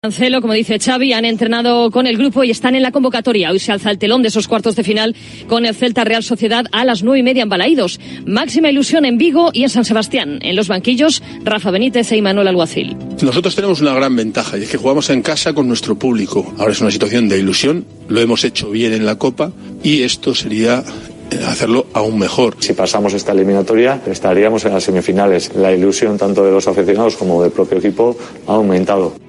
Cancelo, como dice Xavi, han entrenado con el grupo y están en la convocatoria. Hoy se alza el telón de esos cuartos de final con el Celta Real Sociedad a las nueve y media en Balaídos. Máxima ilusión en Vigo y en San Sebastián. En los banquillos, Rafa Benítez e Imanuel Alguacil. Nosotros tenemos una gran ventaja y es que jugamos en casa con nuestro público. Ahora es una situación de ilusión, lo hemos hecho bien en la Copa y esto sería eh, hacerlo aún mejor. Si pasamos esta eliminatoria, estaríamos en las semifinales. La ilusión tanto de los aficionados como del propio equipo ha aumentado.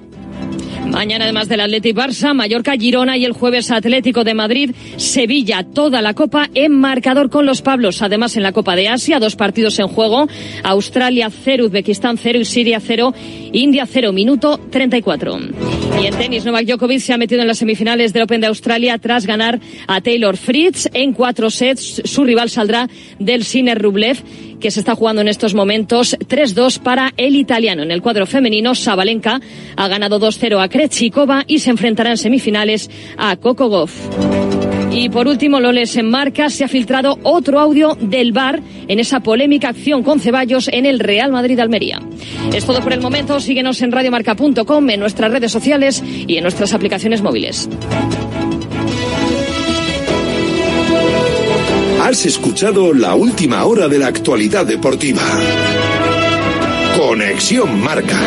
Mañana, además del Atlético Barça, Mallorca, Girona y el jueves Atlético de Madrid, Sevilla, toda la Copa en marcador con los Pablos. Además, en la Copa de Asia, dos partidos en juego. Australia 0, Uzbekistán 0 y Siria 0, India 0, minuto 34. Y en tenis, Novak Djokovic se ha metido en las semifinales del Open de Australia tras ganar a Taylor Fritz en cuatro sets. Su rival saldrá del Sinner Rublev que se está jugando en estos momentos 3-2 para el italiano. En el cuadro femenino, Sabalenka ha ganado 2-0 a Krejcikova y se enfrentará en semifinales a Coco Goff. Y por último, Loles en marca, se ha filtrado otro audio del bar en esa polémica acción con Ceballos en el Real Madrid Almería. Es todo por el momento. Síguenos en radiomarca.com, en nuestras redes sociales y en nuestras aplicaciones móviles. Has escuchado la última hora de la actualidad deportiva. Conexión Marca.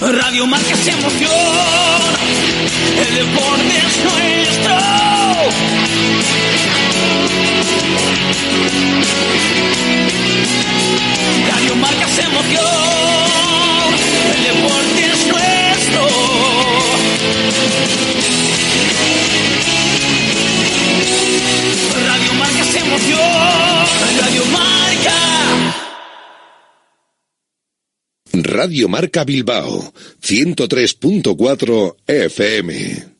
Radio Marca se emoción. El deporte es nuestro. Radio Marca se emoción. El deporte Radio Marca se emoción. Radio Marca. Radio Marca Bilbao, 103.4 FM.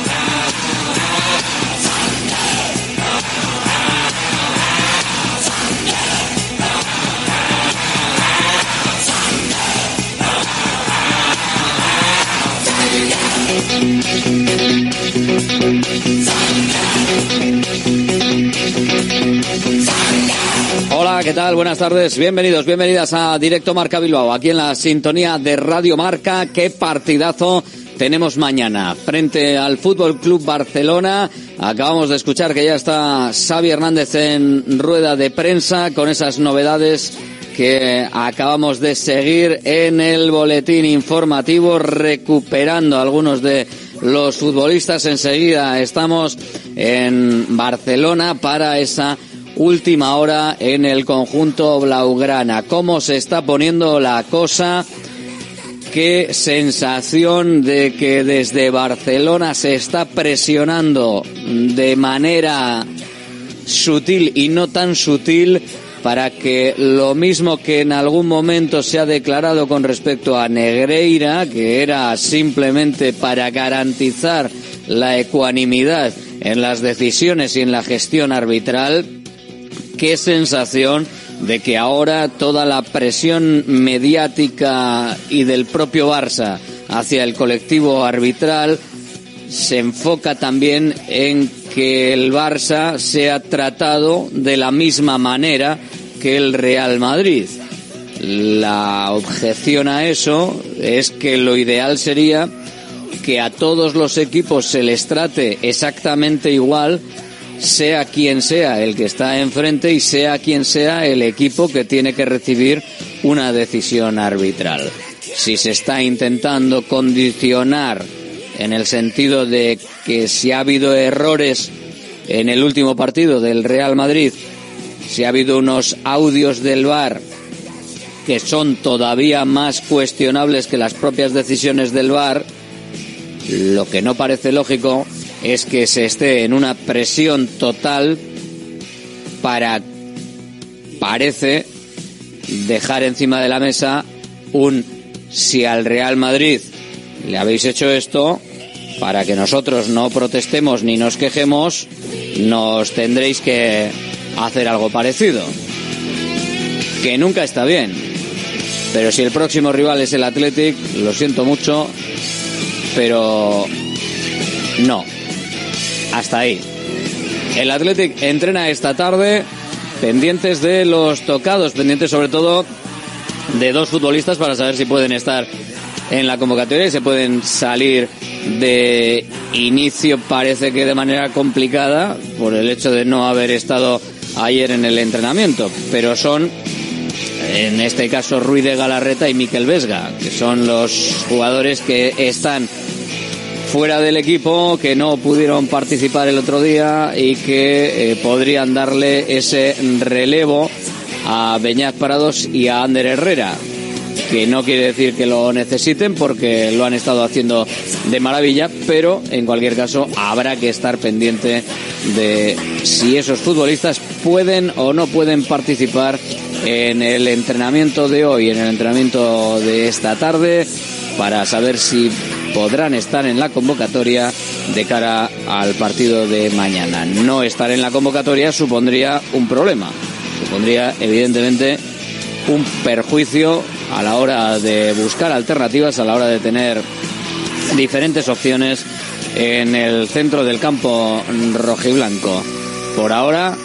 ¿Qué tal? Buenas tardes. Bienvenidos, bienvenidas a Directo Marca Bilbao, aquí en la sintonía de Radio Marca. Qué partidazo tenemos mañana frente al Fútbol Club Barcelona. Acabamos de escuchar que ya está Xavi Hernández en rueda de prensa con esas novedades que acabamos de seguir en el boletín informativo, recuperando algunos de los futbolistas. Enseguida estamos en Barcelona para esa última hora en el conjunto Blaugrana. ¿Cómo se está poniendo la cosa? Qué sensación de que desde Barcelona se está presionando de manera sutil y no tan sutil para que lo mismo que en algún momento se ha declarado con respecto a Negreira, que era simplemente para garantizar la ecuanimidad en las decisiones y en la gestión arbitral, qué sensación de que ahora toda la presión mediática y del propio Barça hacia el colectivo arbitral se enfoca también en que el Barça sea tratado de la misma manera que el Real Madrid. La objeción a eso es que lo ideal sería que a todos los equipos se les trate exactamente igual, sea quien sea el que está enfrente y sea quien sea el equipo que tiene que recibir una decisión arbitral. Si se está intentando condicionar en el sentido de que si ha habido errores en el último partido del Real Madrid, si ha habido unos audios del VAR que son todavía más cuestionables que las propias decisiones del VAR, Lo que no parece lógico es que se esté en una presión total para, parece, dejar encima de la mesa un si al Real Madrid le habéis hecho esto, para que nosotros no protestemos ni nos quejemos, nos tendréis que hacer algo parecido. Que nunca está bien. Pero si el próximo rival es el Athletic, lo siento mucho, pero no. Hasta ahí. El Athletic entrena esta tarde pendientes de los tocados, pendientes sobre todo de dos futbolistas para saber si pueden estar en la convocatoria y se pueden salir de inicio parece que de manera complicada por el hecho de no haber estado ayer en el entrenamiento, pero son en este caso Ruiz de Galarreta y Miquel Vesga, que son los jugadores que están fuera del equipo, que no pudieron participar el otro día y que eh, podrían darle ese relevo a Beñat Parados y a Ander Herrera que no quiere decir que lo necesiten porque lo han estado haciendo de maravilla, pero en cualquier caso habrá que estar pendiente de si esos futbolistas pueden o no pueden participar en el entrenamiento de hoy, en el entrenamiento de esta tarde, para saber si podrán estar en la convocatoria de cara al partido de mañana. No estar en la convocatoria supondría un problema, supondría evidentemente un perjuicio a la hora de buscar alternativas, a la hora de tener diferentes opciones en el centro del campo rojiblanco. Por ahora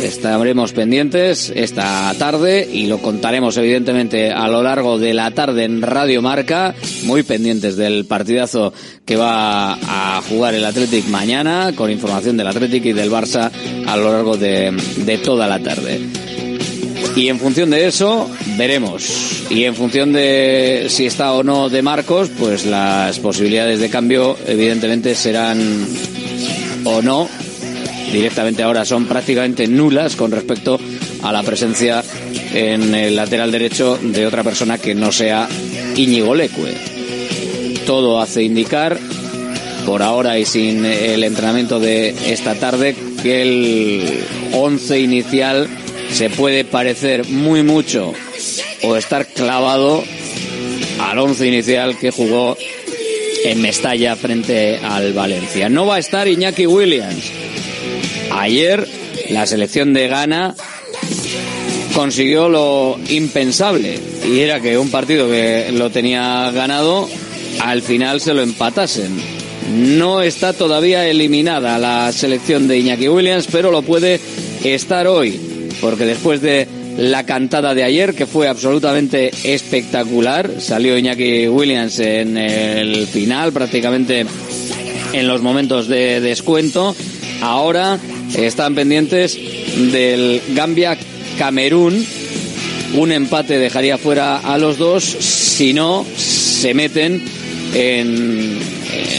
estaremos pendientes esta tarde y lo contaremos evidentemente a lo largo de la tarde en Radio Marca, muy pendientes del partidazo que va a jugar el Athletic mañana, con información del Athletic y del Barça a lo largo de, de toda la tarde. Y en función de eso, veremos. Y en función de si está o no de Marcos, pues las posibilidades de cambio evidentemente serán o no. Directamente ahora son prácticamente nulas con respecto a la presencia en el lateral derecho de otra persona que no sea Íñigo Leque. Todo hace indicar, por ahora y sin el entrenamiento de esta tarde, que el once inicial se puede parecer muy mucho o estar clavado al once inicial que jugó en Mestalla frente al Valencia. No va a estar Iñaki Williams. Ayer la selección de Ghana consiguió lo impensable y era que un partido que lo tenía ganado al final se lo empatasen. No está todavía eliminada la selección de Iñaki Williams, pero lo puede estar hoy porque después de la cantada de ayer, que fue absolutamente espectacular, salió Iñaki Williams en el final, prácticamente en los momentos de descuento. Ahora están pendientes del Gambia Camerún. Un empate dejaría fuera a los dos, si no, se meten en,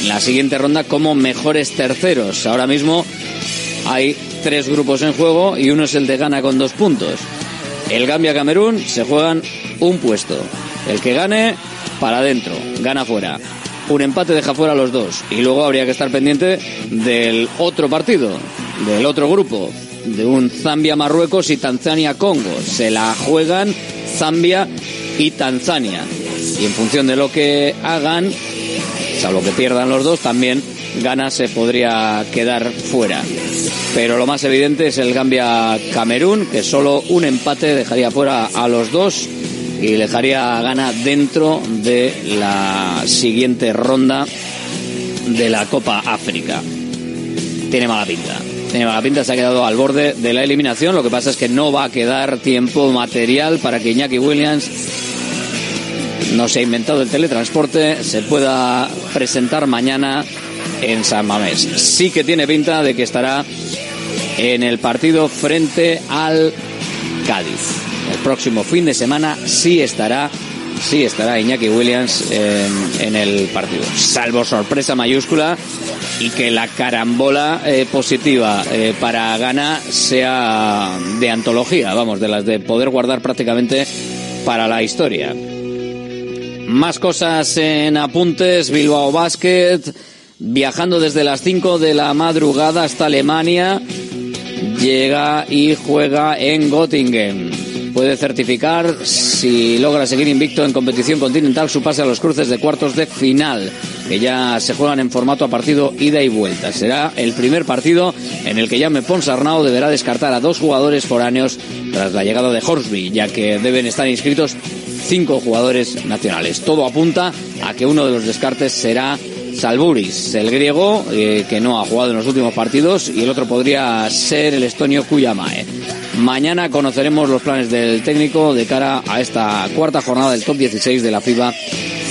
la siguiente ronda como mejores terceros. Ahora mismo hay tres grupos en juego y uno es el de Gana con dos puntos. El Gambia-Camerún se juegan un puesto. El que gane, para adentro, gana fuera. Un empate deja fuera a los dos. Y luego habría que estar pendiente del otro partido, del otro grupo, de un Zambia-Marruecos y Tanzania-Congo. Se la juegan Zambia y Tanzania. Y en función de lo que hagan, salvo que pierdan los dos, también Gana se podría quedar fuera. Pero lo más evidente es el Gambia-Camerún, que solo un empate dejaría fuera a los dos y dejaría a Ghana dentro de la siguiente ronda de la Copa África. Tiene mala pinta. Tiene mala pinta, se ha quedado al borde de la eliminación. Lo que pasa es que no va a quedar tiempo material para que Iñaki Williams no se ha inventado el teletransporte, se pueda presentar mañana en San Mamés. Sí que tiene pinta de que estará en el partido frente al Cádiz. El próximo fin de semana sí estará, sí estará Iñaki Williams en, el partido. Salvo sorpresa mayúscula y que la carambola eh, positiva eh, para Gana sea de antología, vamos, de las de poder guardar prácticamente para la historia. Más cosas en apuntes. Bilbao Basket, viajando desde las 5 de la madrugada hasta Alemania, llega y juega en Göttingen puede certificar, si logra seguir invicto en competición continental, su pase a los cruces de cuartos de final, que ya se juegan en formato a partido ida y vuelta. Será el primer partido en el que Jaume Ponsarnau deberá descartar a dos jugadores foráneos tras la llegada de Horsby, ya que deben estar inscritos cinco jugadores nacionales. Todo apunta a que uno de los descartes será Salburis, el griego, eh, que no ha jugado en los últimos partidos, y el otro podría ser el estonio Kuyamae. Mañana conoceremos los planes del técnico de cara a esta cuarta jornada del top 16 de la FIBA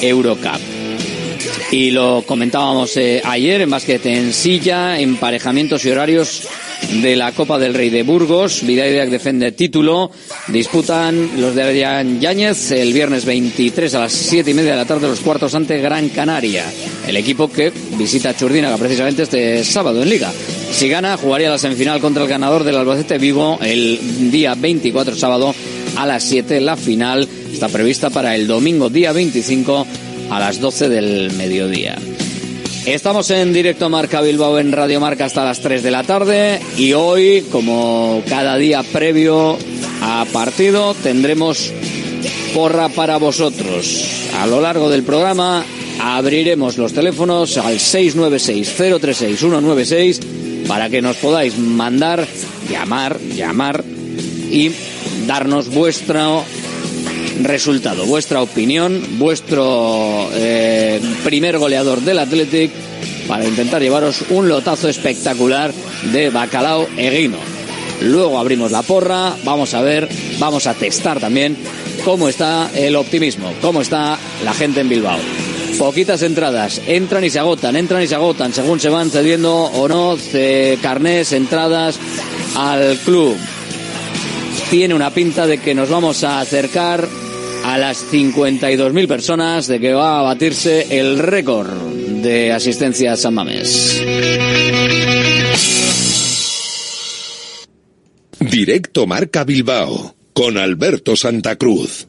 Eurocup. Y lo comentábamos eh, ayer en básquet en silla, emparejamientos y horarios de la Copa del Rey de Burgos. Vidaideac defiende título. Disputan los de Adrián Yáñez el viernes 23 a las 7 y media de la tarde los cuartos ante Gran Canaria. El equipo que visita Churdinaga precisamente este sábado en Liga. Si gana, jugaría la semifinal contra el ganador del Albacete Vigo el día 24 sábado a las 7. La final está prevista para el domingo día 25 a las 12 del mediodía. Estamos en directo Marca Bilbao en Radio Marca hasta las 3 de la tarde y hoy, como cada día previo a partido, tendremos porra para vosotros. A lo largo del programa abriremos los teléfonos al 696-036-196 para que nos podáis mandar, llamar, llamar y darnos vuestro resultado, vuestra opinión, vuestro eh, primer goleador del Athletic para intentar llevaros un lotazo espectacular de bacalao eguino. Luego abrimos la porra, vamos a ver, vamos a testar también cómo está el optimismo, cómo está la gente en Bilbao. Poquitas entradas, entran y se agotan, entran y se agotan, según se van cediendo o no carnés, entradas al club. Tiene una pinta de que nos vamos a acercar a las 52.000 personas de que va a batirse el récord de asistencia a San Mamés. Directo Marca Bilbao con Alberto Santa Cruz.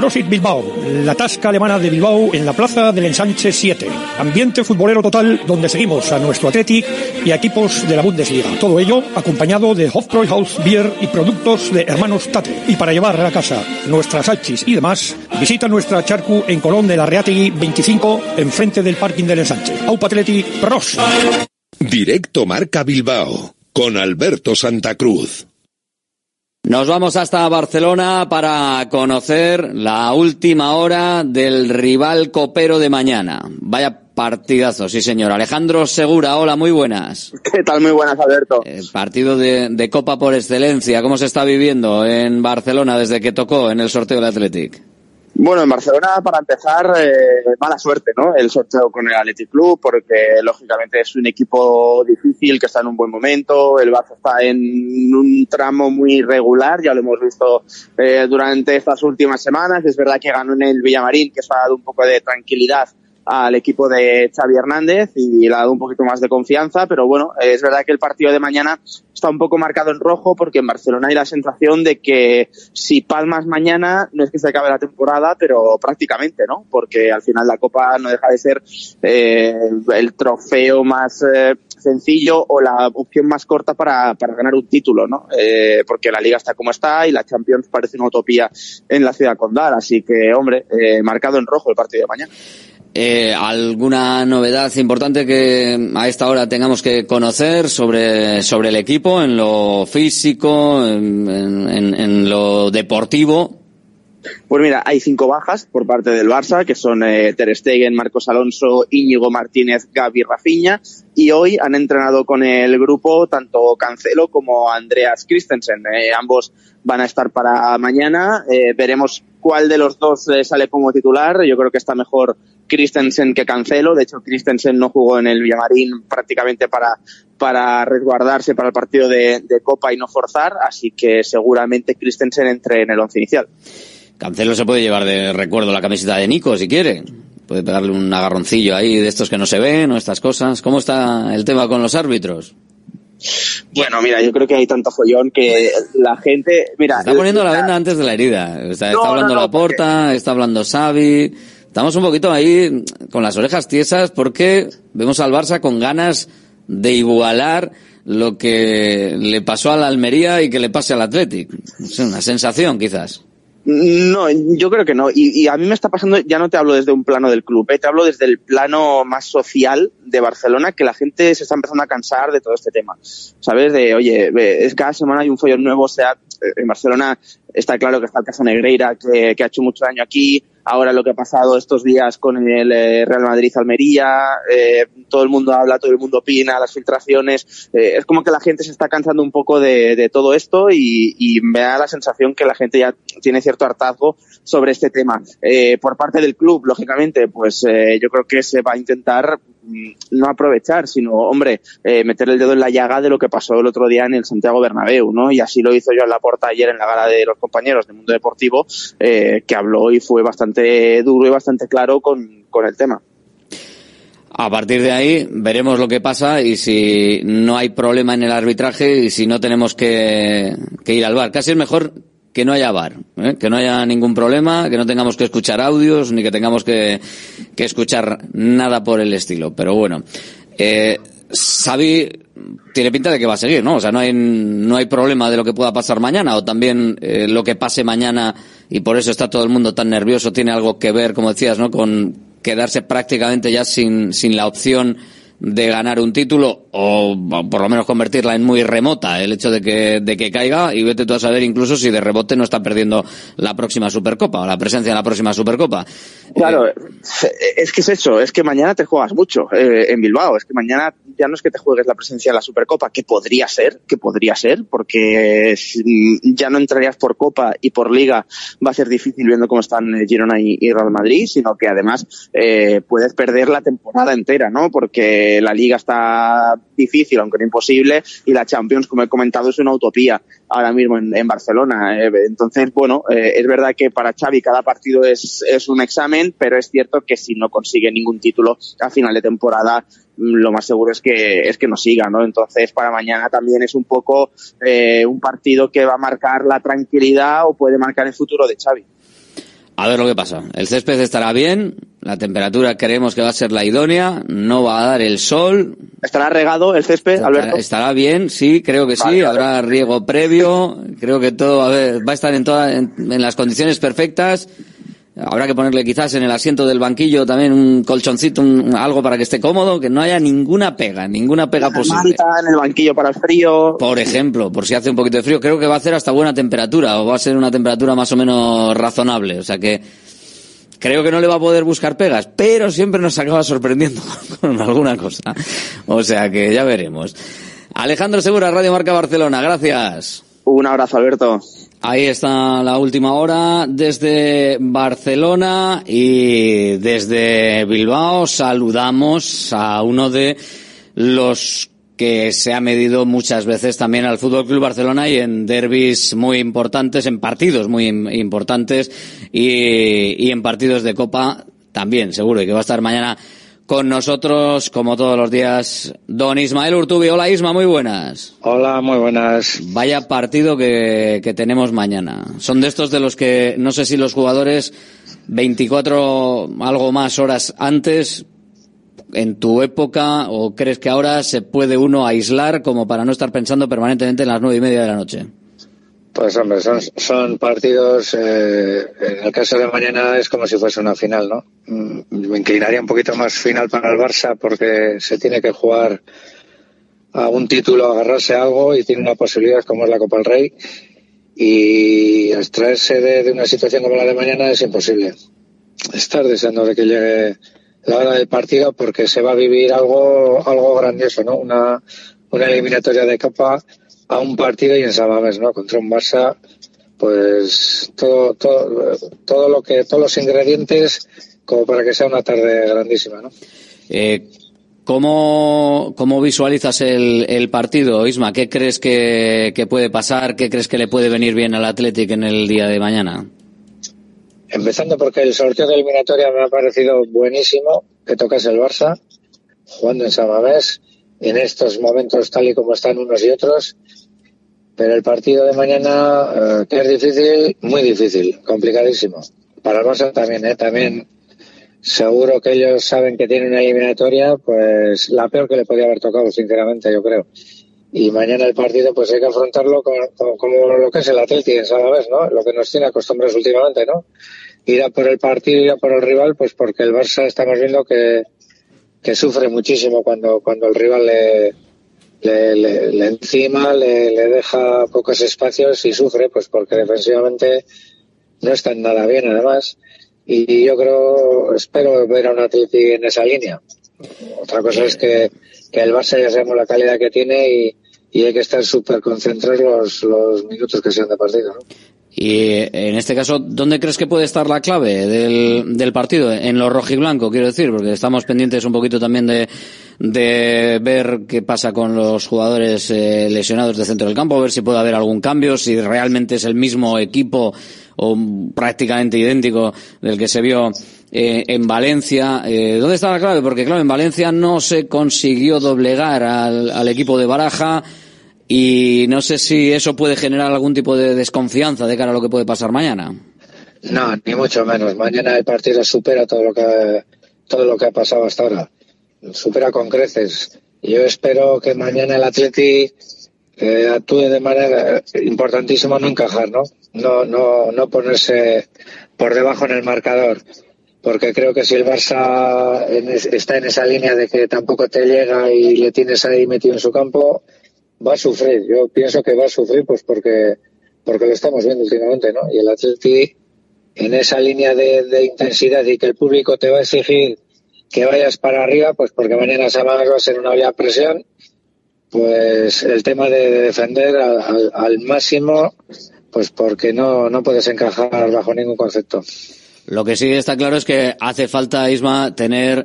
Profit Bilbao, la tasca alemana de Bilbao en la plaza del Ensanche 7. Ambiente futbolero total donde seguimos a nuestro Athletic y a equipos de la Bundesliga. Todo ello acompañado de Hofbräuhaus Beer y productos de hermanos Tate. Y para llevar a casa nuestras salchis y demás, visita nuestra charcu en Colón de la Reategui 25, enfrente del parking del ensanche. Aupa Athletic Pros. Directo Marca Bilbao con Alberto Santa Cruz. Nos vamos hasta Barcelona para conocer la última hora del rival copero de mañana. Vaya partidazo, sí señor. Alejandro Segura, hola, muy buenas. ¿Qué tal? Muy buenas, Alberto. Eh, partido de, Copa por excelencia. ¿Cómo se está viviendo en Barcelona desde que tocó en el sorteo del Athletic? Bueno, en Barcelona, para empezar, eh, mala suerte, ¿no? El sorteo con el Athletic Club, porque lógicamente es un equipo difícil que está en un buen momento. El Barça está en un tramo muy irregular, ya lo hemos visto eh, durante estas últimas semanas. Es verdad que ganó en el Villamarín, que eso ha dado un poco de tranquilidad al equipo de Xavi Hernández y le ha dado un poquito más de confianza, pero bueno, es verdad que el partido de mañana está un poco marcado en rojo porque en Barcelona hay la sensación de que si palmas mañana no es que se acabe la temporada, pero prácticamente, ¿no? Porque al final la Copa no deja de ser eh, el trofeo más eh, sencillo o la opción más corta para, para ganar un título, ¿no? Eh, porque la Liga está como está y la Champions parece una utopía en la ciudad condal, así que, hombre, eh, marcado en rojo el partido de mañana. Eh, ¿Alguna novedad importante que a esta hora tengamos que conocer sobre, sobre el equipo, en lo físico, en, en, en lo deportivo? Pues mira, hay cinco bajas por parte del Barça, que son eh, Ter Stegen, Marcos Alonso, Íñigo Martínez, Gaby Rafinha, y hoy han entrenado con el grupo tanto Cancelo como Andreas Christensen. Eh, ambos van a estar para mañana. Eh, veremos cuál de los dos eh, sale como titular. Yo creo que está mejor Christensen que Cancelo. De hecho, Christensen no jugó en el Villamarín prácticamente para, para resguardarse para el partido de, de Copa y no forzar. Así que seguramente Christensen entre en el once inicial. Cancelo se puede llevar de recuerdo la camiseta de Nico si quiere. Puede pegarle un agarroncillo ahí de estos que no se ven o estas cosas. ¿Cómo está el tema con los árbitros? Bueno, mira, yo creo que hay tanto follón que la gente, mira, está poniendo la venda antes de la herida. Está, No, hablando no, no, Laporta, porque- está hablando Xavi. Estamos un poquito ahí con las orejas tiesas porque vemos al Barça con ganas de igualar lo que le pasó al Almería y que le pase al Athletic. Es una sensación, quizás. No, yo creo que no. Y, a mí me está pasando, ya no te hablo desde un plano del club, ¿eh? te hablo desde el plano más social de Barcelona, que la gente se está empezando a cansar de todo este tema. ¿Sabes? De, oye, es cada semana hay un follón nuevo, o sea, eh, en Barcelona está claro que está el caso Negreira, que ha hecho mucho daño aquí, ahora lo que ha pasado estos días con el eh, Real Madrid-Almería, eh, todo el mundo habla, todo el mundo opina, las filtraciones, eh, es como que la gente se está cansando un poco de, de todo esto y, y me da la sensación que la gente ya tiene cierto hartazgo sobre este tema. Eh, por parte del club, lógicamente, pues yo creo que se va a intentar no aprovechar, sino, hombre, eh, meter el dedo en la llaga de lo que pasó el otro día en el Santiago Bernabéu, ¿no? Y así lo hizo yo en la porta ayer en la gala de los compañeros del Mundo Deportivo, eh, que habló y fue bastante duro y bastante claro con, con el tema. A partir de ahí veremos lo que pasa y si no hay problema en el arbitraje y si no tenemos que, que ir al bar. Casi es mejor que no haya bar, ¿eh? que no haya ningún problema, que no tengamos que escuchar audios ni que tengamos que, que escuchar nada por el estilo. Pero bueno, eh, tiene pinta de que va a seguir, ¿no? O sea, no hay, no hay problema de lo que pueda pasar mañana o también eh, lo que pase mañana y por eso está todo el mundo tan nervioso tiene algo que ver, como decías, ¿no? Con quedarse prácticamente ya sin, sin la opción de ganar un título o por lo menos convertirla en muy remota el hecho de que, de que caiga y vete tú a saber incluso si de rebote no está perdiendo la próxima Supercopa o la presencia en la próxima Supercopa. Claro, es que es eso, es que mañana te juegas mucho eh, en Bilbao, es que mañana ya no es que te juegues la presencia en la Supercopa, que podría ser, que podría ser, porque ya no entrarías por Copa y por Liga va a ser difícil viendo cómo están eh, Girona y, y Real Madrid, sino que además eh, puedes perder la temporada entera, ¿no? Porque la Liga está difícil, aunque no imposible, y la Champions, como he comentado, es una utopía ahora mismo en, Barcelona. Eh, entonces, bueno, eh, es verdad que para Xavi cada partido es, es un examen, pero es cierto que si no consigue ningún título a final de temporada, mm, lo más seguro es que es que no siga, ¿no? Entonces, para mañana también es un poco eh, un partido que va a marcar la tranquilidad o puede marcar el futuro de Xavi. A ver lo que pasa. El césped estará bien, la temperatura creemos que va a ser la idónea, no va a dar el sol. ¿Estará regado el césped, Estará, Alberto? estará bien, sí, creo que sí. Vale. Habrá riego previo, creo que todo va a, ver- va a estar en, toda- en, en las condiciones perfectas. Habrá que ponerle quizás en el asiento del banquillo también un colchoncito, un- algo para que esté cómodo, que no haya ninguna pega, ninguna pega posible. Manta en el banquillo para el frío. Por ejemplo, por si hace un poquito de frío, creo que va a hacer hasta buena temperatura, o va a ser una temperatura más o menos razonable. O sea que creo que no le va a poder buscar pegas, pero siempre nos acaba sorprendiendo con alguna cosa. O sea que ya veremos. Alejandro Segura, Radio Marca Barcelona, gracias. Un abrazo, Alberto. Ahí está la última hora desde Barcelona y desde Bilbao saludamos a uno de los que se ha medido muchas veces también al Fútbol Club Barcelona y en derbis muy importantes, en partidos muy importantes y, y en partidos de Copa también, seguro, y que va a estar mañana con nosotros, como todos los días, don Ismael Urtubi. Hola Isma, muy buenas. Hola, muy buenas. Vaya partido que, que tenemos mañana. Son de estos de los que no sé si los jugadores 24 algo más horas antes en tu época o crees que ahora se puede uno aislar como para no estar pensando permanentemente en las nueve y media de la noche? Pues hombre, son, son partidos, eh, en el caso de mañana es como si fuese una final, ¿no? Mm, Me inclinaría un poquito más final para el Barça porque se tiene que jugar a un título, agarrarse a algo y tiene una posibilidad como es la Copa del Rey y extraerse de, una situación como la de mañana es imposible. Estar deseando de que llegue la hora del partido porque se va a vivir algo, algo grandioso, ¿no? Una, una eliminatoria de Copa a un partido y en Samamés, ¿no? Contra un Barça, pues todo, todo, todo lo que, todos los ingredientes como para que sea una tarde grandísima, ¿no? Eh, ¿cómo, ¿Cómo visualizas el, el partido, Isma? ¿Qué crees que, que puede pasar? ¿Qué crees que le puede venir bien al Athletic en el día de mañana? Empezando porque el sorteo de eliminatoria me ha parecido buenísimo, que tocase el Barça, jugando en Samamés, en estos momentos tal y como están unos y otros, pero el partido de mañana, eh, que es difícil, muy difícil, complicadísimo. Para el Barça también, ¿eh? También seguro que ellos saben que tienen una eliminatoria, pues la peor que le podía haber tocado, sinceramente, yo creo. Y mañana el partido, pues hay que afrontarlo con- como lo que es el Atleti en vez, ¿no? Lo que nos tiene acostumbrados últimamente, ¿no? Ir a por el partido, ir a por el rival, pues porque el Barça estamos viendo que, que sufre muchísimo cuando, cuando el rival le, le, le, le encima, le, le deja pocos espacios y sufre, pues porque defensivamente no están nada bien además. Y yo creo, espero ver a un Atleti en esa línea. Otra cosa es que, que el Barça ya sabemos la calidad que tiene y, y hay que estar súper concentrados los, los minutos que sean de partido. ¿no? Y eh, en este caso, ¿dónde crees que puede estar la clave del, partido? En lo rojiblanco, quiero decir, porque estamos pendientes un poquito también de, ver qué pasa con los jugadores eh, lesionados de centro del campo, ver si puede haber algún cambio, si realmente es el mismo equipo o prácticamente idéntico del que se vio eh, en Valencia. ¿Dónde está la clave? Porque claro, en Valencia no se consiguió doblegar al, al equipo de Baraja y no sé si eso puede generar algún tipo de desconfianza de cara a lo que puede pasar mañana. No, ni mucho menos. Mañana el partido supera todo lo que todo lo que ha pasado hasta ahora. Supera con creces. Yo espero que mañana el Atleti eh, actúe de manera importantísima no encajar, ¿no? No, no, no ponerse por debajo en el marcador. Porque creo que si el Barça en es- está en esa línea de que tampoco te llega y le tienes ahí metido en su campo, va a sufrir. Yo pienso que va a sufrir pues porque, porque lo estamos viendo últimamente, ¿no? Y el Atleti en esa línea de, de intensidad y que el público te va a exigir que vayas para arriba, pues porque mañana Samames va a ser una olla a presión, pues el tema de defender al, al- al máximo, pues porque no, no puedes encajar bajo ningún concepto. Lo que sí está claro es que hace falta, Isma, tener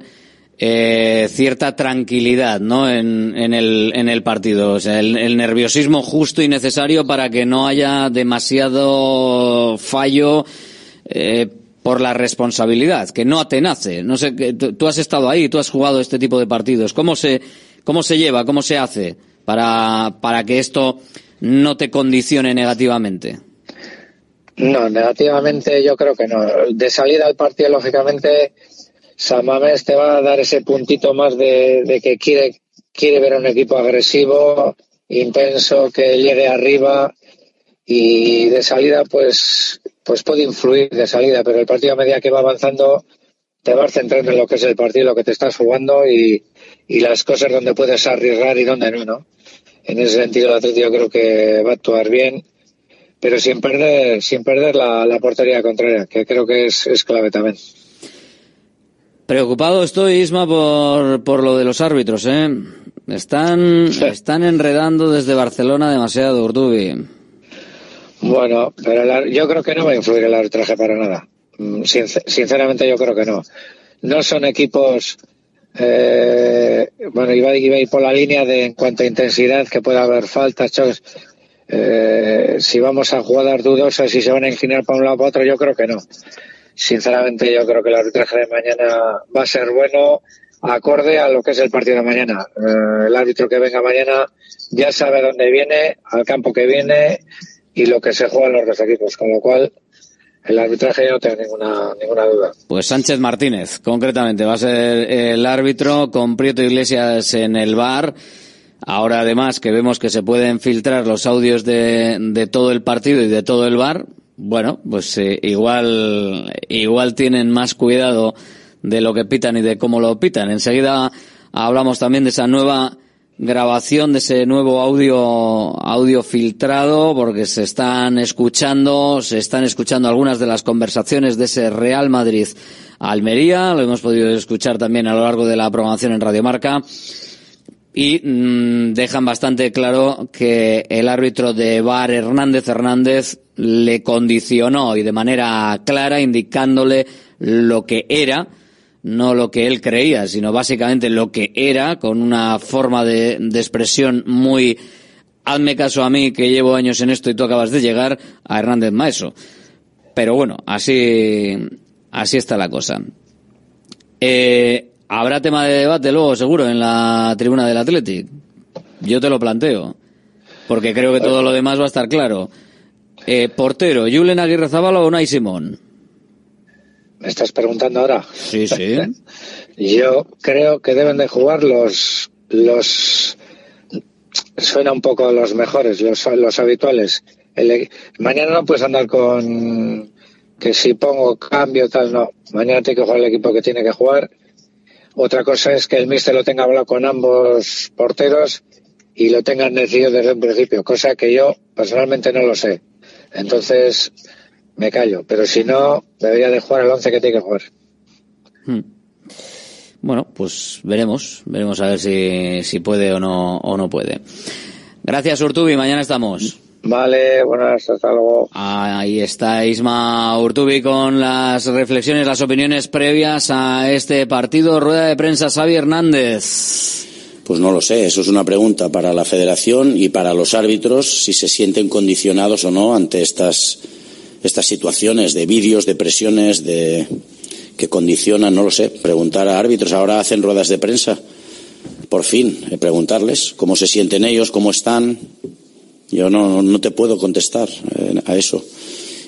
eh, cierta tranquilidad ¿no? en, en, el, en el partido. El, el nerviosismo justo y necesario para que no haya demasiado fallo eh, por la responsabilidad, que no atenace. No sé, tú has estado ahí, tú has jugado este tipo de partidos. ¿Cómo se, cómo se lleva, cómo se hace para, para que esto no te condicione negativamente? No, negativamente yo creo que no. De salida al partido, lógicamente, Samames te va a dar ese puntito más de, que quiere, quiere ver a un equipo agresivo, intenso, que llegue arriba y de salida pues, pues puede influir de salida, pero el partido a medida que va avanzando te vas centrando en lo que es el partido, lo que te estás jugando y, y las cosas donde puedes arriesgar y donde no, ¿no? En ese sentido el Atlético creo que va a actuar bien pero sin perder, sin perder la, la portería contraria, que creo que es, es clave también. Preocupado estoy, Isma, por, por lo de los árbitros, ¿eh? Están, están enredando desde Barcelona demasiado, Urdubi. Bueno, pero yo creo que no va a influir el arbitraje para nada. Mm, sincer- Sinceramente yo creo que no. No son equipos, eh, bueno, iba, iba a ir por la línea de en cuanto a intensidad, que pueda haber faltas. Eh, si vamos a jugadas dudosas y se van a inclinar para un lado o para otro, yo creo que no. Sinceramente yo creo que el arbitraje de mañana va a ser bueno, acorde a lo que es el partido de mañana. Eh, el árbitro que venga mañana ya sabe dónde viene, al campo que viene y lo que se juegan los dos equipos, con lo cual el arbitraje yo no tengo ninguna, ninguna duda. Pues Sánchez Martínez, concretamente, va a ser el árbitro con Prieto Iglesias en el bar. Ahora además que vemos que se pueden filtrar los audios de, de todo el partido y de todo el bar, bueno, pues eh, igual, igual tienen más cuidado de lo que pitan y de cómo lo pitan. Enseguida hablamos también de esa nueva grabación, de ese nuevo audio, audio filtrado, porque se están escuchando, se están escuchando algunas de las conversaciones de ese Real Madrid Almería, lo hemos podido escuchar también a lo largo de la programación en Radio Marca y mm, dejan bastante claro que el árbitro de VAR Hernández Hernández le condicionó y de manera clara indicándole lo que era, no lo que él creía, sino básicamente lo que era, con una forma de, de expresión muy hazme caso a mí que llevo años en esto y tú acabas de llegar a Hernández Maeso. Pero bueno, así, así está la cosa. Eh, Habrá tema de debate luego, seguro, en la tribuna del Athletic. Yo te lo planteo. Porque creo que todo lo demás va a estar claro. Eh, portero, Julen Aguirre Zabala o Unai Simón. ¿Me estás preguntando ahora? Sí, sí. Yo creo que deben de jugar los, los, suena un poco los mejores, los, los habituales. El- mañana no puedes andar con que si pongo cambio tal, no. Mañana tiene que jugar el equipo que tiene que jugar. Otra cosa es que el míster lo tenga hablado con ambos porteros y lo tengan decidido desde un principio, cosa que yo personalmente no lo sé. Entonces me callo, pero si no, debería de jugar el 11 que tiene que jugar. Hmm. Bueno, pues veremos, veremos a ver si, si puede o no, o no puede. Gracias, Urtubi, mañana estamos. Vale, buenas, hasta luego. Ahí está Isma Urtubi con las reflexiones, las opiniones previas a este partido. Rueda de prensa, Xavi Hernández. Pues no lo sé, eso es una pregunta para la federación y para los árbitros si se sienten condicionados o no ante estas, estas situaciones de vídeos, de presiones, de que condicionan, no lo sé, preguntar a árbitros. Ahora hacen ruedas de prensa, por fin, eh, preguntarles cómo se sienten ellos, cómo están. Yo no, no te puedo contestar eh, a eso.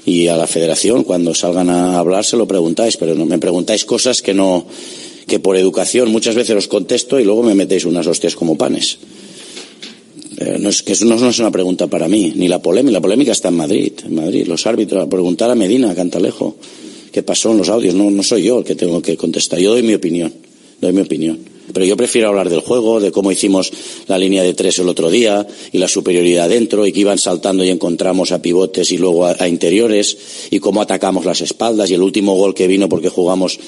Y a la federación, cuando salgan a hablar, se lo preguntáis, pero no me preguntáis cosas que no, que por educación muchas veces os contesto y luego me metéis unas hostias como panes. Eh, no es que eso no, no es una pregunta para mí, ni la polémica. La polémica está en Madrid, en Madrid. Los árbitros, a preguntar a Medina, a Cantalejo, qué pasó en los audios. No, no soy yo el que tengo que contestar. Yo doy mi opinión, doy mi opinión. Pero yo prefiero hablar del juego, de cómo hicimos la línea de tres el otro día y la superioridad dentro y que iban saltando y encontramos a pivotes y luego a, a interiores y cómo atacamos las espaldas y el último gol que vino porque jugamos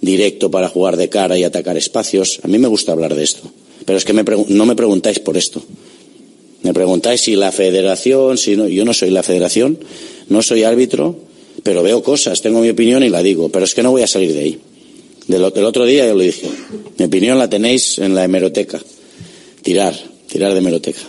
directo para jugar de cara y atacar espacios. A mí me gusta hablar de esto. Pero es que me no me preguntáis por esto. Me preguntáis si la federación, si no, yo no soy la federación, no soy árbitro, pero veo cosas, tengo mi opinión y la digo, pero es que no voy a salir de ahí. Del, otro día ya lo dije. Mi opinión la tenéis en la hemeroteca. Tirar, tirar de hemeroteca.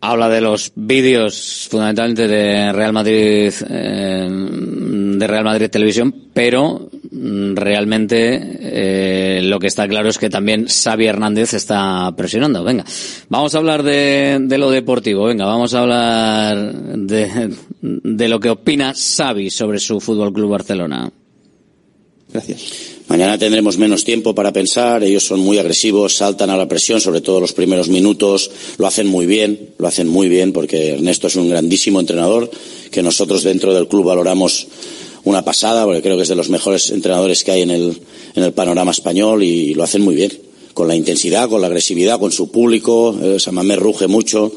Habla de los vídeos fundamentalmente de Real Madrid, eh, de Real Madrid Televisión, pero realmente eh, lo que está claro es que también Xavi Hernández está presionando. Venga, vamos a hablar de, lo deportivo. Venga, vamos a hablar de, de lo que opina Xavi sobre su Fútbol Club Barcelona. Gracias. Mañana tendremos menos tiempo para pensar. Ellos son muy agresivos, saltan a la presión, sobre todo los primeros minutos. Lo hacen muy bien, lo hacen muy bien, porque Ernesto es un grandísimo entrenador que nosotros dentro del club valoramos una pasada, porque creo que es de los mejores entrenadores que hay en el, en el panorama español y lo hacen muy bien. Con la intensidad, con la agresividad, con su público. Eh, Samamé ruge mucho.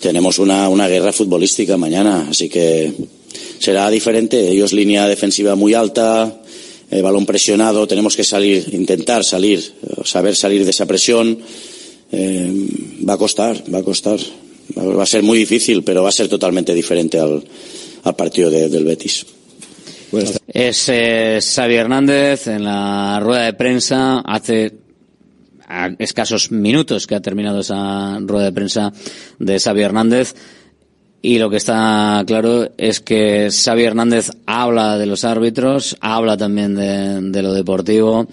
Tenemos una, una guerra futbolística mañana, así que será diferente. Ellos línea defensiva muy alta, eh, balón presionado, tenemos que salir, intentar salir, eh, saber salir de esa presión. Eh, va a costar, va a costar. Va a ser muy difícil, pero va a ser totalmente diferente al, al partido de- del Betis. Es eh, Xavi Hernández en la rueda de prensa hace escasos minutos que ha terminado esa rueda de prensa de Xavi Hernández y lo que está claro es que Xavi Hernández habla de los árbitros, habla también de, de lo deportivo.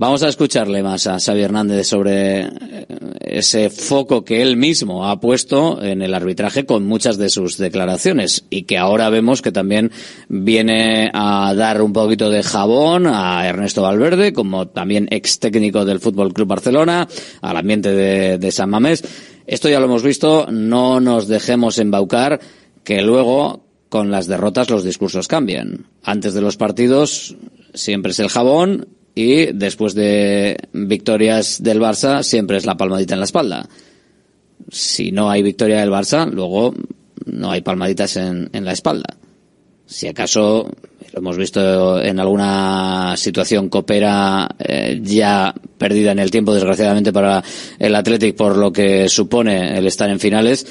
Vamos a escucharle más a Xavi Hernández sobre eh, ese foco que él mismo ha puesto en el arbitraje con muchas de sus declaraciones y que ahora vemos que también viene a dar un poquito de jabón a Ernesto Valverde como también ex técnico del Fútbol Club Barcelona, al ambiente de, de San Mamés. Esto ya lo hemos visto, no nos dejemos embaucar que luego con las derrotas los discursos cambian. Antes de los partidos siempre es el jabón y después de victorias del Barça siempre es la palmadita en la espalda. Si no hay victoria del Barça, luego no hay palmaditas en, en la espalda. Si acaso lo hemos visto en alguna situación copera eh, ya perdida en el tiempo, desgraciadamente para el Athletic por lo que supone el estar en finales,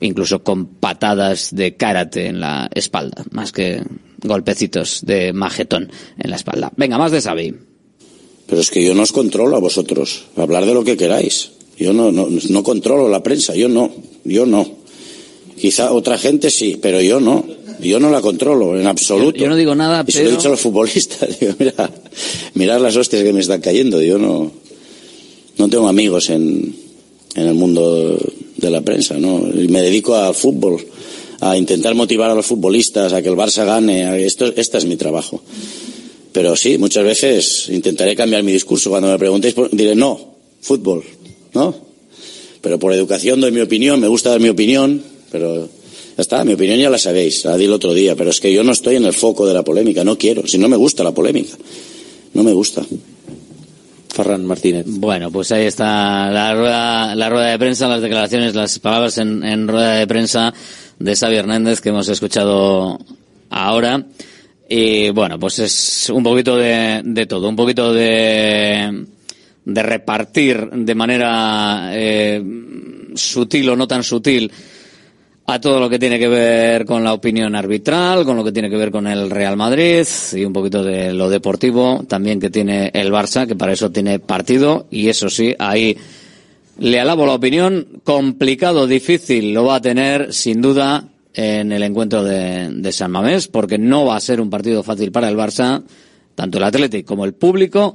incluso con patadas de karate en la espalda, más que golpecitos de majetón en la espalda. Venga, más de Xavi. Pero es que yo no os controlo a vosotros. Hablar de lo que queráis. Yo no, no, no controlo la prensa, yo no, yo no. Quizá otra gente sí, pero yo no. Yo no la controlo en absoluto. Yo no digo nada, Y se lo he pero- dicho a los futbolistas. Digo, mira, mirad las hostias que me están cayendo. Yo no, no tengo amigos en, en el mundo de la prensa, ¿no? Y me dedico al fútbol, a intentar motivar a los futbolistas, a que el Barça gane. Esto, este es mi trabajo. Pero sí, muchas veces intentaré cambiar mi discurso. Cuando me preguntéis, diré no, fútbol, ¿no? Pero por educación doy mi opinión, me gusta dar mi opinión, pero ya está, mi opinión ya la sabéis, la di el otro día, pero es que yo no estoy en el foco de la polémica, no quiero, si no me gusta la polémica, no me gusta. Ferran Martínez. Bueno, pues ahí está la rueda, la rueda de prensa, las declaraciones, las palabras en, rueda de prensa de Xavi Hernández que hemos escuchado ahora. Y bueno, pues es un poquito de, todo, un poquito de, de repartir de manera eh, sutil o no tan sutil a todo lo que tiene que ver con la opinión arbitral, con lo que tiene que ver con el Real Madrid y un poquito de lo deportivo también que tiene el Barça, que para eso tiene partido. Y eso sí, ahí le alabo la opinión, complicado, difícil lo va a tener sin duda en el encuentro de, San Mamés, porque no va a ser un partido fácil para el Barça, tanto el Athletic como el público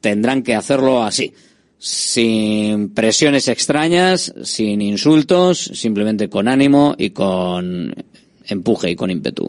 tendrán que hacerlo así sin presiones extrañas, sin insultos, simplemente con ánimo y con empuje y con ímpetu.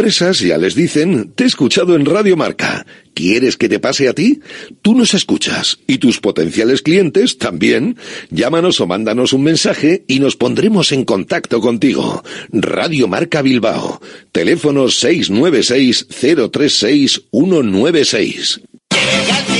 empresas ya les dicen, te he escuchado en Radio Marca. ¿Quieres que te pase a ti? Tú nos escuchas y tus potenciales clientes también. Llámanos o mándanos un mensaje y nos pondremos en contacto contigo. Radio Marca Bilbao. Teléfono 696 036 196.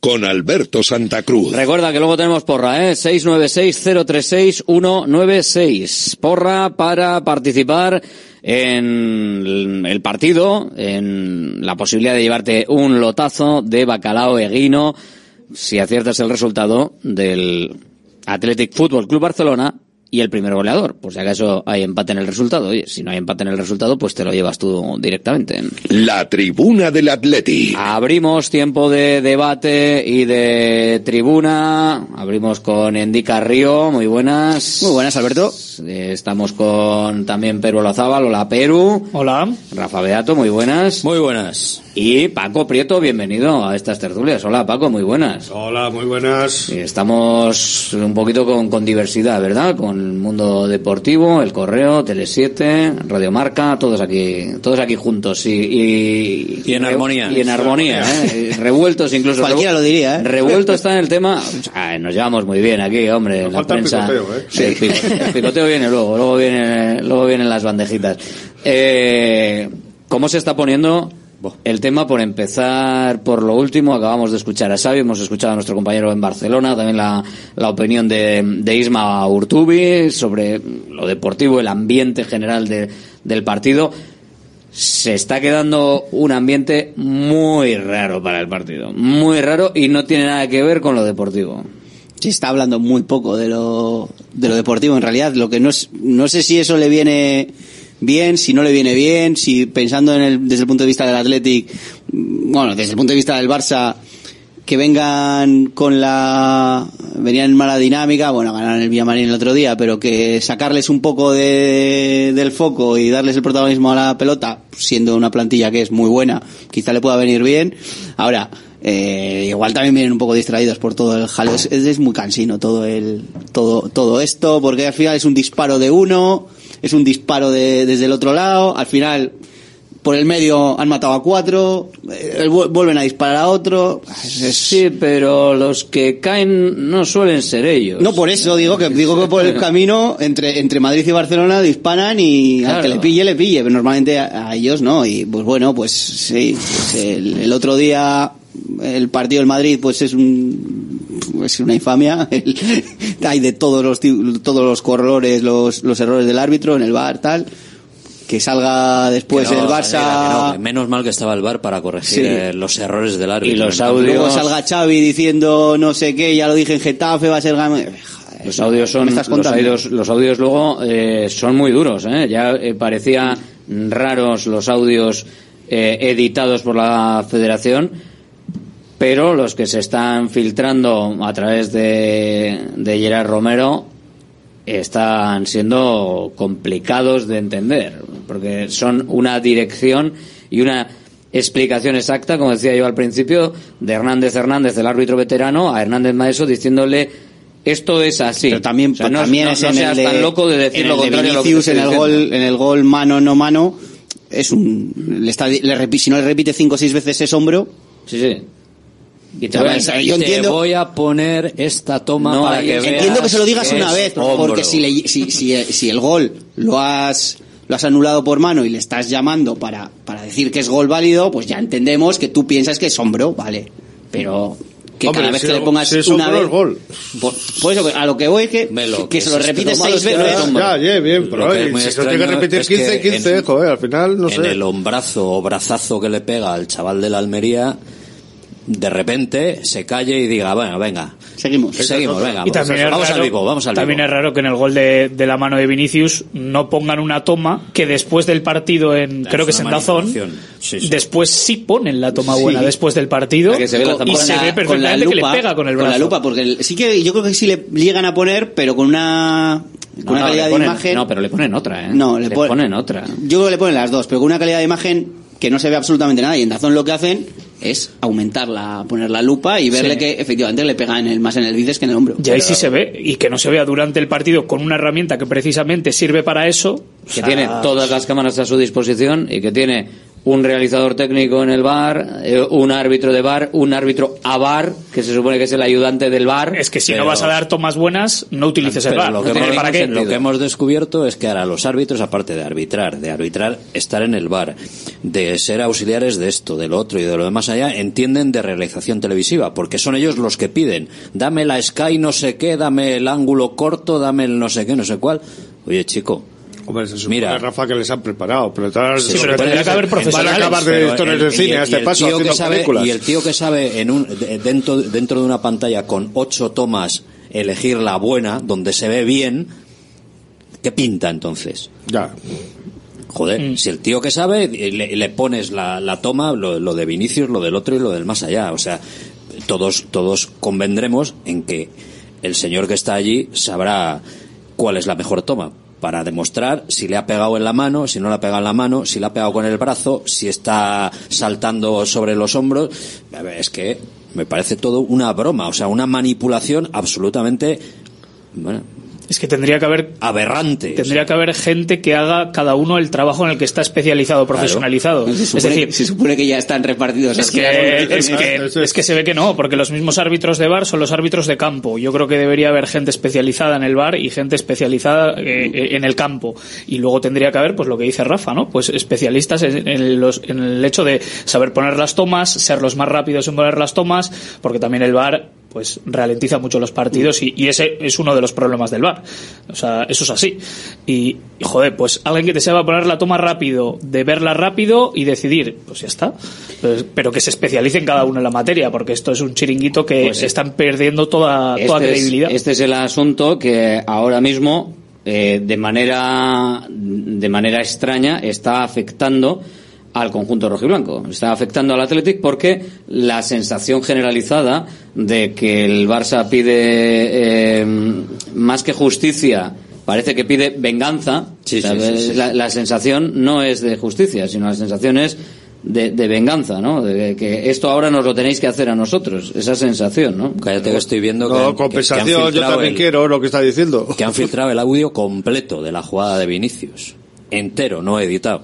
Con Alberto Santa Cruz. Recuerda que luego tenemos porra, ¿eh? 696-036-196. Porra para participar en el partido, en la posibilidad de llevarte un lotazo de bacalao eguino si aciertas el resultado del Athletic Football Club Barcelona y el primer goleador. Por si acaso hay empate en el resultado. Oye, si no hay empate en el resultado, pues te lo llevas tú directamente. La tribuna del Atleti. Abrimos tiempo de debate y de tribuna. Abrimos con Endica Río. Muy buenas. Muy buenas, Alberto. Eh, Estamos con también Peru Olazábal. Hola, Peru. Hola. Rafa Beato, muy buenas. Muy buenas. Y Paco Prieto, bienvenido a estas tertulias. Hola, Paco, muy buenas. Hola, muy buenas. Y Estamos un poquito con, con diversidad, ¿verdad? Con el mundo deportivo, el correo, Tele7, Radio Marca, todos aquí, todos aquí juntos y, y, Y en re- armonía. Y en armonía, ¿eh? revueltos incluso. Cualquiera lo diría, ¿eh? Revuelto está en el tema. Nos llevamos muy bien aquí, hombre, en la falta el prensa. picoteo, ¿eh? Sí, el el picoteo viene luego, luego viene, luego vienen las bandejitas. Eh, ¿Cómo se está poniendo el tema por empezar por lo último? Acabamos de escuchar a Xavi, hemos escuchado a nuestro compañero en Barcelona, también la, la opinión de, de Isma Urtubi sobre lo deportivo, el ambiente general de- del partido. Se está quedando un ambiente muy raro para el partido, muy raro y no tiene nada que ver con lo deportivo. Se está hablando muy poco de lo, de lo deportivo en realidad. Lo que no no sé si eso le viene bien, si no le viene bien, si pensando en el, desde el punto de vista del Athletic, mm, bueno, desde el punto de vista del Barça, que vengan con la, venían en mala dinámica, bueno, ganaron el Villamarín el otro día, pero que sacarles un poco de, del foco y darles el protagonismo a la pelota, siendo una plantilla que es muy buena, quizá le pueda venir bien. Ahora, eh, igual también vienen un poco distraídos por todo el jaleo. Es, es muy cansino todo el, todo, todo esto, porque al final es un disparo de uno, es un disparo de, desde el otro lado, al final, por el medio han matado a cuatro, eh, vu- vuelven a disparar a otro. Es- Sí, pero los que caen no suelen ser ellos. No, por eso digo que digo que por el camino entre, entre Madrid y Barcelona disparan y al que le pille, le pille, pero normalmente a, a ellos no. Y pues bueno, pues sí, pues el, el otro día el partido del Madrid pues es un es una infamia. El- hay de todos los ti- todos los colores, los, los errores del árbitro en el bar tal. Que salga después Que no, el Barça. que no, que menos mal que estaba el bar para corregir Sí. eh, los errores del árbitro. Y los audios- Luego salga Xavi diciendo no sé qué, ya lo dije en Getafe, va a ser gam- Los audios son ¿Me estás los audios, los audios luego eh, son muy duros, ¿eh? Ya eh, parecía raros los audios eh, editados por la Federación, pero los que se están filtrando a través de, de Gerard Romero están siendo complicados de entender, porque son una dirección y una explicación exacta, como decía yo al principio, de Hernández Hernández, el árbitro veterano, a Hernández Maeso diciéndole esto es así. Pero también, O sea, no, también no- es no en seas el de, tan loco de decir en lo de contrario lo te Vinicius, en el gol, en el gol mano no mano, es un, le está, le repi- si no le repite cinco o seis veces es hombro. Sí, sí. Y te voy a- yo Te entiendo- voy a poner esta toma No, para que veas entiendo que se lo digas una vez, hombro. porque si, le- si, si, si el gol lo has, lo has anulado por mano y le estás llamando para, para decir que es gol válido, pues ya entendemos que tú piensas que es hombro, vale. Pero que Hombre, cada vez si que le pongas si es una vez... es gol. Por, por eso, a lo que voy es que, Melo, que que se lo es- repites seis veces. Ya, ya, bien, pero Lo que oye, es muy si se lo tiene que repetir es que 15, 15, en- joder, al final, no en sé. el hombrazo o brazazo que le pega al chaval de la Almería de repente se calle y diga, bueno, venga, seguimos, seguimos, venga, Y también, es vamos raro, al vivo, vamos al también vivo. es raro que en el gol de, de la mano de Vinicius no pongan una toma que después del partido en creo que es en Dazón manipulación. Sí, sí. después sí ponen la toma Sí. buena después del partido se ve la y se ve Con la perfectamente que le lupa, pega con el brazo. la lupa, porque el- sí que yo creo que sí le llegan a poner, pero con una, con No, una no, calidad le de imagen. No, pero le ponen otra, ¿eh? No, le, pon- ponen otra. Yo creo que le ponen las dos, pero con una calidad de imagen que no se ve absolutamente nada. Y en Dazón lo que hacen es aumentarla, poner la lupa y verle Sí. que efectivamente le pega en el, más en el bíceps que en el hombro. Y ahí sí se ve, y que no se vea durante el partido con una herramienta que precisamente sirve para eso. o que sea, tiene todas las cámaras a su disposición y que tiene un realizador técnico en el bar, eh, un árbitro de bar, un árbitro a bar, que se supone que es el ayudante del bar. Es que si no vas a dar tomas buenas, no utilices el VAR. lo, que hemos, para qué. lo que hemos descubierto es que ahora los árbitros, aparte de arbitrar, de arbitrar, estar en el bar, de ser auxiliares de esto, de lo otro y de lo demás allá, entienden de realización televisiva, porque son ellos los que piden, dame la Sky no sé qué, dame el ángulo corto, dame el no sé qué, no sé cuál. Oye, chico. Hombre, se supone, Mira. Rafa, que les han preparado. Pero, tal- Sí, eso pero que tendría que haber Van a profesionales. acabar de directores de y cine el- a y este el paso tío que haciendo sabe- películas. Y el tío que sabe en un, de- dentro, dentro de una pantalla con ocho tomas elegir la buena, donde se ve bien, ¿qué pinta entonces? Ya. Joder, si el tío que sabe, le, le pones la, la toma, lo, lo de Vinicius, lo del otro y lo del más allá. O sea, todos, todos convendremos en que el señor que está allí sabrá cuál es la mejor toma para demostrar si le ha pegado en la mano, si no le ha pegado en la mano, si le ha pegado con el brazo, si está saltando sobre los hombros. Es que me parece todo una broma, o sea, una manipulación absolutamente bueno, Es que tendría que haber aberrante. tendría que haber gente que haga cada uno el trabajo en el que está especializado, profesionalizado. Se Es supone, decir, se supone que ya están repartidos. Es así. que, es, que, es que se ve que no, porque los mismos árbitros de bar son los árbitros de campo. Yo creo que debería haber gente especializada en el bar y gente especializada eh, en el campo. Y luego tendría que haber, pues lo que dice Rafa, ¿no? Pues especialistas en, en los, en el hecho de saber poner las tomas, ser los más rápidos en poner las tomas, porque también el bar pues ralentiza mucho los partidos y, y ese es uno de los problemas del bar. O sea, eso es así. Y, joder, pues alguien que te sepa poner la toma rápido, de verla rápido y decidir, pues ya está. Pues, pero que se especialice en cada uno en la materia, porque esto es un chiringuito que Pues, están perdiendo toda, toda Este es- credibilidad. este es el asunto que ahora mismo, eh, de manera de manera extraña, está afectando al conjunto rojiblanco. Está afectando al Athletic porque la sensación generalizada de que el Barça pide eh, más que justicia, parece que pide venganza. Sí, O sea, sí, sí, sí. La, la sensación no es de justicia, sino la sensación es de, de venganza, ¿no? De que esto ahora nos lo tenéis que hacer a nosotros. Esa sensación, ¿no? Cállate que estoy viendo que, No, que- que han compensación, yo también el- quiero lo que está diciendo. que han filtrado el audio completo de la jugada de Vinicius. Entero, no editado.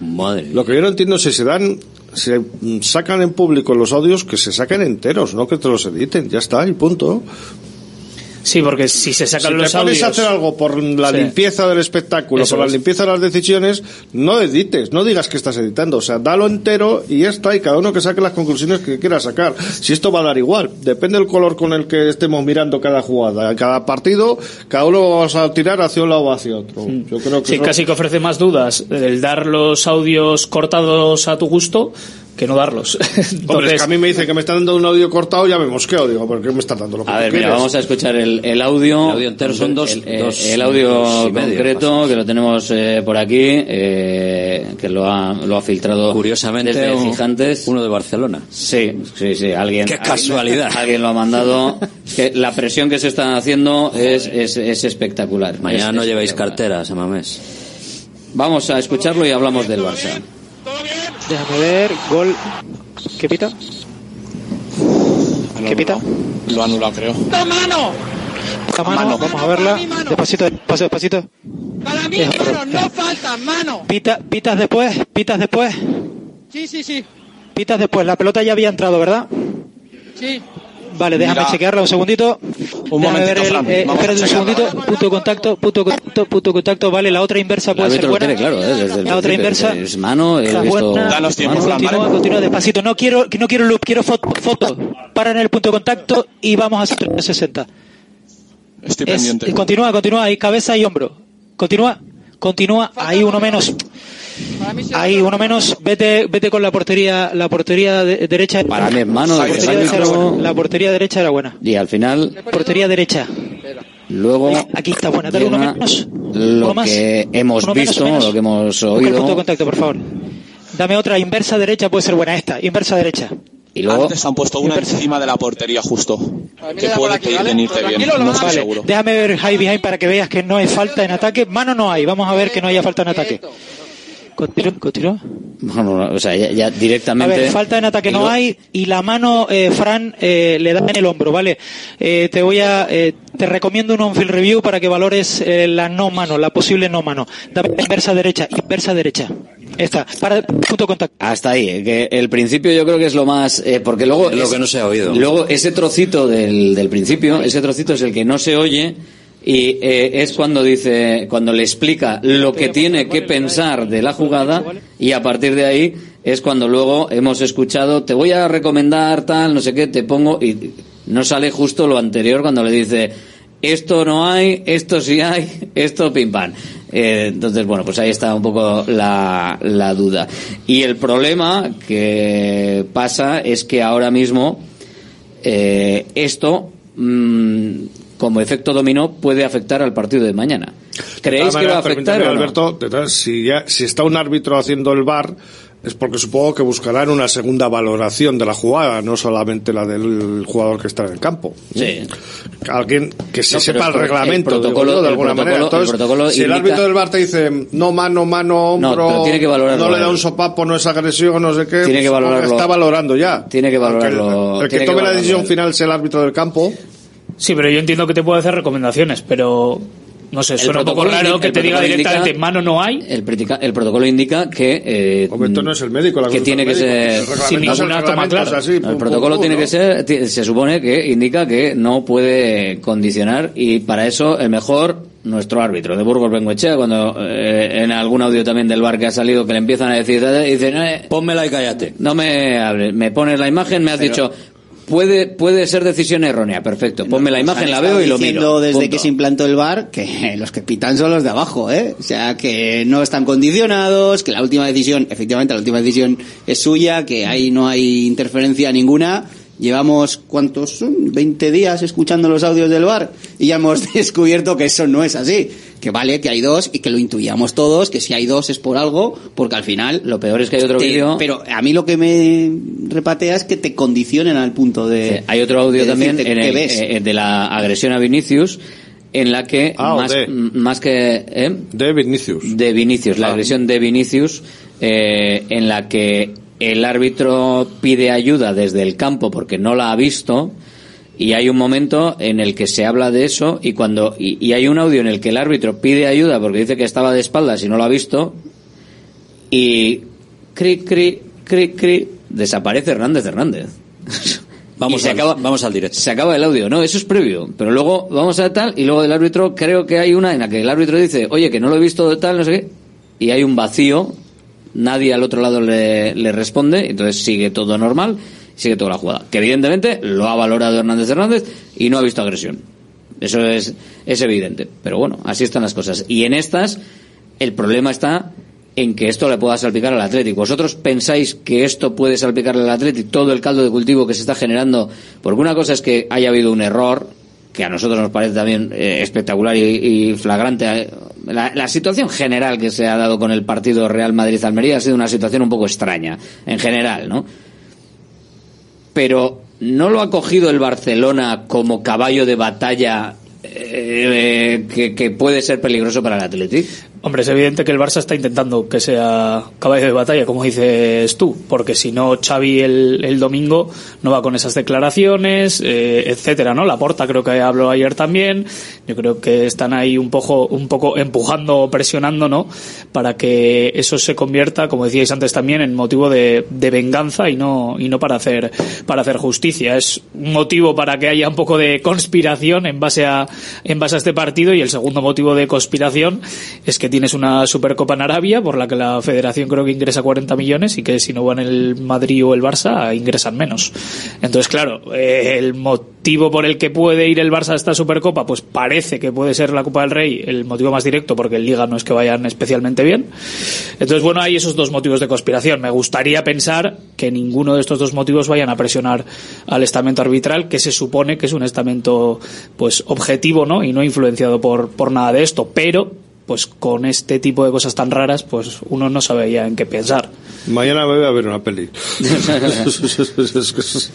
Madre Lo que yo no entiendo es si se dan, se sacan en público los audios, que se saquen enteros, no que te los editen, ya está, y punto. Sí, porque si se sacan si los te audios... a hacer algo por la Sí. limpieza del espectáculo, Eso por la limpieza de las decisiones, no edites, no digas que estás editando, o sea, dalo entero y ya está, y cada uno que saque las conclusiones que quiera sacar. Si esto va a dar igual, depende del color con el que estemos mirando cada jugada, cada partido, cada uno vamos a tirar hacia un lado o hacia otro. Yo creo que Sí, eso- casi que ofrece más dudas el dar los audios cortados a tu gusto que no darlos. Hombre, es Entonces, que a mí me dice que me está dando un audio cortado, ya me mosqueo, digo, ¿por qué me está dando lo que A ver, mira, quieres? vamos a escuchar el, el audio. El audio entero son dos- el, eh, dos el audio medio, concreto que lo tenemos eh, por aquí, eh, que lo ha, lo ha filtrado Curiosamente, desde un- Fijantes. uno de Barcelona. Sí, sí, sí, alguien. Qué casualidad. Alguien lo ha mandado. Es que la presión que se está haciendo es, es, es espectacular. Mañana Es no lleváis espectacular. carteras, mamés. Vamos a escucharlo y hablamos del Barça. Déjame ver, gol. ¿Qué pita? ¿Qué pita? Lo ha anulado, creo. mano! Esta mano, vamos a verla. Despacito, despacito, despacito. Para mí, mano, no falta, mano. Pita, pitas después, pitas después, Sí, sí, sí. pitas después. La pelota ya había entrado, ¿verdad? Sí. Vale, déjame Mira. chequearla un segundito. Un Déjame momentito, ver el- Fran, eh, vamos a espérate un segundito. Punto de contacto, punto de contacto, punto de contacto. Vale, la otra inversa puede ser árbitro lo buena. tiene claro, ¿eh? Desde el La otra principio. inversa. Es mano, he Está visto. buena. Danos tiempo, mano. Fran, Continúa, ¿vale? continúa despacito. No quiero, no quiero loop, quiero foto, foto. Para en el punto de contacto y vamos a hacer 360. Estoy Es- pendiente. continúa, continúa, ahí cabeza y hombro. Continúa, continúa, ahí uno menos. Hay uno menos, vete, vete con la portería, la portería de- derecha. Para mi hermano, la portería, derecha era buena. La portería derecha era buena. Y al final, Portería derecha. luego, Aquí está buena, dale uno menos. lo Uno más. que hemos Uno visto, menos. lo que hemos Busca el punto de oído. contacto, por favor. Dame otra, inversa derecha, puede ser buena esta, inversa derecha. Y luego, Antes han puesto una encima de la portería justo. Que puede aquí, ¿vale? venirte bien. No estoy Vale, seguro. déjame ver high behind para que veas que no hay falta en ataque. Mano no hay, vamos a ver que no haya falta en ataque. Continúa, continúa. bueno, o sea, ya, ya A directamente. ver, falta en ataque no lo- hay y la mano, eh, Fran, eh, le da en el hombro, ¿vale? Eh, te voy a, eh, te recomiendo un on-field review para que valores eh, la no mano, la posible no mano. Dame la inversa derecha, inversa derecha. Esta, para punto contacto. Hasta ahí, eh, que el principio yo creo que es lo más, eh, porque luego Es lo es- que no se ha oído. Luego ese trocito del, del principio, ese trocito es el que no se oye y eh, es cuando dice, cuando le explica lo que tiene que pensar de la jugada y a partir de ahí es cuando luego hemos escuchado, te voy a recomendar tal, no sé qué, te pongo y no sale justo lo anterior cuando le dice esto no hay, esto sí hay, esto pim pam. Eh, entonces, bueno, pues ahí está un poco la, la duda. Y el problema que pasa es que ahora mismo eh, esto, mm, como efecto dominó, puede afectar al partido de mañana. ¿Creéis De que va a afectar o no? Alberto, si, ya, si está un árbitro haciendo el bar es porque supongo que buscarán una segunda valoración de la jugada, no solamente la del jugador que está en el campo. Sí. Alguien que se No, sepa el el reglamento, protocolo- yo, de el alguna protocolo- manera. Entonces, el si el árbitro del bar te dice no mano, mano, No, hombro, pero tiene que no le da él. un sopapo, no es agresión, no sé qué, Tiene que supongo valorarlo. está valorando ya. Tiene que el- valorarlo. El, que tiene tome la valorarlo decisión final es el árbitro del campo. Sí, pero yo entiendo que te puede hacer recomendaciones, pero no sé, El suena un poco raro que el te diga protocolo directamente indica- mano no hay. El, protocolo indica que eh, Esto no es el médico, la que tiene que ser sin ninguna toma clara. el protocolo pum, tiene que ser se supone que indica que no puede condicionar y para eso el mejor nuestro árbitro de Burgos Bengoechea cuando eh, en algún audio también del bar que ha salido que le empiezan a decir y dicen eh, Pónmela y cállate. no me hables me pones la imagen me has Pero- dicho puede puede ser decisión errónea perfecto ponme la imagen la veo y lo miro desde punto. que se implantó el bar que los que pitan son los de abajo, ¿eh? O sea, que no están condicionados, que la última decisión, efectivamente la última decisión es suya, que ahí no hay interferencia ninguna. Llevamos, ¿cuántos son? 20 días escuchando los audios del bar y ya hemos descubierto que eso no es así. Que vale, que hay dos y que lo intuíamos todos, que si hay dos es por algo, porque al final... lo peor es que hay otro te- vídeo Pero a mí lo que me repatea es que te condicionen al punto de... Sí, hay otro audio de también decirte en qué el- ves. eh, de la agresión a Vinicius en la que Ah, más, de. más que ¿eh? De Vinicius. de Vinicius la Ah. agresión de Vinicius eh, en la que el árbitro pide ayuda desde el campo porque no la ha visto y hay un momento en el que se habla de eso y cuando y, y hay un audio en el que el árbitro pide ayuda porque dice que estaba de espaldas y no lo ha visto y cri cri cri cri desaparece Hernández Hernández Vamos, Y se al, acaba- vamos al directo. se acaba el audio, no, eso es previo. Pero luego vamos a tal y luego del árbitro creo que hay una en la que el árbitro dice, oye, que no lo he visto de tal, no sé qué, y hay un vacío, nadie al otro lado le, le responde, entonces sigue todo normal, sigue toda la jugada. Que evidentemente lo ha valorado Hernández Hernández y no ha visto agresión. Eso es, es evidente. Pero bueno, así están las cosas. Y en estas, el problema está en que esto le pueda salpicar al Atlético. ¿Vosotros pensáis que esto puede salpicar al Atlético todo el caldo de cultivo que se está generando? Porque una cosa es que haya habido un error, que a nosotros nos parece también eh, espectacular y, flagrante. eh, La, la situación general que se ha dado con el partido Real Madrid-Almería ha sido una situación un poco extraña, en general, ¿no? Pero ¿no lo ha cogido el Barcelona como caballo de batalla eh, que, que puede ser peligroso para el Atlético? Hombre, es evidente que el Barça está intentando que sea caballo de batalla, como dices tú, porque si no, Xavi el, el domingo no va con esas declaraciones, eh, etcétera, ¿no? La Porta creo que habló ayer también. Yo creo que están ahí un poco, un poco empujando, presionando, ¿no? Para que eso se convierta, como decíais antes también, en motivo de, de venganza y no, y no para hacer, para hacer justicia. Es un motivo para que haya un poco de conspiración en base a, en base a este partido y el segundo motivo de conspiración es que tienes una Supercopa en Arabia por la que la federación creo que ingresa 40 millones y que si no van el Madrid o el Barça ingresan menos. Entonces, claro, eh, el mo- motivo por el que puede ir el Barça a esta Supercopa, pues parece que puede ser la Copa del Rey el motivo más directo, porque el Liga no es que vayan especialmente bien. Entonces, bueno, hay esos dos motivos de conspiración. Me gustaría pensar que ninguno de estos dos motivos vayan a presionar al estamento arbitral, que se supone que es un estamento pues objetivo, ¿no? Y no influenciado por, por nada de esto. Pero pues con este tipo de cosas tan raras, pues uno no sabe ya en qué pensar. Mañana me voy a ver una peli.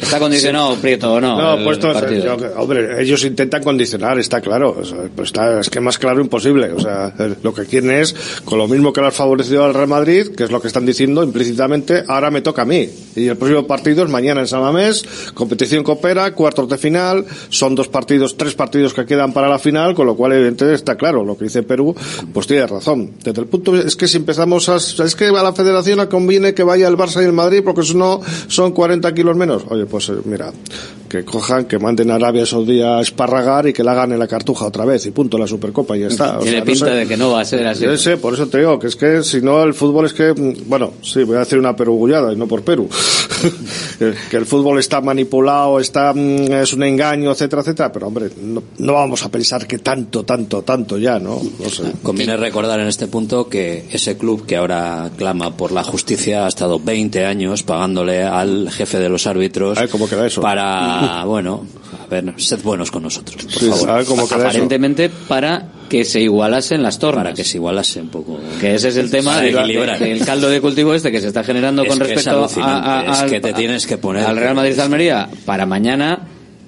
¿Está condicionado Prieto o no? No, el pues yo- hombre, ellos intentan condicionar, está claro. O sea, pues está, es que más claro imposible. O sea, lo que quieren es, con lo mismo que lo has favorecido al Real Madrid, que es lo que están diciendo implícitamente, ahora me toca a mí. Y el próximo partido es mañana en San Mamés, competición coopera, cuartos de final, son dos partidos, tres partidos que quedan para la final, con lo cual evidentemente está claro, lo que dice Perú, pues tiene razón. Desde el punto, es que si empezamos a, es que a la federación le conviene que vaya el Barça y el Madrid, porque si no son 40 kilos menos. Oye, pues eh, mira, que cojan, que manden a Arabia Saudí a esparragar y que la hagan en la cartuja otra vez y punto la Supercopa y ya está. O Tiene sea, no pinta sé. de que no va a ser así. Sí, sí, por eso te digo que es que si no el fútbol es que, mm, bueno, sí, voy a decir una perugullada y no por Perú. que, que el fútbol está manipulado, está, mm, es un engaño, etcétera, etcétera, pero hombre, no, no vamos a pensar que tanto, tanto, tanto ya, ¿no? No sé. Conviene recordar en este punto que ese club que ahora clama por la justicia ha estado 20 años pagándole al jefe de los árbitros para, bueno, a ver, sed buenos con nosotros, por Sí, favor. ¿sabe cómo queda eso? Aparentemente para que se igualasen las tornas. Para que se igualase un poco. Que ese es el tema Para de- de- equilibrar. del caldo de cultivo este que se está generando Es con respecto a, alucinante, a- es que te tienes que poner- al Real Madrid Almería para mañana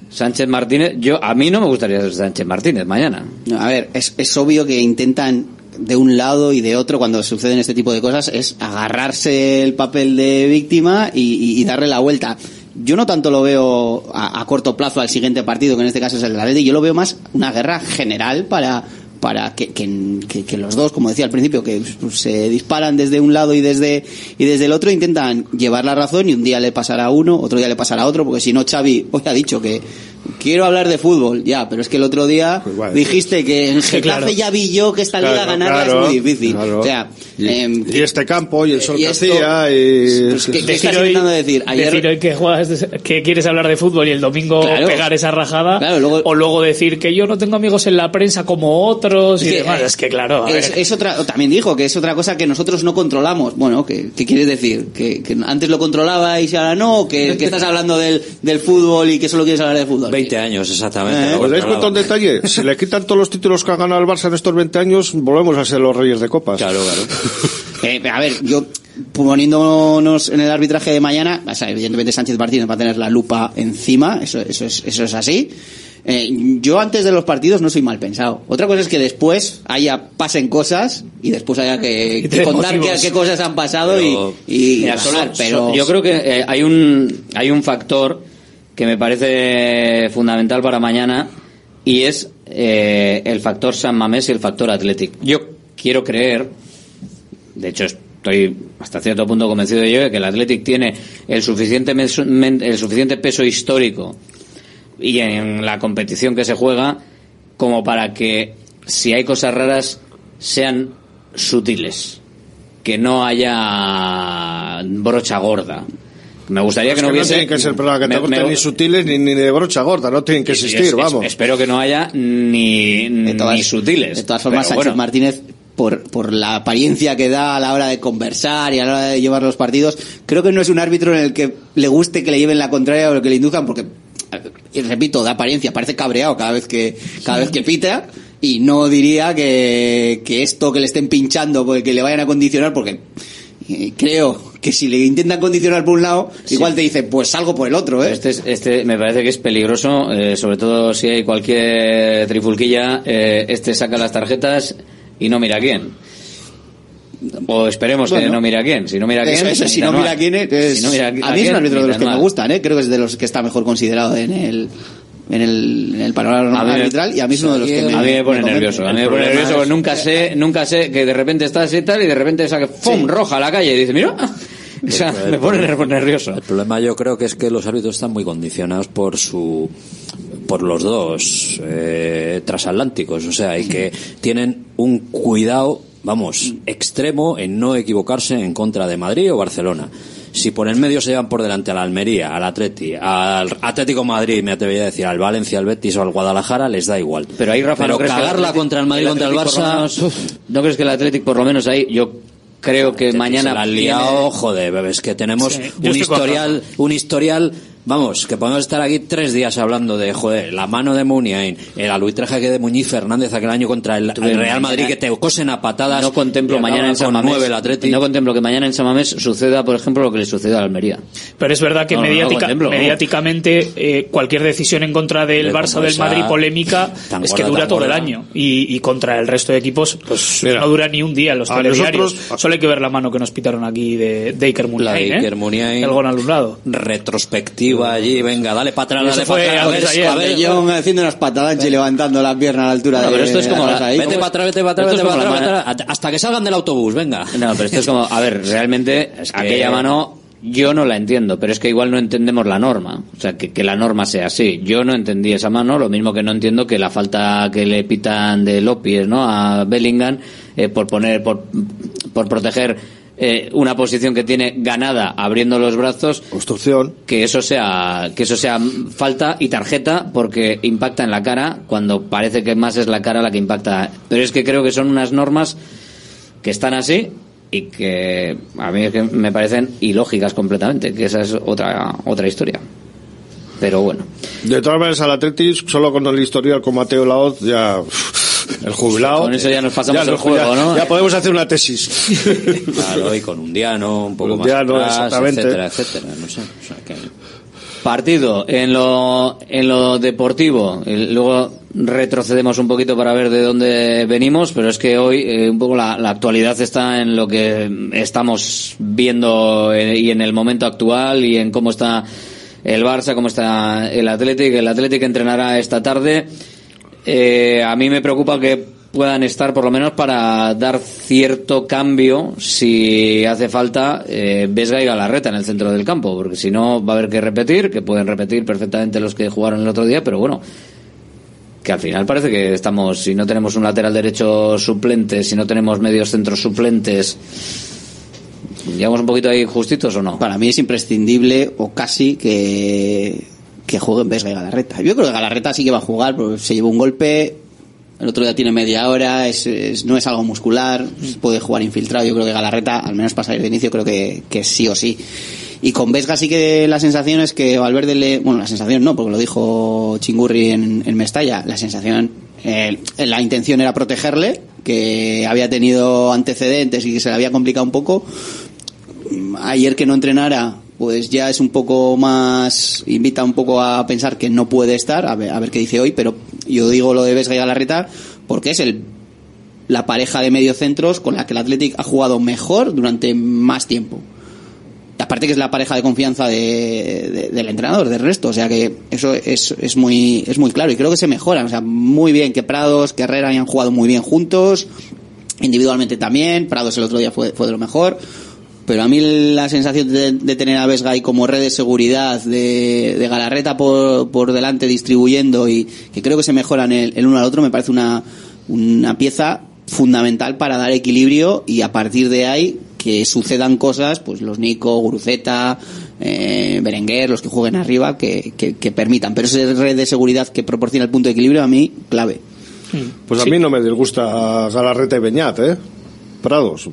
Sánchez Martínez yo a mí no me gustaría ser Sánchez Martínez mañana No, a ver, es, es obvio que intentan de un lado y de otro cuando suceden este tipo de cosas es agarrarse el papel de víctima y, y- darle la vuelta. Yo no tanto lo veo a, corto plazo al siguiente partido, que en este caso es el del Atleti, yo lo veo más una guerra general para para que, que- que- los dos, como decía al principio, que se disparan desde un lado y desde y desde el otro intentan llevar la razón y un día le pasará a uno, otro día le pasará a otro, porque si no Xavi hoy ha dicho que quiero hablar de fútbol, ya, pero es que el otro día dijiste que en Sí, Getafe claro. ya vi yo que esta liga Claro, ganarla claro, es muy difícil. claro. O sea, em, Y este campo y el sol y que hacía y... pues, ¿qué- qué estás hoy- intentando decir? Ayer- decir hoy que juegas de- que quieres hablar de fútbol y el domingo Claro. pegar esa rajada o luego decir que yo no tengo amigos en la prensa como otros y Es que, demás eh, es que claro a es, ver. es otra, también dijo que es otra cosa que nosotros no controlamos. Bueno, ¿qué, qué quieres decir? ¿Que, que antes lo controlabais y ahora no? ¿O ¿Que, que estás hablando del, del fútbol y que solo quieres hablar de fútbol? 20 años exactamente. Eh, ¿Os dais cuenta un detalle? Si le quitan todos los títulos que ha ganado el Barça en estos 20 años, volvemos a ser los reyes de copas. Claro, claro. Eh, a ver, yo poniéndonos en el arbitraje de mañana, o sea, evidentemente Sánchez Martínez va a tener la lupa encima, eso, eso, es, eso es así. Eh, yo antes de los partidos no soy mal pensado. Otra cosa es que después haya pasen cosas y después haya que, que contar qué, qué cosas han pasado Pero- y, y Mira, solo- pero yo creo que eh, hay un hay un factor que me parece fundamental para mañana y es eh, el factor San Mamés y el factor Athletic. Yo quiero creer, de hecho estoy hasta cierto punto convencido de ello, que el Athletic tiene el suficiente el suficiente peso histórico y en la competición que se juega como para que si hay cosas raras sean sutiles que no haya brocha gorda me gustaría que no que hubiese tienen que ser que me- te gusten me- ni sutiles ni, ni de brocha gorda, no tienen que existir, es- vamos. espero que no haya ni, ni sutiles De todas formas, Sánchez bueno, Martínez, por, por la apariencia que da a la hora de conversar y a la hora de llevar los partidos, creo que no es un árbitro en el que le guste que le lleven la contraria o que le induzcan, porque, eh, repito, da apariencia, parece cabreado cada vez que, cada vez que pita. Y no diría que, que esto que le estén pinchando, porque que le vayan a condicionar, porque eh, creo que si le intentan condicionar por un lado, igual te dice, pues salgo por el otro, ¿eh? Este, es- este me parece que es peligroso, eh, sobre todo si hay cualquier trifulquilla. eh, este saca las tarjetas y no mira a quién. O esperemos que no mira a quién. Si no mira a quién, Eso, si tan no mira mal. quién es, Si no mira a mí es un árbitro de los que me gustan, ¿eh? creo que es de los que está mejor considerado en el en el, en el panorama A arbitral y a mí es uno de los que me, a mí me pone nervioso, a mí me pone nervioso, nunca sé, nunca sé que de repente estás y tal y de repente saque ¡pum! roja a la calle y dice, mira, o sea, me pone ner- nervioso. El problema yo creo que es que los árbitros están muy condicionados por su por los dos eh, transatlánticos, o sea, y que tienen un cuidado, vamos, extremo en no equivocarse en contra de Madrid o Barcelona. Si por el medio se llevan por delante al Almería, al Atleti, al Atlético Madrid, me atrevería a decir, al Valencia, al Betis o al Guadalajara, les da igual. Pero ahí, Rafa, Pero ¿no crees que cagarla contra el Madrid, contra el por lo Barça, menos- ¿No crees que el Athletic, por lo menos ahí, yo creo que mañana... se la han tiene- liado, joder, es que tenemos Sí, un estoy con historial, un historial, vamos, que podemos estar aquí tres días hablando de, joder, la mano de Muniain, el arbitraje que de Muñiz Fernández aquel año contra el, el Real Madrid que te cosen a patadas. No contemplo mañana en San Mamés, nueve el Atleti. no contemplo que mañana en San Mamés suceda, por ejemplo, lo que le sucede a la Almería. Pero es verdad que No, no, no mediáticamente eh, cualquier decisión en contra del Barça o del Madrid polémica tan es que dura todo el año y, y contra el resto de equipos pues no dura ni un día en los a telediarios. nosotros- Solo hay que ver la mano que nos pitaron aquí de, de Iker Muniain, ¿eh? Iker Muniain. El gol anulado. Allí, venga, dale para atrás, dale para a ver, atrás. ayer. A ver, Jong haciendo unas patadas y levantando la pierna a la altura No, de pero esto es como la- ahí. Vete para atrás, vete para atrás, vete para atrás, hasta que salgan del autobús, venga. No, pero esto es como, a ver, realmente aquella mano yo no la entiendo, pero es que igual no entendemos la norma, o sea, que, que la norma sea así. Yo no entendí esa mano, lo mismo que no entiendo que la falta que le pitan de López, ¿no? A Bellingham eh, por poner, por, por proteger eh, una posición que tiene ganada abriendo los brazos. Obstrucción. Que eso sea, que eso sea falta y tarjeta porque impacta en la cara cuando parece que más es la cara la que impacta. Pero es que creo que son unas normas que están así y que a mí es que me parecen ilógicas completamente, que esa es otra otra historia. Pero bueno. De todas maneras, al Atletis, solo con el historial con Mateo Laoz, ya. El jubilado. Con eso ya nos pasamos el nos- juego, ya- ¿no? Ya podemos hacer una tesis. Claro, y con un diano un poco Un más diano, atrás, exactamente. etcétera, etcétera, no sé. O sea, que... Partido en lo, en lo deportivo. Luego retrocedemos un poquito para ver de dónde venimos, pero es que hoy eh, un poco la, la actualidad está en lo que estamos viendo eh, y en el momento actual y en cómo está el Barça, cómo está el Athletic. El Athletic entrenará esta tarde. Eh, a mí me preocupa que puedan estar por lo menos para dar cierto cambio si hace falta eh, Vesga y Galarreta en el centro del campo, porque si no va a haber que repetir, que pueden repetir perfectamente los que jugaron el otro día, pero bueno, que al final parece que estamos, si no tenemos un lateral derecho suplente, si no tenemos medios centros suplentes, ¿llevamos un poquito ahí justitos o no? Para mí es imprescindible o casi que, que jueguen Vesga y Galarreta. Yo creo que Galarreta sí que va a jugar, porque se llevó un golpe, el otro día tiene media hora, es, no es algo muscular, puede jugar infiltrado. Yo creo que Galarreta, al menos para salir de inicio, creo que, sí o sí. Y con Vesga sí que la sensación es que Valverde le... Bueno, la sensación no, porque lo dijo Chingurri en, en Mestalla. La sensación, eh, la intención era protegerle, que había tenido antecedentes y que se le había complicado un poco. Ayer que no entrenara, pues ya es un poco más... Invita un poco a pensar que no puede estar, a ver, a ver qué dice hoy, pero yo digo lo de Vesga y Galarreta porque es el la pareja de mediocentros con la que el Athletic ha jugado mejor durante más tiempo. Aparte que es la pareja de confianza de, de- del entrenador, del resto, o sea que eso es, es muy es muy claro y creo que se mejoran, o sea, muy bien que Prados, que Herrera han jugado muy bien juntos, individualmente también, Prados el otro día fue, fue de lo mejor, pero a mí la sensación de, de tener a Vesga ahí como red de seguridad, de, de Galarreta por, por delante distribuyendo y que creo que se mejoran el, el uno al otro, me parece una, una pieza fundamental para dar equilibrio y a partir de ahí que sucedan cosas, pues los Nico, Guruceta, eh, Berenguer, los que jueguen arriba, que, que, que permitan. Pero esa red de seguridad que proporciona el punto de equilibrio a mí, clave. Pues a mí no me disgusta Galarreta y Beñat, ¿eh? Prados.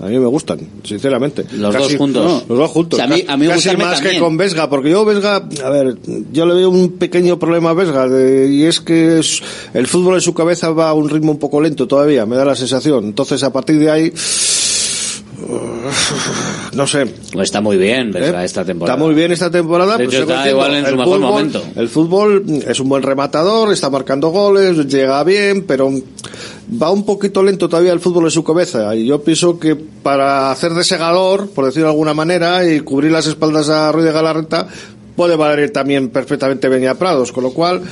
A mí me gustan, sinceramente. Los dos juntos. No, los dos juntos. O sea, a mí- a mí Casi gustarme más que con Vesga, porque yo Vesga, a ver, yo le veo un pequeño problema a Vesga, de- y es que es- el fútbol en su cabeza va a un ritmo un poco lento todavía, me da la sensación. Entonces, a partir de ahí, no sé. Pues está muy bien Vesga esta temporada. Está muy bien esta temporada. Hecho, sigo está igual en su mejor fútbol- momento. El fútbol es un buen rematador, está marcando goles, llega bien, pero va un poquito lento todavía el fútbol en su cabeza. Y yo pienso que para hacer de segador, por decirlo de alguna manera, y cubrir las espaldas a Ruiz de Galarreta, puede valer también perfectamente Beña Prados. Con lo cual,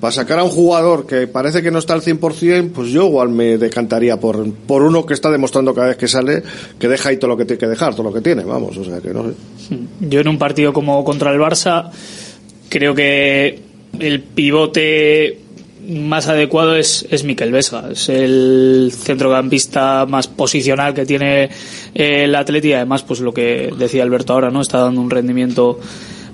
para sacar a un jugador que parece que no está al 100%, pues yo igual me decantaría por, por uno que está demostrando cada vez que sale que deja ahí todo lo que tiene que dejar, todo lo que tiene, vamos, o sea que no sé. Yo en un partido como contra el Barça creo que el pivote más adecuado es, es Miquel Vesga. Es el centrocampista más posicional que tiene eh, el Atleti además, pues lo que decía Alberto ahora, ¿no? Está dando un rendimiento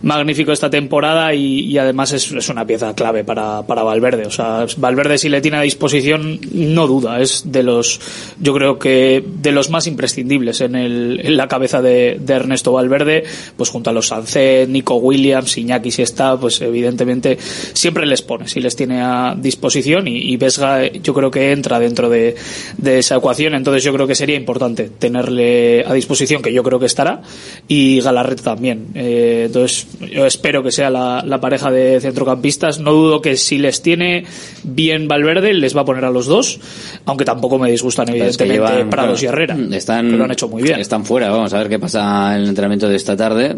magnífico esta temporada y, y además es, es una pieza clave para, para Valverde. O sea, Valverde si le tiene a disposición, no duda, es de los, yo creo que de los más imprescindibles en, el, en la cabeza de, de Ernesto Valverde, pues junto a los Sancet, Nico Williams, Iñaki si está, pues evidentemente siempre les pone, si les tiene a disposición y, y Vesga yo creo que entra dentro de, de esa ecuación, entonces yo creo que sería importante tenerle a disposición, que yo creo que estará, y Galarreta también. Eh, entonces yo espero que sea la, la pareja de centrocampistas. No dudo que si les tiene bien Valverde, les va a poner a los dos, aunque tampoco me disgustan, Pero es que evidentemente, llevan- Prados y Herrera. Están, que lo han hecho muy bien. Están fuera, vamos a ver qué pasa en el entrenamiento de esta tarde.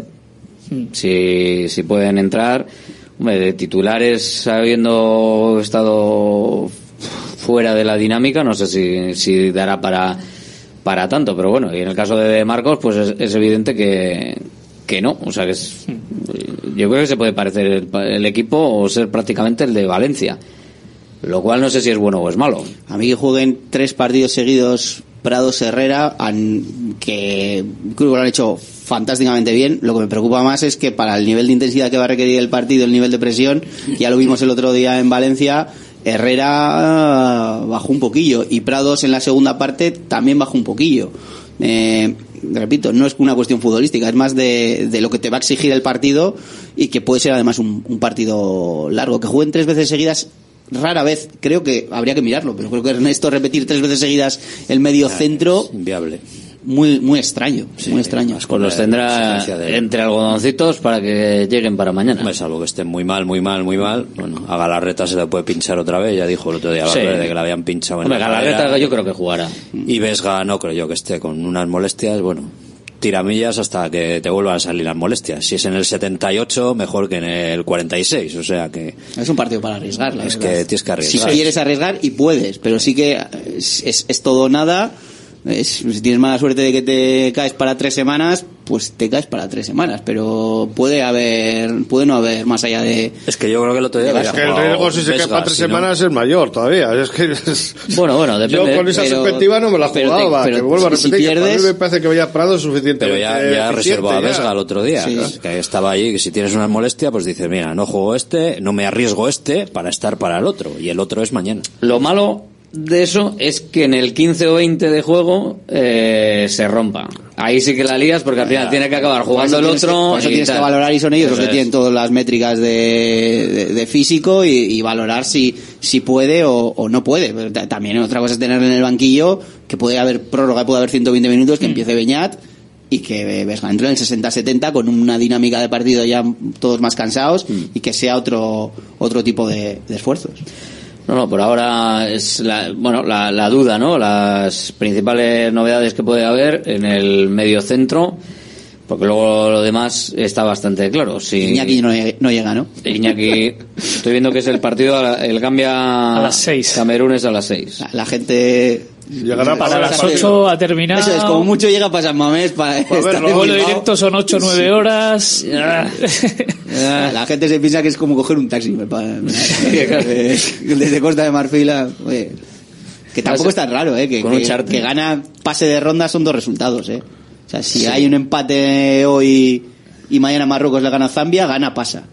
Si, si pueden entrar. Hombre, de titulares, habiendo estado fuera de la dinámica, no sé si, si dará para, para tanto, pero bueno, y en el caso de Marcos, pues es, es evidente que, que no. O sea, que es, yo creo que se puede parecer el, el equipo o ser prácticamente el de Valencia. Lo cual no sé si es bueno o es malo. A mí que jueguen tres partidos seguidos Prados Herrera, que creo que lo han hecho fantásticamente bien. Lo que me preocupa más es que para el nivel de intensidad que va a requerir el partido, el nivel de presión, ya lo vimos el otro día en Valencia, Herrera ah, bajó un poquillo y Prados en la segunda parte también bajó un poquillo. Eh, repito, no es una cuestión futbolística, es más de, de lo que te va a exigir el partido y que puede ser además un, un partido largo. Que jueguen tres veces seguidas rara vez, creo que habría que mirarlo, pero creo que Ernesto repetir tres veces seguidas el medio centro inviable. Muy muy extraño, muy extraño. Pues los tendrá entre algodoncitos para que lleguen para mañana. Hombre, salvo que estén muy mal, muy mal, muy mal. Bueno, a Galarreta se le puede pinchar otra vez. Ya dijo el otro día Sí. Valverde que le habían pinchado en Hombre, la Galarreta yo creo que jugará. Y Vesga no creo yo que esté con unas molestias. Bueno, tiramillas hasta que te vuelvan a salir las molestias. Si es en el 78, mejor que en el 46. O sea que Es un partido para arriesgar, la es verdad. que tienes que Si arriesgar. quieres arriesgar y puedes, pero sí que es, es- todo nada. Es- si tienes mala suerte de que te caes para tres semanas, pues te caes para tres semanas. Pero puede haber, puede no haber más allá de. Es que yo creo que el otro día Es que el riesgo si se queda para tres semanas es mayor todavía. Es que es- Bueno, bueno, depende. Yo con esa pero- perspectiva no me la pero te- jugaba. pero que vuelvo a si repetir que para pierdes- mí me parece que vaya Prado es suficiente. Pero ya, ya reservó a Vesga el otro día, Sí. que estaba allí, que si tienes una molestia, pues dices, mira, no juego este, no me arriesgo este para estar para el otro, y el otro es mañana. Lo malo de eso es que en el 15 o 20 de juego eh, se rompa. Ahí sí que la lías porque al final tiene que acabar jugando el que- otro. por eso y tienes que valorar y son ellos los que es. tienen todas las métricas de, de- de físico y, y valorar si, si puede o, o no puede. Pero ta- También otra cosa es tenerle en el banquillo, que puede haber prórroga, puede haber 120 minutos, que empiece Beñat y que Vesga entre en el 60-70 con una dinámica de partido ya todos más cansados y que sea otro, otro tipo de, de esfuerzos. No, no, por ahora es la, bueno, la, la duda, ¿no? Las principales novedades que puede haber en el medio centro, porque luego lo demás está bastante claro. Si Iñaki no, no llega, ¿no? Iñaki, estoy viendo que es el partido, a la- el cambia A las seis. Camerún es a las 6. La gente Llegará Para las 8 ha terminado. Eso es, como mucho llega para San Mamés para El vuelo directo son 8 o 9 horas. La gente se piensa que es como coger un taxi. Desde Costa de Marfil a- oye, Que tampoco es tan raro, ¿eh? Que, que- que gana pase de ronda son dos resultados, ¿eh? O sea, si hay un empate hoy y mañana Marruecos le gana a Zambia, gana pasa.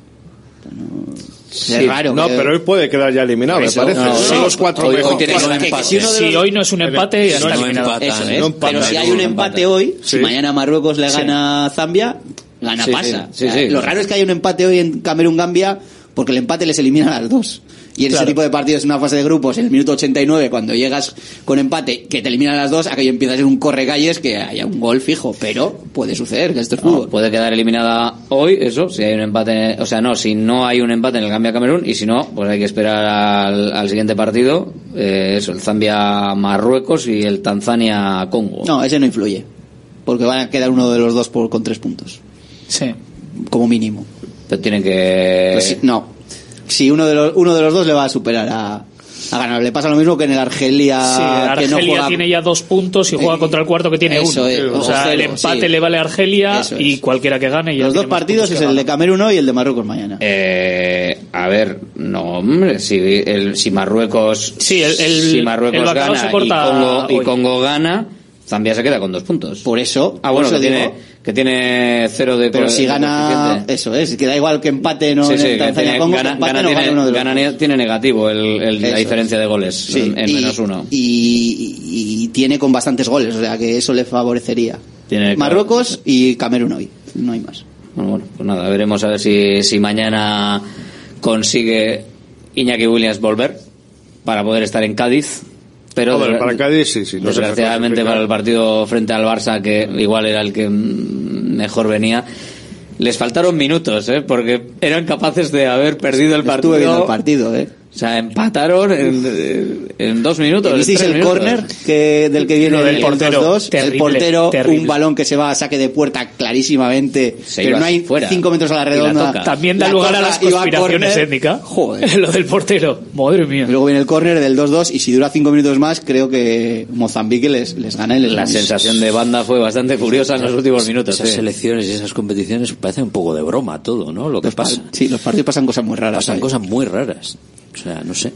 Sí. es raro. No, que- pero hoy puede quedar ya eliminado, me parece. no, Son sí. los cuatro Hoy- mejores. un empate. Si hoy no es un empate, ya No, está no eliminado. empatan, Eso es. no empatan. pero si hay un empate hoy, si mañana Marruecos le gana a Zambia, gana pasa. sí, O sea, sí. Lo raro es que haya un empate hoy en Camerún-Gambia porque el empate les elimina a las dos. Y en Claro. ese tipo de partidos, en una fase de grupos, en el minuto 89, cuando llegas con empate que te eliminan las dos, aquello empieza a ser un correcalles que haya un gol fijo. Pero puede suceder, que esto es No, fútbol. puede quedar eliminada hoy, eso, si hay un empate, o sea, no, si no hay un empate en el Gambia Camerún, y si no, pues hay que esperar al, al siguiente partido, eh, eso, el Zambia Marruecos y el Tanzania Congo. No, ese no influye. Porque van a quedar uno de los dos por, con tres puntos. Sí. Como mínimo. Pero tienen que... Pues no. Si uno de los, uno de los dos le va a superar a, ha ganado. Le pasa lo mismo que en el Argelia. Sí, el que no Argelia juega- tiene ya dos puntos y juega contra el cuarto que tiene Eso uno. es, o sea, cero, el empate sí. le vale a Argelia Eso es. y cualquiera que gane ya Los dos partidos es el de. Camerún hoy y el de Marruecos mañana. Eh, a ver, no, hombre, si, el, si Marruecos, Sí, el- el- si Marruecos gana se corta y, Congo, y hoy. Congo gana, Zambia se queda con dos puntos. Por eso. Ah, bueno, que tiene, digo. que tiene cero de Pero si gana, eso es, que da igual que empate no Sí, en sí, que Tanzania tiene- Congo, gana, empate gana no tiene, uno de los gana ne- tiene negativo el, el- la diferencia de goles Sí, en, en y- menos uno. Y, y tiene con bastantes goles, o sea que eso le favorecería. Tiene- Marruecos y Camerún hoy, no hay más. Bueno, bueno, pues nada, veremos a ver si, si mañana consigue Iñaki Williams volver para poder estar en Cádiz. Pero Hombre, para Cádiz sí, sí. no desgraciadamente para el partido frente al Barça, que igual era el que mejor venía, les faltaron minutos, ¿eh? porque eran capaces de haber perdido el partido. Estuve viendo el partido, ¿eh? O sea, empataron en, en dos minutos. ¿Visteis el minutos. córner que, del que viene el portero, 2-2? terrible, el portero, terrible. un balón que se va a saque de puerta clarísimamente, Se pero no hay fuera. 5 metros a la redonda. También da La lugar a las conspiraciones étnicas. Joder. Lo del portero. Madre mía. Luego viene el córner del 2-2 y si dura 5 minutos más, creo que Mozambique les, les gana les La sensación de banda fue bastante curiosa en los últimos minutos. Esas sí. selecciones y esas competiciones parece un poco de broma todo, ¿no? Lo que Los pasa. Sí, los partidos pasan cosas muy raras. Pasan ahí. cosas muy raras. O sea, no sé.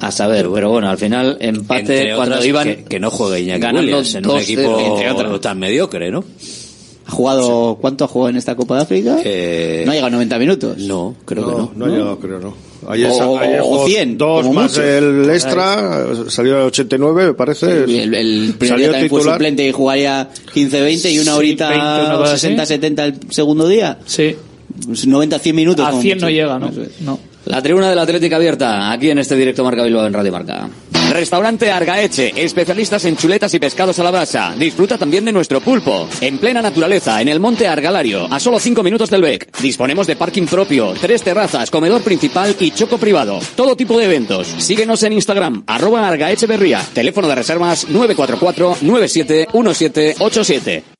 A saber, pero bueno, al final empate Entre cuando otras, iban que, que no juegue Iñaki ganando Williams en un 2-0, equipo otras. tan mediocre, ¿no? ¿Ha jugado, ¿Cuánto ha jugado en esta Copa de África? Eh, no ha llegado a 90 minutos. No, creo que no. No ha llegado, creo, no. Ayer, O- ayer o jugó 100, dos como más mucho. el extra, salió el 89, me parece. Sí, el, el primer día salió también fue suplente y jugaría 15-20 y una Sí, horita 20, una cosa así. 60-70 el segundo día. Sí. Pues 90-100 minutos. A como 100 mucho. no llega, ¿no? No. La tribuna de la Atlética abierta, aquí en este directo Marca Bilbao en Radio Marca. Restaurante Argaeche, especialistas en chuletas y pescados a la brasa. Disfruta también de nuestro pulpo. En plena naturaleza, en el monte Argalario, a solo 5 minutos del BEC. Disponemos de parking propio, tres terrazas, comedor principal y choco privado. Todo tipo de eventos. Síguenos en Instagram, arroba Argaeche Berría. Teléfono de reservas 944-971787.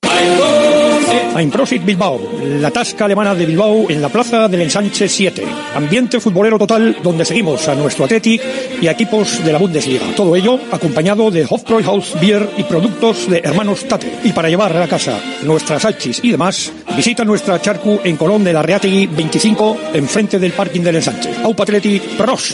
Einprosit Bilbao, la tasca alemana de Bilbao en la plaza del Ensanche 7. Ambiente futbolero total donde seguimos a nuestro Athletic y equipos de la Bundesliga. Todo ello acompañado de Hofbräuhaus Beer y productos de hermanos Tate. Y para llevar a casa nuestras salchis y demás, visita nuestra charcu en Colón de la Reategui 25 enfrente del parking del Ensanche. Aupa Athletic Pros.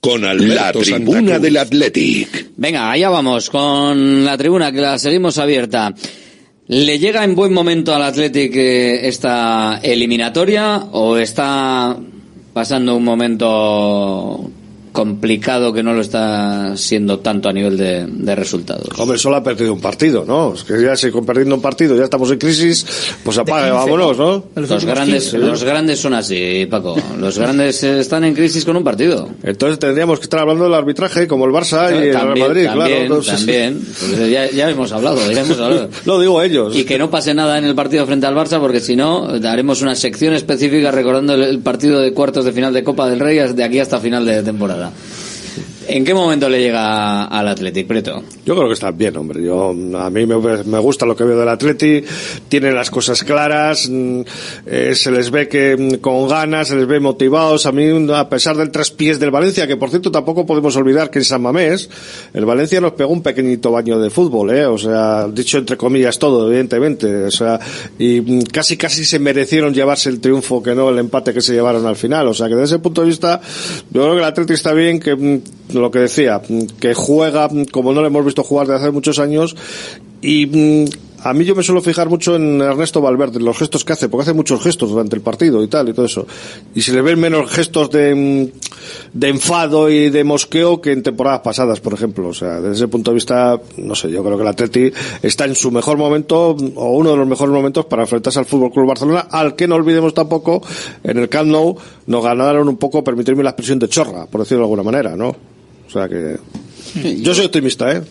Con la tribuna del Athletic. Venga, allá vamos con la tribuna que la seguimos abierta. ¿Le llega en buen momento al Athletic eh, esta eliminatoria o está pasando un momento complicado que no lo está siendo tanto a nivel de, de resultados? Hombre, solo ha perdido un partido, ¿no? Es que ya si con perdiendo un partido ya estamos en crisis, pues apague, vámonos, ¿no? Los grandes, los grandes son así, Paco. Los grandes están en crisis con un partido. Entonces tendríamos que estar hablando del arbitraje como el Barça y el Real Madrid, también, claro. No también. Pues ya, ya hemos hablado, ya hemos hablado. Lo digo ellos. Y que no pase nada en el partido frente al Barça, porque si no, haremos una sección específica recordando el, el partido de cuartos de final de Copa del Rey de aquí hasta final de temporada. nada. ¿En qué momento le llega al Athletic, Preto? Yo creo que está bien, hombre. Yo, a mí me, gusta lo que veo del Atleti. Tienen las cosas claras. mm, eh, se les ve que mm, con ganas, se les ve motivados. A mí, a pesar del traspiés del Valencia, que por cierto tampoco podemos olvidar que en San Mamés, el Valencia nos pegó un pequeñito baño de fútbol, ¿eh? O sea, dicho entre comillas todo, evidentemente. O sea, y mm, casi casi se merecieron llevarse el triunfo que no el empate que se llevaron al final. O sea, que desde ese punto de vista, yo creo que el Atleti está bien, que mm, lo que decía, que juega como no lo hemos visto jugar desde hace muchos años y mm, a mí yo me suelo fijar mucho en Ernesto Valverde, en los gestos que hace, porque hace muchos gestos durante el partido y tal y todo eso. Y se le ven menos gestos de, mm, de enfado y de mosqueo que en temporadas pasadas, por ejemplo. O sea, desde ese punto de vista, no sé, yo creo que el Atleti está en su mejor momento, o uno de los mejores momentos para enfrentarse al Fútbol Club Barcelona, al que no olvidemos tampoco, en el Camp Nou nos ganaron un poco, permitirme la expresión de chorra, por decirlo de alguna manera, ¿no? O sea que, yo soy optimista, ¿eh?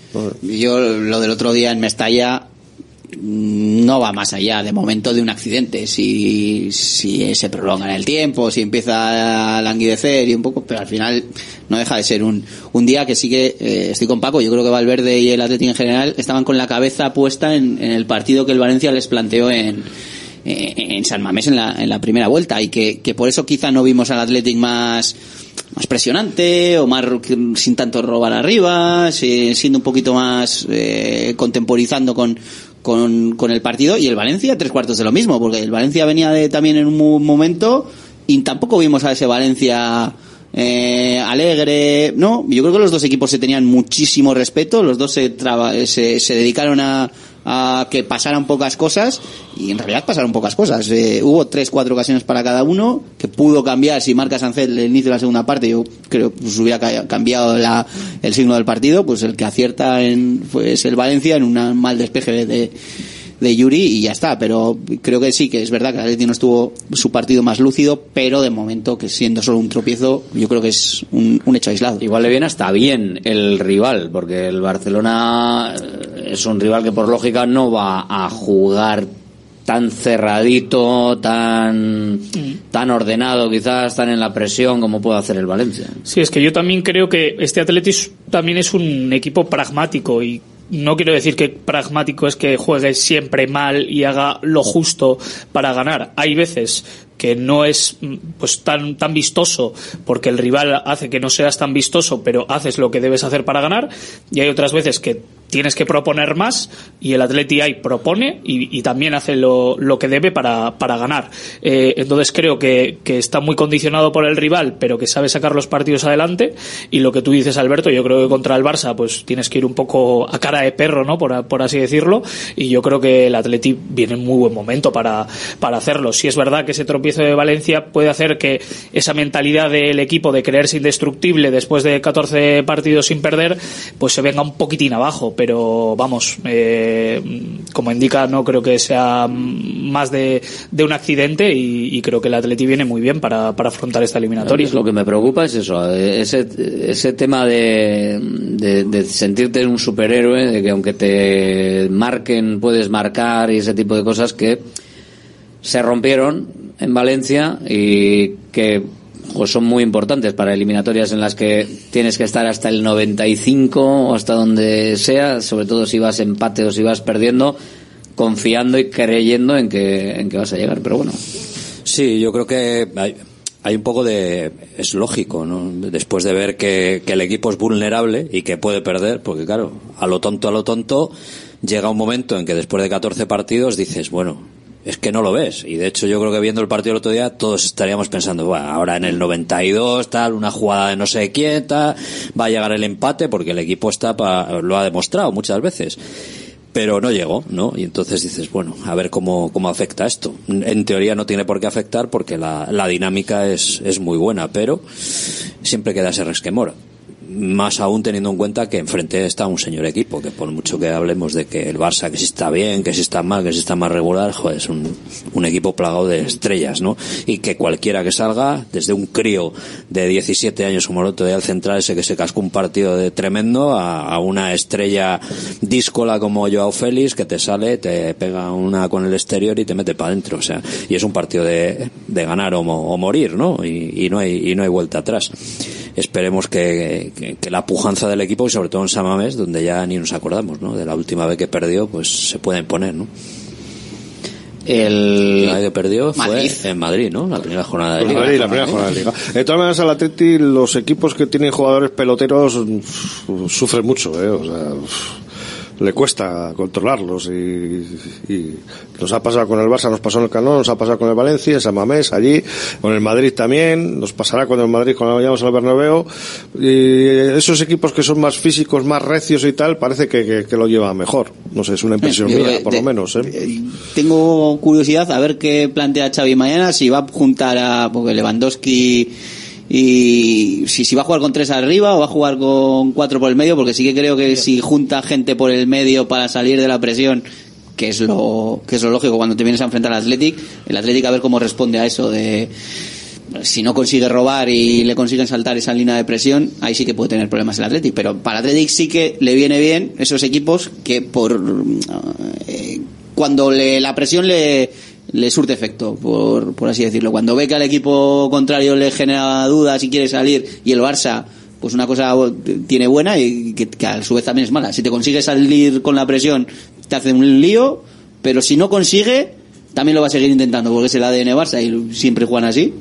Yo lo del otro día en Mestalla mm, no va más allá de momento de un accidente. Si, si se prolonga en el tiempo, si empieza a languidecer y un poco, pero al final no deja de ser un, un día que sí que eh, estoy con Paco. Yo creo que Valverde y el Atlético en general estaban con la cabeza puesta en, en el partido que el Valencia les planteó en, en en San Mamés en la, en la primera vuelta y que, que por eso quizá no vimos al Athletic más más presionante o más sin tanto robar arriba, si- siendo un poquito más eh, contemporizando con, con, el partido. Y el Valencia tres cuartos de lo mismo, porque el Valencia venía de, también en un momento y tampoco vimos a ese Valencia eh, alegre, no, yo creo que los dos equipos se tenían muchísimo respeto, los dos se, traba- se, se dedicaron a, a que pasaran pocas cosas y en realidad pasaron pocas cosas. Eh, hubo tres, cuatro ocasiones para cada uno que pudo cambiar si marca Sancet el inicio de la segunda parte. Yo creo que pues, hubiera ca- cambiado la- el signo del partido. Pues el que acierta en, pues el Valencia en un mal despeje de, Yuri y ya está. Pero creo que sí, que es verdad que el Atleti no estuvo su partido más lúcido, pero de momento que siendo solo un tropiezo, yo creo que es un, un hecho aislado. Igual le viene hasta bien el rival, porque el Barcelona es un rival que por lógica no va a jugar tan cerradito, tan, tan ordenado quizás, tan en la presión como puede hacer el Valencia. Sí, es que yo también creo que este Atletis también es un equipo pragmático y no quiero decir que pragmático es que juegue siempre mal y haga lo justo para ganar. Hay veces que no es mm, pues tan tan vistoso porque el rival hace que no seas tan vistoso, pero haces lo que debes hacer para ganar y hay otras veces que tienes que proponer más y el Atleti ahí propone y, y también hace lo, lo que debe para, para ganar. Eh, entonces creo que, que está muy condicionado por el rival, pero que sabe sacar los partidos adelante. Y lo que tú dices, Alberto, yo creo que contra el Barça pues tienes que ir un poco a cara de perro, ¿no? Por, por así decirlo. Y yo creo que el Atleti viene en muy buen momento para, para hacerlo. Si es verdad que ese tropiezo de Valencia puede hacer que esa mentalidad del equipo de creerse indestructible después de 14 partidos sin perder, pues se venga un poquitín abajo pero vamos, eh, como indica, no creo que sea más de, de un accidente y, creo que el Atleti viene muy bien para, para afrontar esta eliminatoria. Lo que me preocupa es eso, ese, ese tema de, de sentirte un superhéroe, de que aunque te marquen, puedes marcar y ese tipo de cosas que se rompieron en Valencia y que pues son muy importantes para eliminatorias en las que tienes que estar hasta el 95 o hasta donde sea, sobre todo si vas empate o si vas perdiendo, confiando y creyendo en que, en que vas a llegar. Pero bueno. Sí, yo creo que hay, un poco de... es lógico, ¿no? Después de ver que, que el equipo es vulnerable y que puede perder, porque claro, a lo tonto, a lo tonto, llega un momento en que después de 14 partidos dices, bueno, es que no lo ves. Y de hecho yo creo que viendo el partido el otro día todos estaríamos pensando, bueno, ahora en el 92 tal, una jugada de no sé quién tal, va a llegar el empate porque el equipo está lo ha demostrado muchas veces. Pero no llegó, ¿no? Y entonces dices, bueno, a ver cómo, cómo afecta esto. En teoría no tiene por qué afectar porque la, la dinámica es, es muy buena, pero siempre queda ese resquemor más aún teniendo en cuenta que enfrente está un señor equipo, que por mucho que hablemos de que el Barça, que si está bien, que si está mal, que si está más regular, joder, es un, equipo plagado de estrellas, ¿no? Y que cualquiera que salga, desde un crío de 17 años como el otro día al central, ese que se cascó un partido de tremendo, a, una estrella díscola como Joao Félix, que te sale, te pega una con el exterior y te mete para adentro, o sea, y es un partido de, ganar o, mo- o morir, ¿no? Y no hay, y no hay vuelta atrás. Esperemos que, que- que la pujanza del equipo y sobre todo en Samamés, donde ya ni nos acordamos, ¿no? De la última vez que perdió, pues se puede imponer, ¿no? El La vez que perdió fue Madrid. en Madrid, ¿no? La primera jornada de liga. Madrid, la primera jornada de liga. De todas maneras, al Atleti, los equipos que tienen jugadores peloteros uf, sufren mucho, ¿eh? O sea, uf, le cuesta controlarlos y, y nos ha pasado con el Barça, nos pasó en el Canón, nos ha pasado con el Valencia, en San Mamés, allí, con el Madrid también, nos pasará con el Madrid cuando vayamos al Bernabéu y esos equipos que son más físicos, más recios y tal, parece que, que, que lo llevan mejor. No sé, es una impresión Yo mía, que por lo menos, ¿eh? Tengo curiosidad a ver qué plantea Xavi mañana, si va a juntar a porque Lewandowski y si, si va a jugar con tres arriba o va a jugar con cuatro por el medio, porque sí que creo que si junta gente por el medio para salir de la presión, que es lo que es lo lógico cuando te vienes a enfrentar al Athletic, el Athletic a ver cómo responde a eso de si no consigue robar y le consiguen saltar esa línea de presión, ahí sí que puede tener problemas el Athletic. Pero para el Athletic sí que le viene bien esos equipos que por eh, cuando le, la presión le, le surte efecto, por, por así decirlo. Cuando ve que al equipo contrario le genera dudas y quiere salir y el Barça pues una cosa tiene buena y que, que a su vez también es mala. Si te consigue salir con la presión, te hace un lío, pero si no consigue, también lo va a seguir intentando, porque es el ADN Barça y siempre juegan así.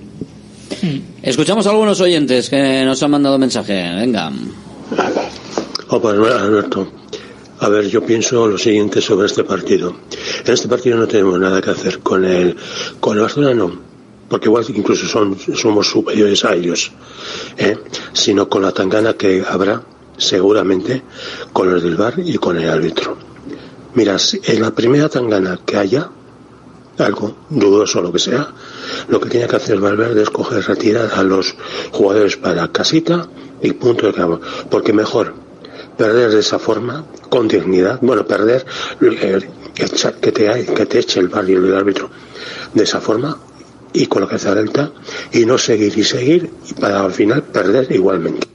Escuchamos a algunos oyentes que nos han mandado mensaje. Venga. Oh, pues, Alberto, a ver, yo pienso lo siguiente sobre este partido. En este partido no tenemos nada que hacer con el, con el Barcelona, no, porque igual incluso son, somos superiores a ellos, ¿eh? sino con la tangana que habrá, seguramente, con los del bar y con el árbitro. Mira, si en la primera tangana que haya, algo dudoso lo que sea, lo que tiene que hacer Valverde es coger, retirar a los jugadores para casita y punto de cabo. Porque mejor perder de esa forma, con dignidad, bueno, perder, eh, que, te, que te eche el barrio el árbitro de esa forma y con la cabeza alta y no seguir y seguir y para al final perder igualmente.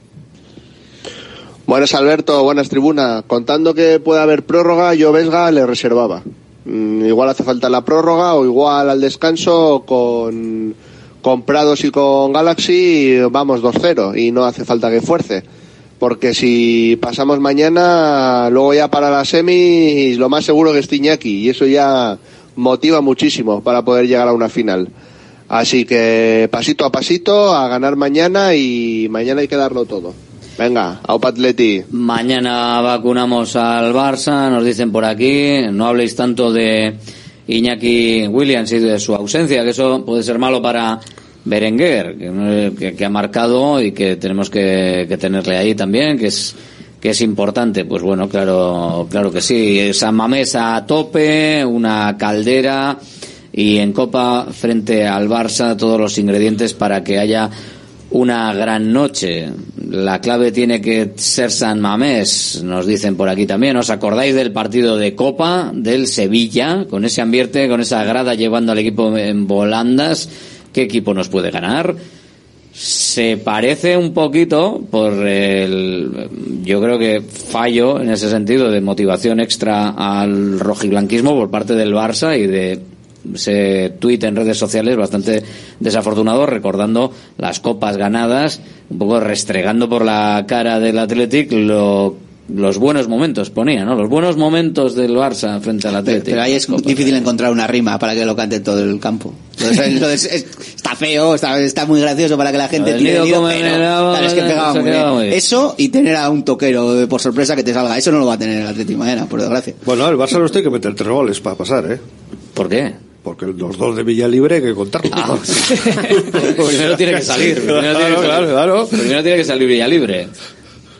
Buenas Alberto, buenas tribuna. Contando que puede haber prórroga, yo Vesga le reservaba. Mm, igual hace falta la prórroga o igual al descanso con, con Prados y con Galaxy vamos 2-0 y no hace falta que fuerce. Porque si pasamos mañana, luego ya para la semi, lo más seguro que es Iñaki y eso ya motiva muchísimo para poder llegar a una final. Así que pasito a pasito, a ganar mañana y mañana hay que darlo todo. Venga, Aupa Atleti. Mañana vacunamos al Barça, nos dicen por aquí. No habléis tanto de Iñaki Williams y de su ausencia, que eso puede ser malo para Berenguer, que, que- ha marcado y que tenemos que, que tenerle ahí también, que es que es importante. Pues bueno, claro, claro que sí. San Mamés a tope, una caldera y en Copa frente al Barça todos los ingredientes para que haya una gran noche. La clave tiene que ser San Mamés, nos dicen por aquí también. ¿Os acordáis del partido de Copa del Sevilla? Con ese ambiente, con esa grada llevando al equipo en volandas. ¿Qué equipo nos puede ganar? Se parece un poquito por el, yo creo que fallo en ese sentido de motivación extra al rojiblanquismo por parte del Barça y de ese tuit en redes sociales bastante desafortunado recordando las copas ganadas, un poco restregando por la cara del Athletic lo- los buenos momentos ponía, ¿no? Los buenos momentos del Barça frente al Athletic. Pero ahí es difícil encontrar una rima para que lo cante todo el campo. Entonces, entonces, es- está feo, está, está muy gracioso para que la gente tire el pero claro, es que pegaba muy bien. muy bien. Eso y tener a un toquero de- por sorpresa que te salga. Eso no lo va a tener el Atlético mañana, por desgracia. Bueno, el Barça los tiene que meter tres goles para pasar, ¿eh? ¿Por qué? Porque los dos de Villalibre hay que contarlos. Ah. Primero tiene que salir. Primero tiene que salir. claro, claro. Primero tiene que salir Villa Libre.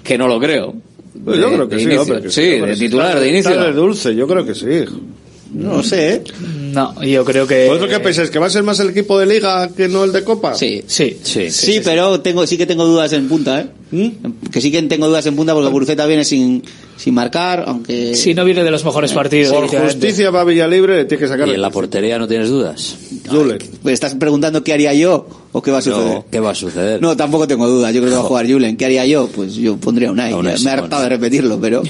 Que no lo creo. Pues yo creo que sí, inicio. hombre. que sí, de titular, de inicio. dulce, yo creo que sí. No sé, ¿eh? No, yo creo que. ¿Vosotros qué pensáis? ¿Que va a ser más el equipo de Liga que no el de Copa? Sí. Sí, sí. Sí, pero tengo, sí que tengo dudas en punta, ¿eh? ¿Mm? Que sí que tengo dudas en punta porque Guruceta viene sin, sin marcar, aunque... Si no viene de los mejores partidos. Por justicia va Villalibre, le tiene que sacar ¿Y en la portería no tienes dudas? Julen. ¿Me estás preguntando qué haría yo o qué va a suceder? No, ¿qué va a suceder? No, tampoco tengo dudas. Yo creo que va a jugar Julen. ¿Qué haría yo? Pues yo pondría un Unai, Me he hartado de repetirlo, pero...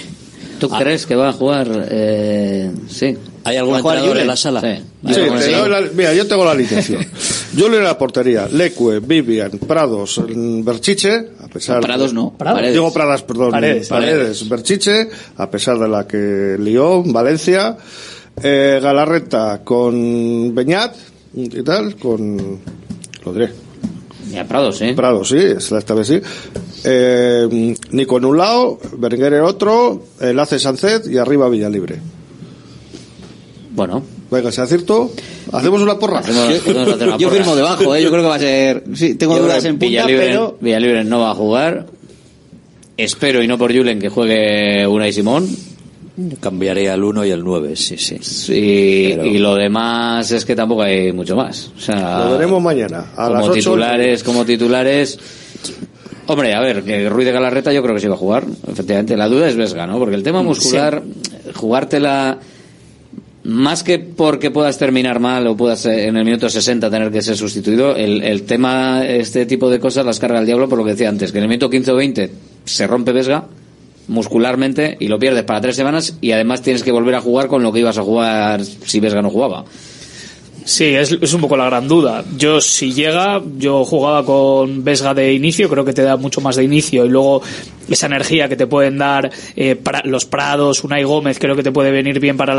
¿Tú crees que va a jugar? Eh, sí. ¿Hay algún ¿Va a jugar entrenador Julen? en la sala? Sí. Sí, Yo la- mira, yo tengo la licencia. Julen en la portería, Leque, Vivian, Prados, Berchiche, a pesar Prados de- no, Prados. Digo Pradas, perdón, Paredes. Paredes, Berchiche, a pesar de la que lió Valencia, eh, Galarreta con Beñat y tal, con lo diré. Y a Prados, ¿eh? Prados, sí, esta vez sí. Eh, Nico en un lado, Berenguer en otro, Enlace Sancet y arriba Villalibre. Bueno. Venga, si acierto, hacemos una porra. Yo firmo debajo, ¿eh? yo creo que va a ser. Sí, tengo Yo dudas en punta, Villalibre, pero. Villalibre no va a jugar. Espero, y no por Julen, que juegue Unai Simón. Cambiaría el 1 y el 9, sí, sí. Sí, Pero- y lo demás es que tampoco hay mucho más. O sea, Lo veremos mañana, a como las 8. titulares, como titulares. Hombre, a ver, que Ruiz de Galarreta yo creo que sí va a jugar, efectivamente. La duda es Vesga, ¿no? Porque el tema muscular, jugártela más que porque puedas terminar mal o puedas eh, en el minuto 60 tener que ser sustituido, el, el tema, este tipo de cosas las carga el diablo por lo que decía antes, que en el minuto 15 o 20 se rompe Vesga muscularmente y lo pierdes para tres semanas y además tienes que volver a jugar con lo que ibas a jugar si Vesga no jugaba. Sí, es, es un poco la gran duda. Yo, si llega, yo jugaba con Vesga de inicio, creo que te da mucho más de inicio y luego esa energía que te pueden dar eh, los Prados, Unai Gómez, creo que te puede venir bien para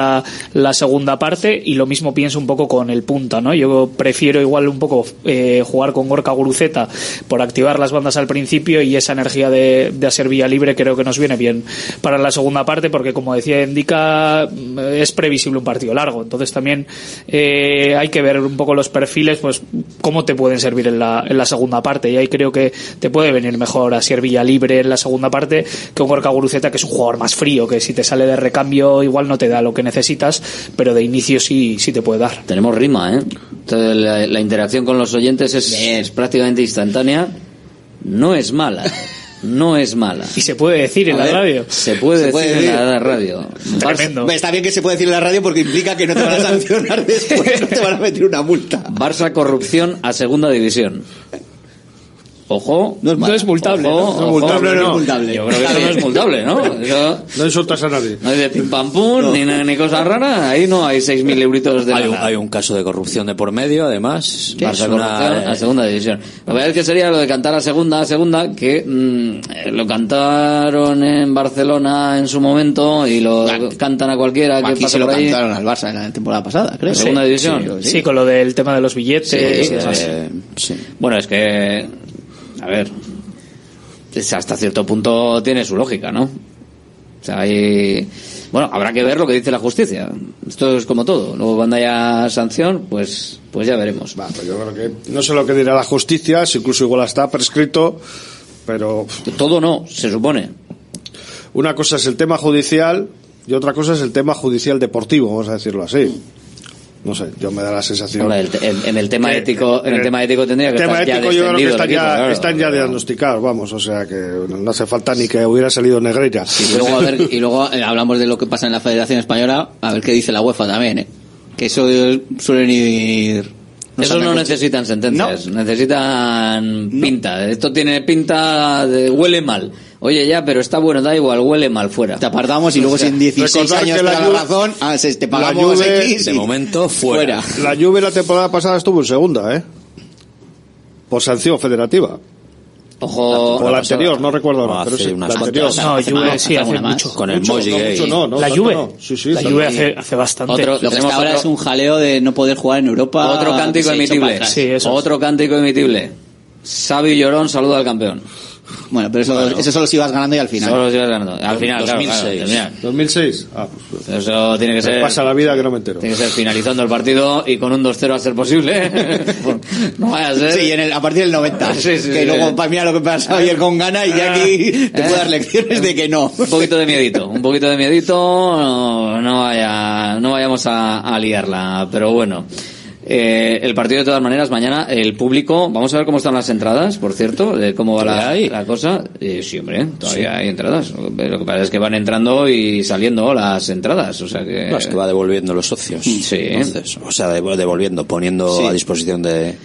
la, segunda parte y lo mismo pienso un poco con el punta, ¿no? Yo prefiero igual un poco eh, jugar con Gorka Guruceta por activar las bandas al principio y esa energía de, de hacer vía libre creo que nos viene bien para la segunda parte porque como decía Indica es previsible un partido largo entonces también eh, hay que ver un poco los perfiles pues cómo te pueden servir en la, en la segunda parte y ahí creo que te puede venir mejor a ser vía libre en la segunda parte que un Gorka Guruceta que es un jugador más frío que si te sale de recambio igual no te da lo que necesitas pero de inicio sí, sí te puede dar Tenemos rima, ¿eh? Entonces, la, la interacción con los oyentes es, es prácticamente instantánea. No es mala. No es mala. Y se puede decir en A la ver, radio. Se puede Se decir puede en la radio. Tremendo. Está bien que se puede decir en la radio porque implica que no te van a sancionar después, no te van a meter una multa. Barça corrupción a segunda división. Ojo. No es, mala. multable, Ojo, ¿no? ojo. No, multable no. multable. Yo creo que eso no es multable, ¿no? Eso No insultas a nadie. no hay de pim pam pum, ni, ni cosa rara. Ahí no hay 6.000 euritos de Hay un, hay un caso de corrupción de por medio, además. Barça Es una- corrupción a segunda división. La verdad es que sería lo de cantar a segunda, a segunda, que mm, eh, lo cantaron en Barcelona en su momento y lo cantan a cualquiera que Aquí pasa se lo por ahí. cantaron al Barça en la temporada pasada, creo. ¿En segunda división? Sí, con lo del tema de los billetes Sí, y sí, eh, Bueno, es que, a ver, hasta cierto punto tiene su lógica, ¿no? O sea, hay... Bueno, habrá que ver lo que dice la justicia. Esto es como todo. Luego cuando haya sanción, pues, pues ya veremos. Va, pues yo creo que no sé lo que dirá la justicia, si incluso igual está prescrito, pero Todo no, se supone. una cosa es el tema judicial y otra cosa es el tema judicial deportivo, vamos a decirlo así. No sé, yo me da la sensación. El en, el tema que- ético, en el tema ético tendría que tema estar ya ético yo creo que descendido el están equipo, ya, claro. están ya diagnosticados, vamos, o sea que no hace falta ni que hubiera salido Negreira. Y luego, a ver, y luego eh, hablamos de lo que pasa en la Federación Española, a ver qué dice la UEFA también, ¿eh? Que eso eh, suelen ir... Esos saben no necesitan sentencias, necesitan pinta. Esto tiene pinta de huele mal. Oye, ya, pero está bueno, da igual, huele mal fuera. Te apartamos y luego si en 16 Recordar años la da la razón, ah, se- te la pagamos Juve- X De momento, fuera. La Juve la temporada pasada estuvo en segunda, ¿eh? Por sanción federativa. Ojo, O la anterior, no recuerdo ahora, Hace pero sí, unas la anterior. No, Juve sí hace mucho. Con el Moji no, no, no, la Juve. no. Sí, sí, la Juve hace, hace bastante. Otro- Lo que Tenemos está ahora otro- es un jaleo de no poder jugar en Europa. Otro cántico emitible. para atrás. Sí, eso es. Otro cántico emitible. Sabio Llorón saluda al campeón. Bueno, pero eso, eso solo si vas ganando y al final. Solo si vas ganando. Al final, claro, 2006. claro, final. 2006. Ah, pues, Eso tiene que me ser. pasa la vida que no me entero. Tiene que ser finalizando el partido y con un 2-0 a ser posible. no vaya a ser. Sí, en el, a partir del 90. Sí, sí, que sí. luego, pa- mira lo que pasó ayer con Gana y ya aquí te puedo dar lecciones de que no. Un poquito de miedito, un poquito de miedito, no, no vaya, no vayamos a, a liarla, pero bueno. Eh, el partido de todas maneras mañana el público vamos a ver cómo están las entradas por cierto de cómo va la, la cosa eh, sí hombre todavía hay entradas lo que pasa es que van entrando y saliendo las entradas o sea que No, es que va devolviendo los socios. Sí. Entonces, o sea, dev- devolviendo, poniendo Sí. a disposición de, de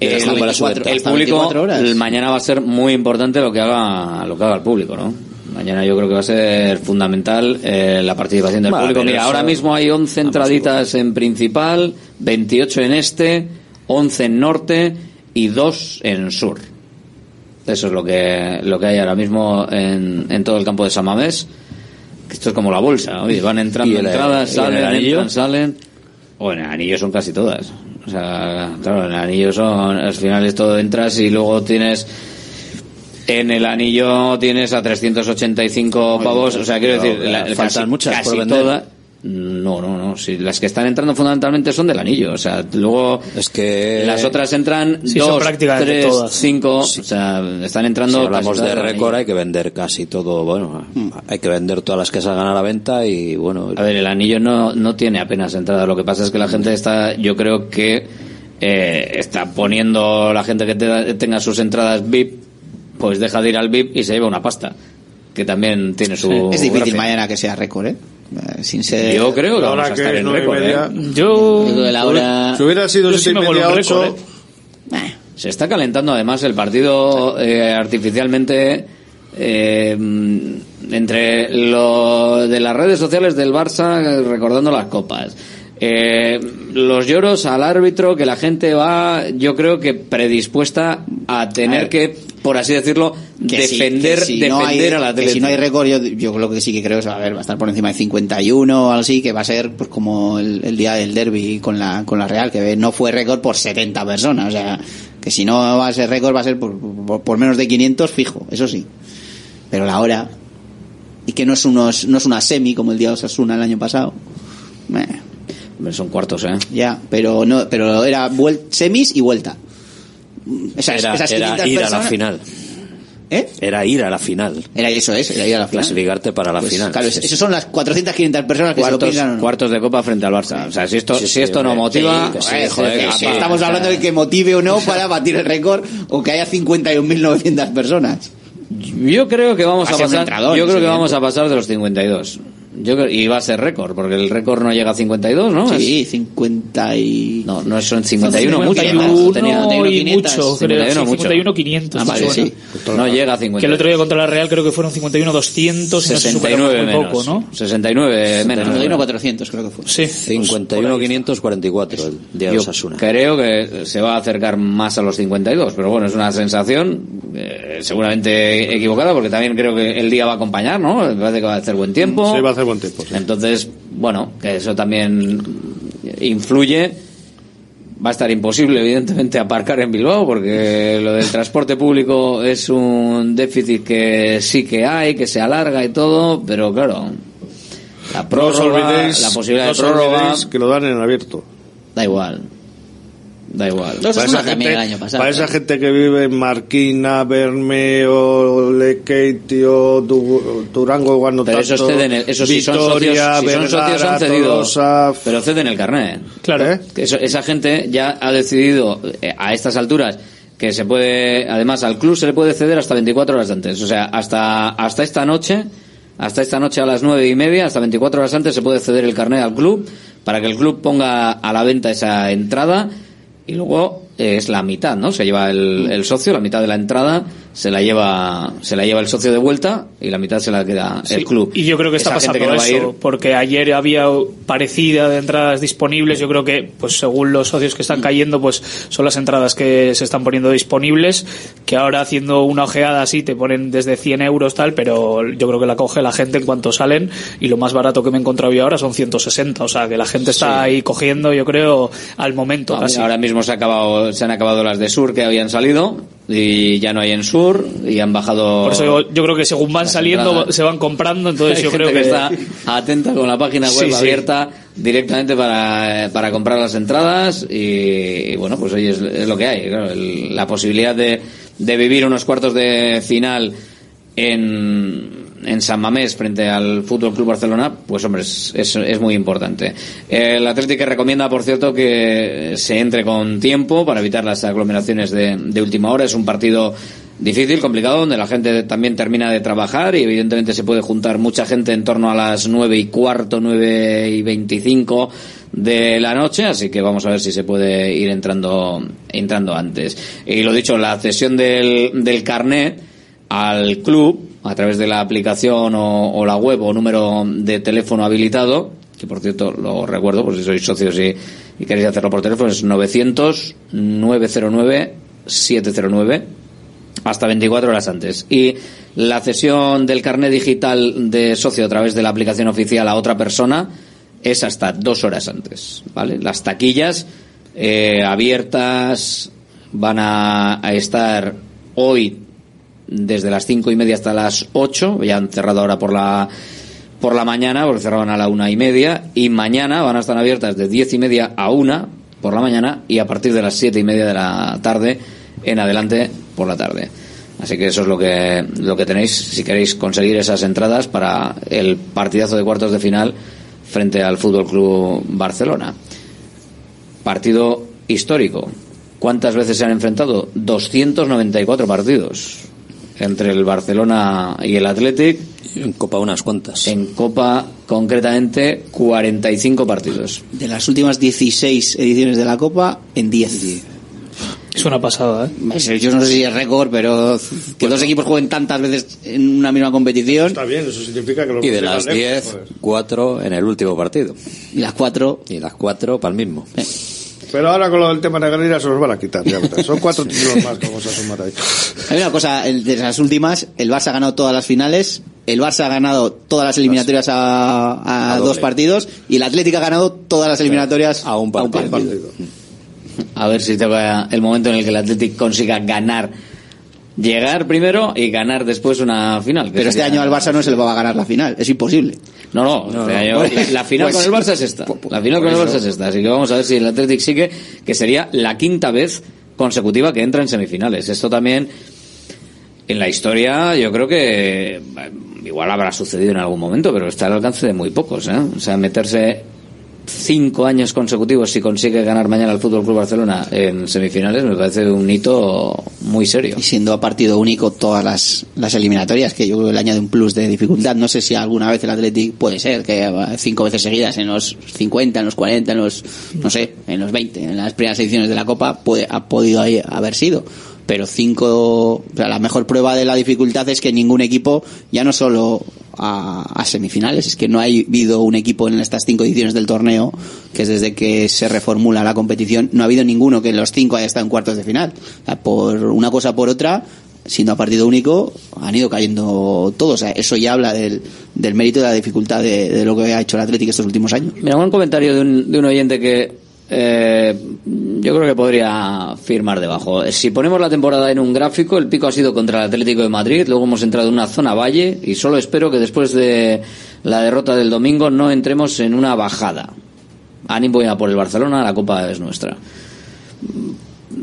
el, las cámaras 24 sueltas. el público 24 horas. el mañana va a ser muy importante lo que haga lo que haga el público no mañana yo creo que va a ser fundamental eh, la participación del Vale, público mira ahora mismo hay 11 entraditas en principal 28 en este 11 en norte y 2 en sur. Eso es lo que, lo que hay ahora mismo en, en todo el campo de San Mamés. Esto es como la bolsa, oye, van entrando ¿Y el- entradas, salen, entran, salen. O en el anillo son casi todas. O sea, claro, en el anillo son, al final esto entras y luego tienes, en el anillo tienes a 385 pavos, o sea, quiero decir, la- faltan casi- muchas por casi vender. todas. No, no, no. Si las que están entrando fundamentalmente son del anillo. O sea, luego es que las otras entran Sí, dos, prácticamente tres, todas. cinco. O sea, están entrando. Si hablamos de récord hay que vender casi todo, bueno, hay que vender todas las que salgan a la venta y bueno, A ver, el anillo no, no tiene apenas entrada. Lo que pasa es que la gente está, yo creo que eh, está poniendo la gente que te- tenga sus entradas VIP, pues deja de ir al VIP y se lleva una pasta. Que también tiene su. Es difícil gracia. mañana que sea récord, ¿eh? Eh, Sin ser... Yo creo que Ahora vamos a que estar es en nueve y récord. media. ¿eh? Yo. Digo, la hora- Si hubiera sido Yo sí y me media, un récord, Se está calentando además el partido eh, artificialmente eh, mm, entre lo de las redes sociales del Barça eh, recordando las copas. Eh, los lloros al árbitro que la gente va, yo creo que predispuesta a tener que, por así decirlo, que defender, que si no hay, a la que si no hay récord yo, yo lo que sí que creo es a ver va a estar por encima de 51 o algo así que va a ser pues como el, el día del derby con la con la Real que no fue récord por 70 personas o sea que si no va a ser récord va a ser por, por- por menos de 500 fijo eso sí. Pero la hora y que no es unos no es una semi como el día de Osasuna el año pasado eh, Son cuartos, ¿eh? ya pero no pero era semis y vuelta esas, era, esas era 500 ir a la final. ¿Eh? Era ir a la final. Era eso, es, era ir a la final. Clasificarte para la Pues, final. Claro, es- esos son las 400, 500 personas que se lo Cuartos, piensan o no. cuartos de copa frente al Barça. O sea, si esto, Sí, si sí, esto no motiva, joder, joder. Estamos hablando de que motive o no para batir el récord o que haya 51.900 personas. Yo creo que vamos Va a pasar. yo creo que vamos a pasar de los 52. Yo creo- y va a ser récord, porque el récord no llega a 52, ¿no? Sí, 50 y... No, no son 51, mucho. 51 Tenía- y 500, mucho, creo. 51 Sí, mucho. 51 500. Ah, vale, sí. No llega a 50. Que el otro día contra la Real creo que fueron 51 200 y no se superaron 69 muy menos. poco, ¿no? 69 menos. 51 400 creo que fue. Sí. 51 544 el día de Osasuna. creo que se va a acercar más a los 52, pero bueno, es una sensación eh, seguramente equivocada porque también creo que el día va a acompañar, ¿no? Me parece que va a hacer buen tiempo. Sí, va a hacer buen tiempo. sí. Entonces, bueno, que eso también influye. Va a estar imposible, evidentemente, aparcar en Bilbao, porque lo del transporte público es un déficit que sí que hay, que se alarga y todo, pero claro, la No os prórroga, olvidéis, la posibilidad no de os prórroga, olvidéis que lo dan en abierto. da igual. Da igual. Los Para esa, también gente, el año pasado. para esa gente que vive en Marquina, Bermeo, Lekeitio, Du- Durango, igual no Pero tanto, esos ceden, el- esos sí son socios, Vitoria, si son socios Vergara, han cedido, Tolosa, pero ceden el carnet. Claro. ¿Eh? Eso- esa gente ya ha decidido eh, a estas alturas que se puede, además al club se le puede ceder hasta 24 horas antes. O sea, hasta, hasta esta noche, hasta esta noche a las nueve y media, hasta 24 horas antes se puede ceder el carnet al club para que el club ponga a la venta esa entrada y luego es la mitad, ¿no? Se lleva el, el socio, la mitad de la entrada se la lleva, se la lleva el socio de vuelta y la mitad se la queda el club. Y yo creo que está Esa pasando que no eso, ir- porque ayer había parecida de entradas disponibles. Yo creo que, pues según los socios que están cayendo, pues son las entradas que se están poniendo disponibles. Que ahora haciendo una ojeada así te ponen desde 100 euros tal, pero yo creo que la coge la gente en cuanto salen. Y lo más barato que me he encontrado yo ahora son 160. O sea que la gente está ahí cogiendo, yo creo, al momento. No, casi. Ahora mismo se, ha acabado, se han acabado las de Sur que habían salido y ya no hay en Sur y han bajado. Por eso yo, creo que según van saliendo entradas. se van comprando, entonces Hay yo creo gente que, está atenta con la página web Sí, sí. abierta directamente para, para comprar las entradas y, y bueno, pues hoy es, es lo que hay. claro, el- la posibilidad de, de vivir unos cuartos de final en, en San Mamés frente al Fútbol Club Barcelona, pues hombre, es, es, muy importante. El Atlético recomienda, por cierto, que se entre con tiempo para evitar las aglomeraciones de, de última hora. Es un partido difícil, complicado, donde la gente también termina de trabajar y evidentemente se puede juntar mucha gente en torno a las nueve y cuarto, nueve y veinticinco de la noche, así que vamos a ver si se puede ir entrando, entrando antes. Y lo dicho, la cesión del, del carnet al club a través de la aplicación o, la web o número de teléfono habilitado, que por cierto lo recuerdo, pues si sois socios y, y queréis hacerlo por teléfono es 900 909 709 hasta 24 horas antes. Y la cesión del carnet digital de socio a través de la aplicación oficial a otra persona es hasta dos horas antes. ¿vale? Las taquillas eh, abiertas van a, a estar hoy desde las cinco y media hasta las ocho. Ya han cerrado ahora por la por la mañana, porque cerraban a la una y media, y mañana van a estar abiertas de diez y media a una por la mañana y a partir de las siete y media de la tarde en adelante por la tarde. Así que eso es lo que, lo que tenéis si queréis conseguir esas entradas para el partidazo de cuartos de final frente al Fútbol Club Barcelona. Partido histórico. ¿Cuántas veces se han enfrentado? 294 partidos entre el Barcelona y el Athletic. En Copa unas cuantas. En Copa, concretamente, 45 partidos. De las últimas 16 ediciones de la Copa, en 10. Es una pasada, ¿eh? Yo no sé si es récord, pero que dos equipos jueguen tantas veces en una misma competición. Está bien, eso significa que los Y de las 10, 4 en el último partido. Y las 4. Y las 4 para el mismo. Pero ahora con lo del tema Negreira se los van a quitar, ya. Son cuatro títulos más que vamos a sumar ahí. Hay una cosa, el- de las últimas, el Barça ha ganado todas las finales, el Barça ha ganado todas las eliminatorias a, a A dos doble. partidos y el Atlético ha ganado todas las eliminatorias A un partido. A ver si toca el momento en el que el Athletic consiga ganar, llegar primero y ganar después una final. Pero este año al Barça no se le va a ganar la final, es imposible. No, no, No, este no. año- Pues- la, la final pues- con el Barça es esta. La final por con el. Barça es esta. Así que vamos a ver si el Athletic sigue, que sería la quinta vez consecutiva que entra en semifinales. Esto también, en la historia, yo creo que igual habrá sucedido en algún momento, pero está al alcance de muy pocos. ¿eh? O sea, meterse cinco años consecutivos si consigue ganar mañana al Fútbol Club Barcelona en semifinales me parece un hito muy serio. Y siendo a partido único todas las, las eliminatorias, que yo creo que le añade un plus de dificultad. No sé si alguna vez el Athletic puede ser, que cinco veces seguidas, en los 50, en los 40, en los, no sé, en los 20, en las primeras ediciones de la Copa, puede, ha podido haber sido. Pero cinco, la mejor prueba de la dificultad es que ningún equipo, ya no solo a, semifinales, es que no ha habido un equipo en estas cinco ediciones del torneo, que es desde que se reformula la competición, no ha habido ninguno que en los cinco haya estado en cuartos de final. Por una cosa por otra, siendo a partido único, han ido cayendo todos. O sea, eso ya habla del, del mérito de la dificultad de, de lo que ha hecho el Atlético estos últimos años. Mira, un comentario de un, de un oyente que eh, yo creo que podría firmar debajo. Si ponemos la temporada en un gráfico, el pico ha sido contra el Atlético de Madrid, luego hemos entrado en una zona valle y solo espero que después de la derrota del domingo no entremos en una bajada. Ánimo y a por el Barcelona, la Copa es nuestra.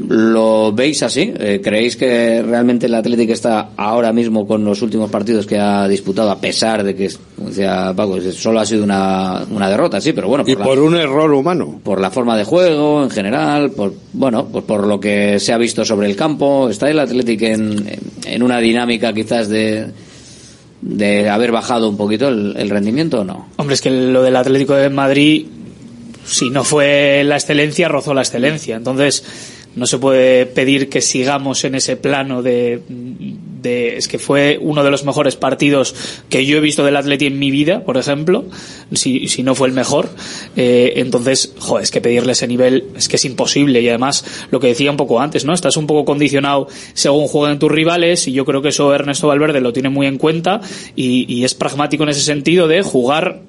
¿Lo veis así? Eh, ¿Creéis que realmente el Atlético está ahora mismo con los últimos partidos que ha disputado, a pesar de que, como decía Paco, solo ha sido una, una derrota, sí, pero bueno, Y la- por un error humano. por la forma de juego en general, por bueno, por, por lo que se ha visto sobre el campo, está el Athletic en, en una dinámica quizás de de haber bajado un poquito el, el rendimiento o no. Hombre, es que lo del Atlético de Madrid, si no fue la excelencia, rozó la excelencia. Entonces, no se puede pedir que sigamos en ese plano de, de- es que fue uno de los mejores partidos que yo he visto del Atleti en mi vida, por ejemplo, si, si no fue el mejor. Eh, entonces, joder, es que pedirle ese nivel es que es imposible y además lo que decía un poco antes, ¿no? Estás un poco condicionado según juegan tus rivales y yo creo que eso Ernesto Valverde lo tiene muy en cuenta y, y es pragmático en ese sentido de jugar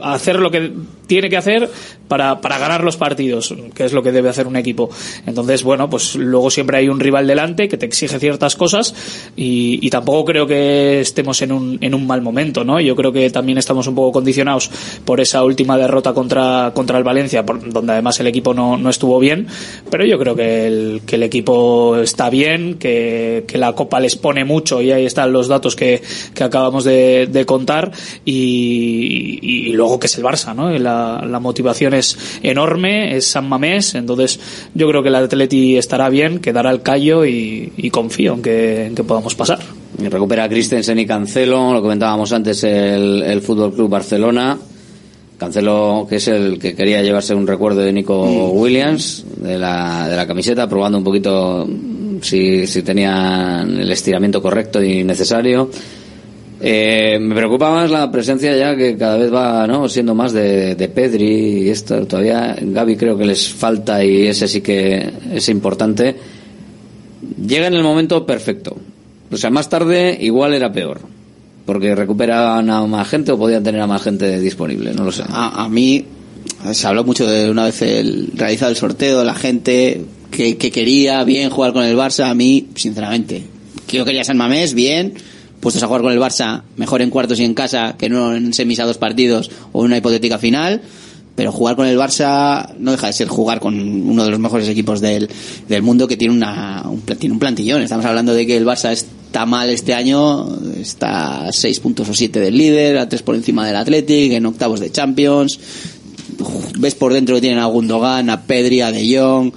hacer lo que tiene que hacer para, para ganar los partidos, que es lo que debe hacer un equipo. Entonces, bueno, pues luego siempre hay un rival delante que te exige ciertas cosas y, tampoco creo que estemos en un, en un mal momento, ¿no? Yo creo que también estamos un poco condicionados por esa última derrota contra, contra el Valencia, por- donde además el equipo no, no estuvo bien, pero yo creo que el, que el equipo está bien, que, que la Copa les pone mucho y ahí están los datos que, que acabamos de, de contar y, y- y luego que es el Barça, ¿no? La, la motivación es enorme, es San Mamés, entonces yo creo que el Atleti estará bien, quedará el callo y, y confío en que, en que podamos pasar. Y recupera Christensen y Cancelo, lo comentábamos antes el, el Fútbol Club Barcelona. Cancelo, que es el que quería llevarse un recuerdo de Nico Williams, de la, de la camiseta, probando un poquito si, si tenían el estiramiento correcto y necesario. Eh, me preocupa más la presencia ya que cada vez va ¿no? siendo más de, Pedri y esto. Todavía Gaby creo que les falta y ese sí que es importante. Llega en el momento perfecto. O sea, más tarde igual era peor. Porque recuperaban a más gente o podían tener a más gente disponible, no lo sé. A, a mí se habló mucho de una vez el realizado el sorteo, la gente que, que quería bien jugar con el Barça. A mí, sinceramente, que yo quería San Mamés, bien, puestos a jugar con el Barça, mejor en cuartos y en casa que no en semis a dos partidos o en una hipotética final. Pero jugar con el Barça no deja de ser jugar con uno de los mejores equipos del, del mundo que tiene, una, un, tiene un plantillón. Estamos hablando de que el Barça está mal este año, está a seis puntos o siete del líder, a tres por encima del Athletic, en octavos de Champions. Ves por dentro que tienen a Gundogan, a Pedri, a De Jong,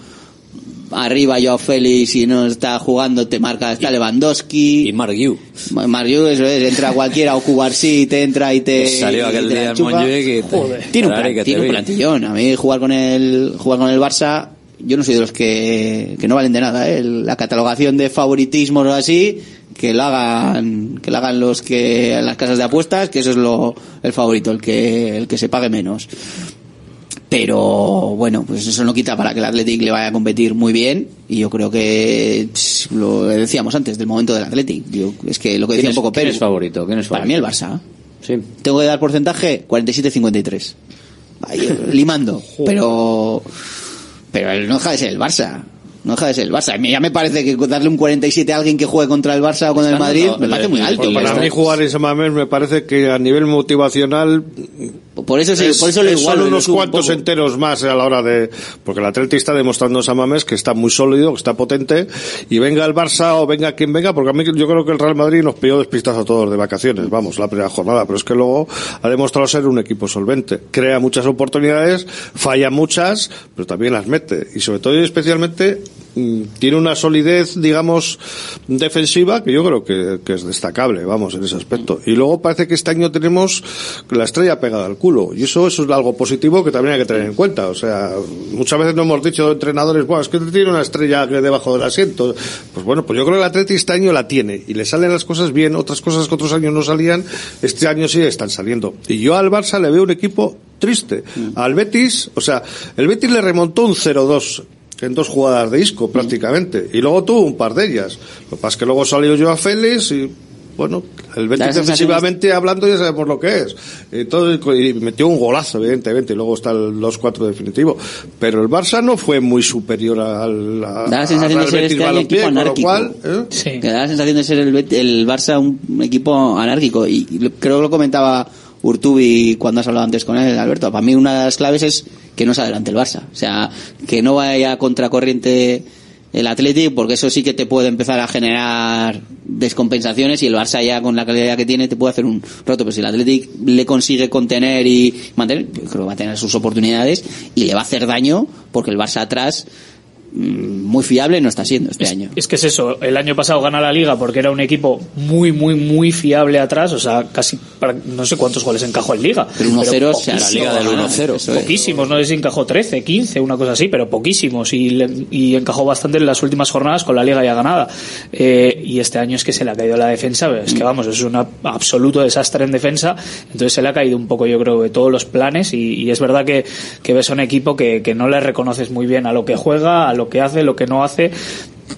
arriba Joao Félix y no está jugando te marca está Lewandowski. y Margiu Margiu eso es entra cualquiera o Cubarsí te entra y te Salió y aquel te la día. Montjuic y te- tiene un, que tiene un plantillón. A mí jugar con el jugar con el Barça yo no soy de los que, que no valen de nada ¿eh? la catalogación de favoritismos o así que lo hagan que lo hagan los que en las casas de apuestas que eso es lo el favorito el que el que se pague menos pero bueno, pues eso no quita para que el Athletic le vaya a competir muy bien y yo creo que pss, lo decíamos antes del momento del Athletic. Yo, es que lo que decía ¿Quién un poco es- quién Pérez. es favorito? ¿Quién es Para favorito? mí el Barça. Sí. Tengo que dar porcentaje 47-53. Ahí, Limando, pero pero no deja de ser el Barça. No deja de ser el Barça. A mí ya me parece que darle un 47 a alguien que juegue contra el Barça o con el Madrid me parece muy alto. Para mí jugar en San Mamés me parece que a nivel motivacional por eso sí, es- por eso lo igualo son unos un cuantos enteros más a la hora de porque el Atleti está demostrando en San Mamés que está muy sólido que está potente y venga el Barça o venga quien venga porque a mí yo creo que el Real Madrid nos pilló despistados a todos de vacaciones vamos la primera jornada pero es que luego ha demostrado ser un equipo solvente crea muchas oportunidades falla muchas pero también las mete y sobre todo y especialmente tiene una solidez digamos defensiva que yo creo que, que es destacable vamos en ese aspecto. Y luego parece que este año tenemos la estrella pegada al culo. Y eso, eso es algo positivo que también hay que tener en cuenta. O sea muchas veces no hemos dicho entrenadores bueno es que tiene una estrella debajo del asiento pues bueno pues yo creo que el Atleti este año la tiene. Y le salen las cosas bien otras cosas que otros años no salían este año sí están saliendo. Y yo al Barça le veo un equipo triste. Al Betis o sea el Betis le remontó un 0-2 en dos jugadas de Isco prácticamente. Y luego tuvo un par de ellas. Lo que pasa es que luego salió yo a Félix y bueno el Betis defensivamente hablando ya sabemos lo que es. Entonces, y metió un golazo evidentemente y luego está el 2-4 definitivo. Pero el Barça no fue muy superior al a, Da la sensación de ser Betis este Balompié, equipo anárquico. cual, ¿eh? Que da la sensación de ser el, el Barça un equipo anárquico. Y creo que lo comentaba Urtubi cuando has hablado antes con él, Alberto. Para mí una de las claves es que no se adelante el Barça. O sea, que no vaya contracorriente el Athletic, porque eso sí que te puede empezar a generar descompensaciones y el Barça ya con la calidad que tiene te puede hacer un roto. Pero si el Athletic le consigue contener y mantener, creo que va a tener sus oportunidades y le va a hacer daño porque el Barça atrás muy fiable no está siendo este año. Es que es eso, el año pasado gana la liga porque era un equipo muy, muy, muy fiable atrás, o sea, casi, para- no sé cuántos goles encajó en liga. Pero 1-0 se hará poquísimos, liga del ah, 1-0, eso es. Poquísimos, no sé si encajó 13, 15, una cosa así, pero poquísimos y, y encajó bastante en las últimas jornadas con la liga ya ganada. Eh, y este año es que se le ha caído la defensa, es que vamos, es un absoluto desastre en defensa, entonces se le ha caído un poco yo creo de todos los planes y, y es verdad que, que ves a un equipo que, que no le reconoces muy bien a lo que juega, a lo que hace, lo que no hace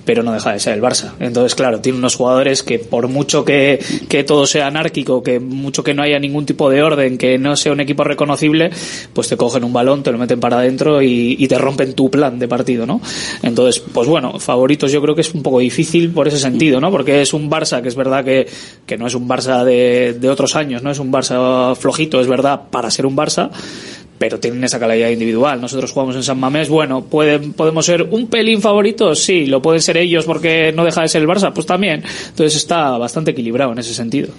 pero no deja de ser el Barça. Entonces, claro, tiene unos jugadores que por mucho que, que todo sea anárquico, que mucho que no haya ningún tipo de orden, que no sea un equipo reconocible, pues te cogen un balón, te lo meten para adentro y, y te rompen tu plan de partido, ¿no? Entonces, pues bueno, favoritos yo creo que es un poco difícil por ese sentido, ¿no? Porque es un Barça que es verdad que, que no es un Barça de, de otros años, ¿no? Es un Barça flojito, es verdad, para ser un Barça, pero tienen esa calidad individual. Nosotros jugamos en San Mamés, bueno, pueden, podemos ser un pelín favoritos, sí, lo pueden ser ellos porque no deja de ser el Barça, pues también. Entonces está bastante equilibrado en ese sentido.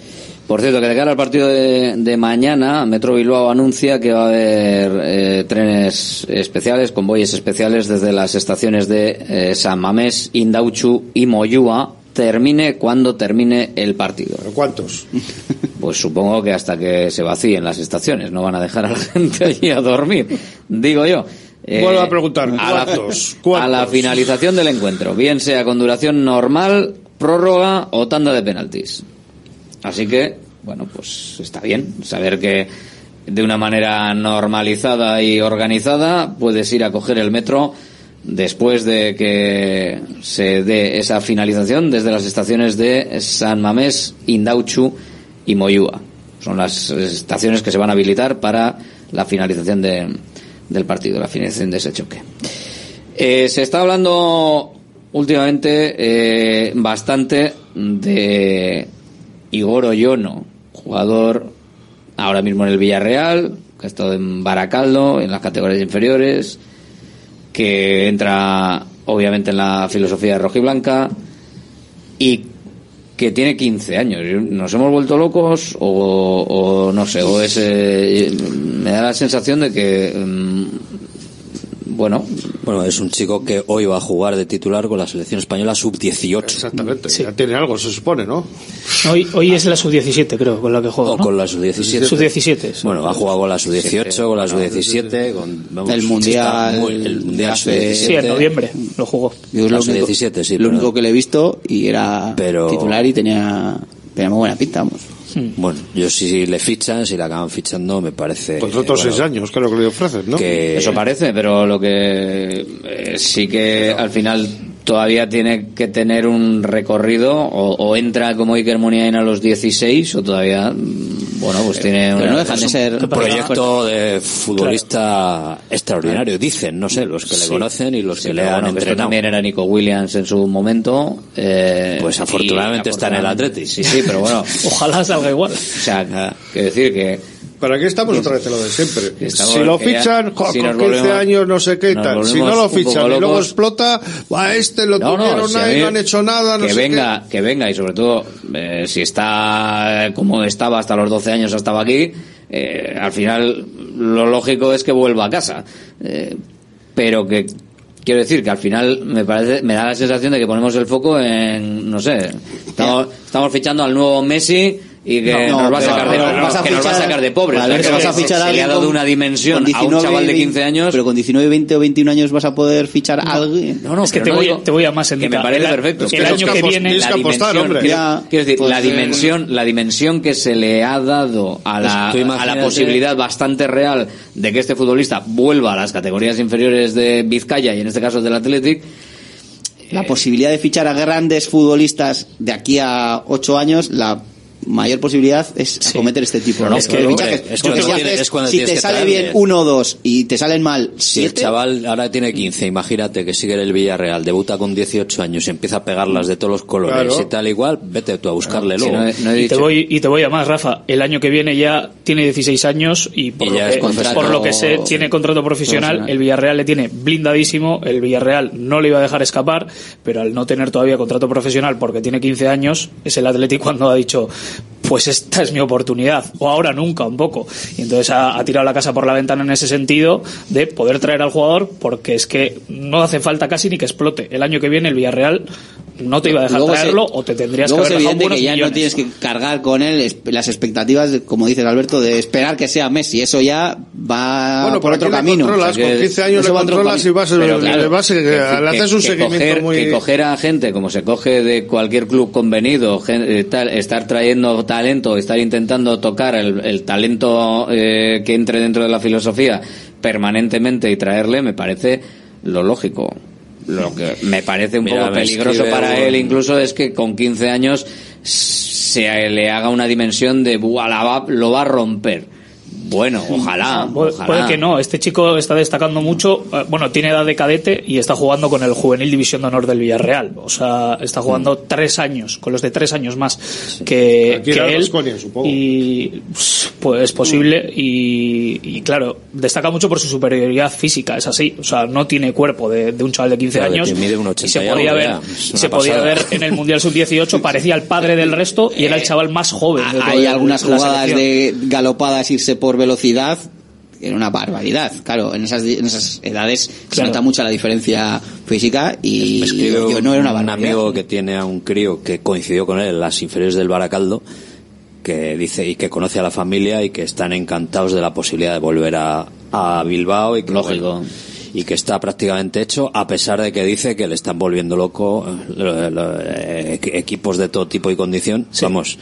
Por cierto, que de cara al partido de, mañana, Metro Bilbao anuncia que va a haber eh, trenes especiales, convoyes especiales desde las estaciones de eh, San Mamés, Indauchu y Moyúa, termine cuando termine el partido. ¿Cuántos? Pues supongo que hasta que se vacíen las estaciones, no van a dejar a la gente allí a dormir, digo yo. Eh, Vuelvo a preguntar, a a la finalización del encuentro, bien sea con duración normal, prórroga o tanda de penaltis. Así que bueno, pues está bien saber que de una manera normalizada y organizada puedes ir a coger el metro después de que se dé esa finalización desde las estaciones de San Mamés, Indauchu y Moyúa. Son las estaciones que se van a habilitar para la finalización de, del partido, la finalización de ese choque. Eh, se está hablando últimamente eh, bastante de Igor Oyono, jugador ahora mismo en el Villarreal, que ha estado en Baracaldo, en las categorías inferiores, que entra obviamente en la filosofía de rojiblanca y que tiene 15 años. ¿Nos hemos vuelto locos o, o no sé, o eh, me da la sensación de que mm, bueno. Bueno, es un chico que hoy va a jugar de titular con la selección española sub-18. Exactamente. Ya tiene algo, se supone, ¿no? Hoy, hoy es la sub-17, creo, con la que juega. O ¿no? con la sub-17. Sub-17. Bueno, ha jugado con la sub-18, con la sub-17, con vamos, El Mundial muy- el Mundial hace- sub-17. Sí, en noviembre lo jugó. Yo es La lo único, sub-17, sí, lo pero- único que le he visto y era Pero- titular y tenía, tenía muy buena pinta, vamos. Bueno, yo si le fichan, si le acaban fichando, me parece. Pues otros bueno, seis años, creo que le ofrecen, ¿no? que Eso parece, pero lo que eh, sí que al final todavía tiene que tener un recorrido o, o entra como Iker Muniain a los 16 o todavía mm, bueno pues tiene pero una- no dejan de un ser- un proyecto de futbolista extraordinario, dicen, no sé, los que le conocen y los Sí, que le han bueno, que entrenado. también era Nico Williams en su momento eh, Pues afortunadamente está en el Atleti. sí sí pero bueno Ojalá salga igual. o sea quiero decir que ¿Para qué estamos otra vez en lo de siempre? Estamos- si lo fichan, si con nos 15 volvemos- años, no sé qué tal. Si no lo fichan y luego explota, va este lo No, no, tuvieron si a ahí, no han hecho nada, no que sé venga, que venga y sobre todo eh, si está como estaba hasta los 12 años estaba aquí, eh, al final lo lógico es que vuelva a casa. Eh, pero que quiero decir que al final me parece me da la sensación de que ponemos el foco en no sé, estamos, estamos fichando al nuevo Messi y que No, nos va a sacar de, pero vas a que nos va a sacar de pobres. a O sea, ver, que que vas a se- fichar a se le ha dado con- una dimensión con a un 19, chaval de 15 años. Pero con 19, 20 o 21 años vas a poder fichar a alguien. No, no, es que te, no voy, digo- te voy a más que Endita. me parece el, perfecto. El Tienes año que que viene. que la apostar, dimensión, hombre. quiero- Ya, quiero decir, pues, la dimensión, la dimensión que se le ha dado a la, Pues a la posibilidad bastante real de que este futbolista vuelva a las categorías inferiores de Vizcaya y en este caso del Athletic, La posibilidad de fichar a grandes futbolistas de aquí a 8 años, la mayor posibilidad es acometer este tipo No, no, hombre, es Porque cuando si tienes- haces- es cuando si te que sale bien uno o dos y te salen mal Si el siete, chaval ahora tiene 15, imagínate que sigue en el Villarreal, debuta con 18 años y empieza a pegarlas de todos los colores Claro. y tal igual, vete tú a buscarle si luego. no he- no he Y te, voy, y te voy a más, Rafa. El año que viene ya tiene 16 años y por, Y lo, que, contrato por lo que sé, tiene contrato profesional. profesional. El Villarreal le tiene blindadísimo. El Villarreal no le iba a dejar escapar, pero al no tener todavía contrato profesional porque tiene 15 años, es el Atlético cuando ha dicho, pues esta es mi oportunidad. O ahora nunca, un poco. Y entonces ha, tirado la casa por la ventana en ese sentido de poder traer al jugador porque es que no hace falta casi ni que explote. El año que viene el Villarreal no te iba a dejar Luego se- traerlo o te tendrías que haber es evidente que ya no tienes que cargar con él las expectativas, como dices Alberto, de esperar que sea Messi. Eso ya va Bueno, por otro camino. controlas, O sea con 15 años le va a otro controlas camino. y vas, Pero le, claro, vas- que- le haces un que seguimiento coger, muy... que coger a gente como se coge de cualquier club convenido, eh, tal, estar trayendo talento, estar intentando tocar el, el talento eh, que entre dentro de la filosofía permanentemente y traerle, me parece lo lógico. Lo que me parece un Mira, poco peligroso para un- él incluso es que con 15 años se le haga una dimensión de "Buah, la va- lo va a romper. Bueno, ojalá, Puede, ojalá. puede que no. Este chico está destacando mucho. eh, Bueno, tiene edad de cadete y está jugando con el juvenil División de Honor del Villarreal. O sea, está jugando Mm. tres años, con los de tres años más que, Aquí que era él. Supongo. Y pues es posible. Y, y claro, destaca mucho por su superioridad física. Es así. O sea, no tiene cuerpo de, de un chaval de 15 Claro, años. mide un y 80 se y podía algo ver, y se podía ver en el Mundial Sub-18. Parecía el padre del resto y era el chaval más joven. de Hay algunas jugadas de galopadas irse por velocidad. Era una barbaridad. Claro, en esas, en esas edades se Claro. nota mucho la diferencia física y yo, un, no era una un barbaridad. amigo que tiene a un crío que coincidió con él en las inferiores del Baracaldo que dice y que conoce a la familia y que están encantados de la posibilidad de volver a, a Bilbao y que, Lógico. bueno, y que está prácticamente hecho a pesar de que dice que le están volviendo loco eh, lo- lo- eh, equ- equipos de todo tipo y condición vamos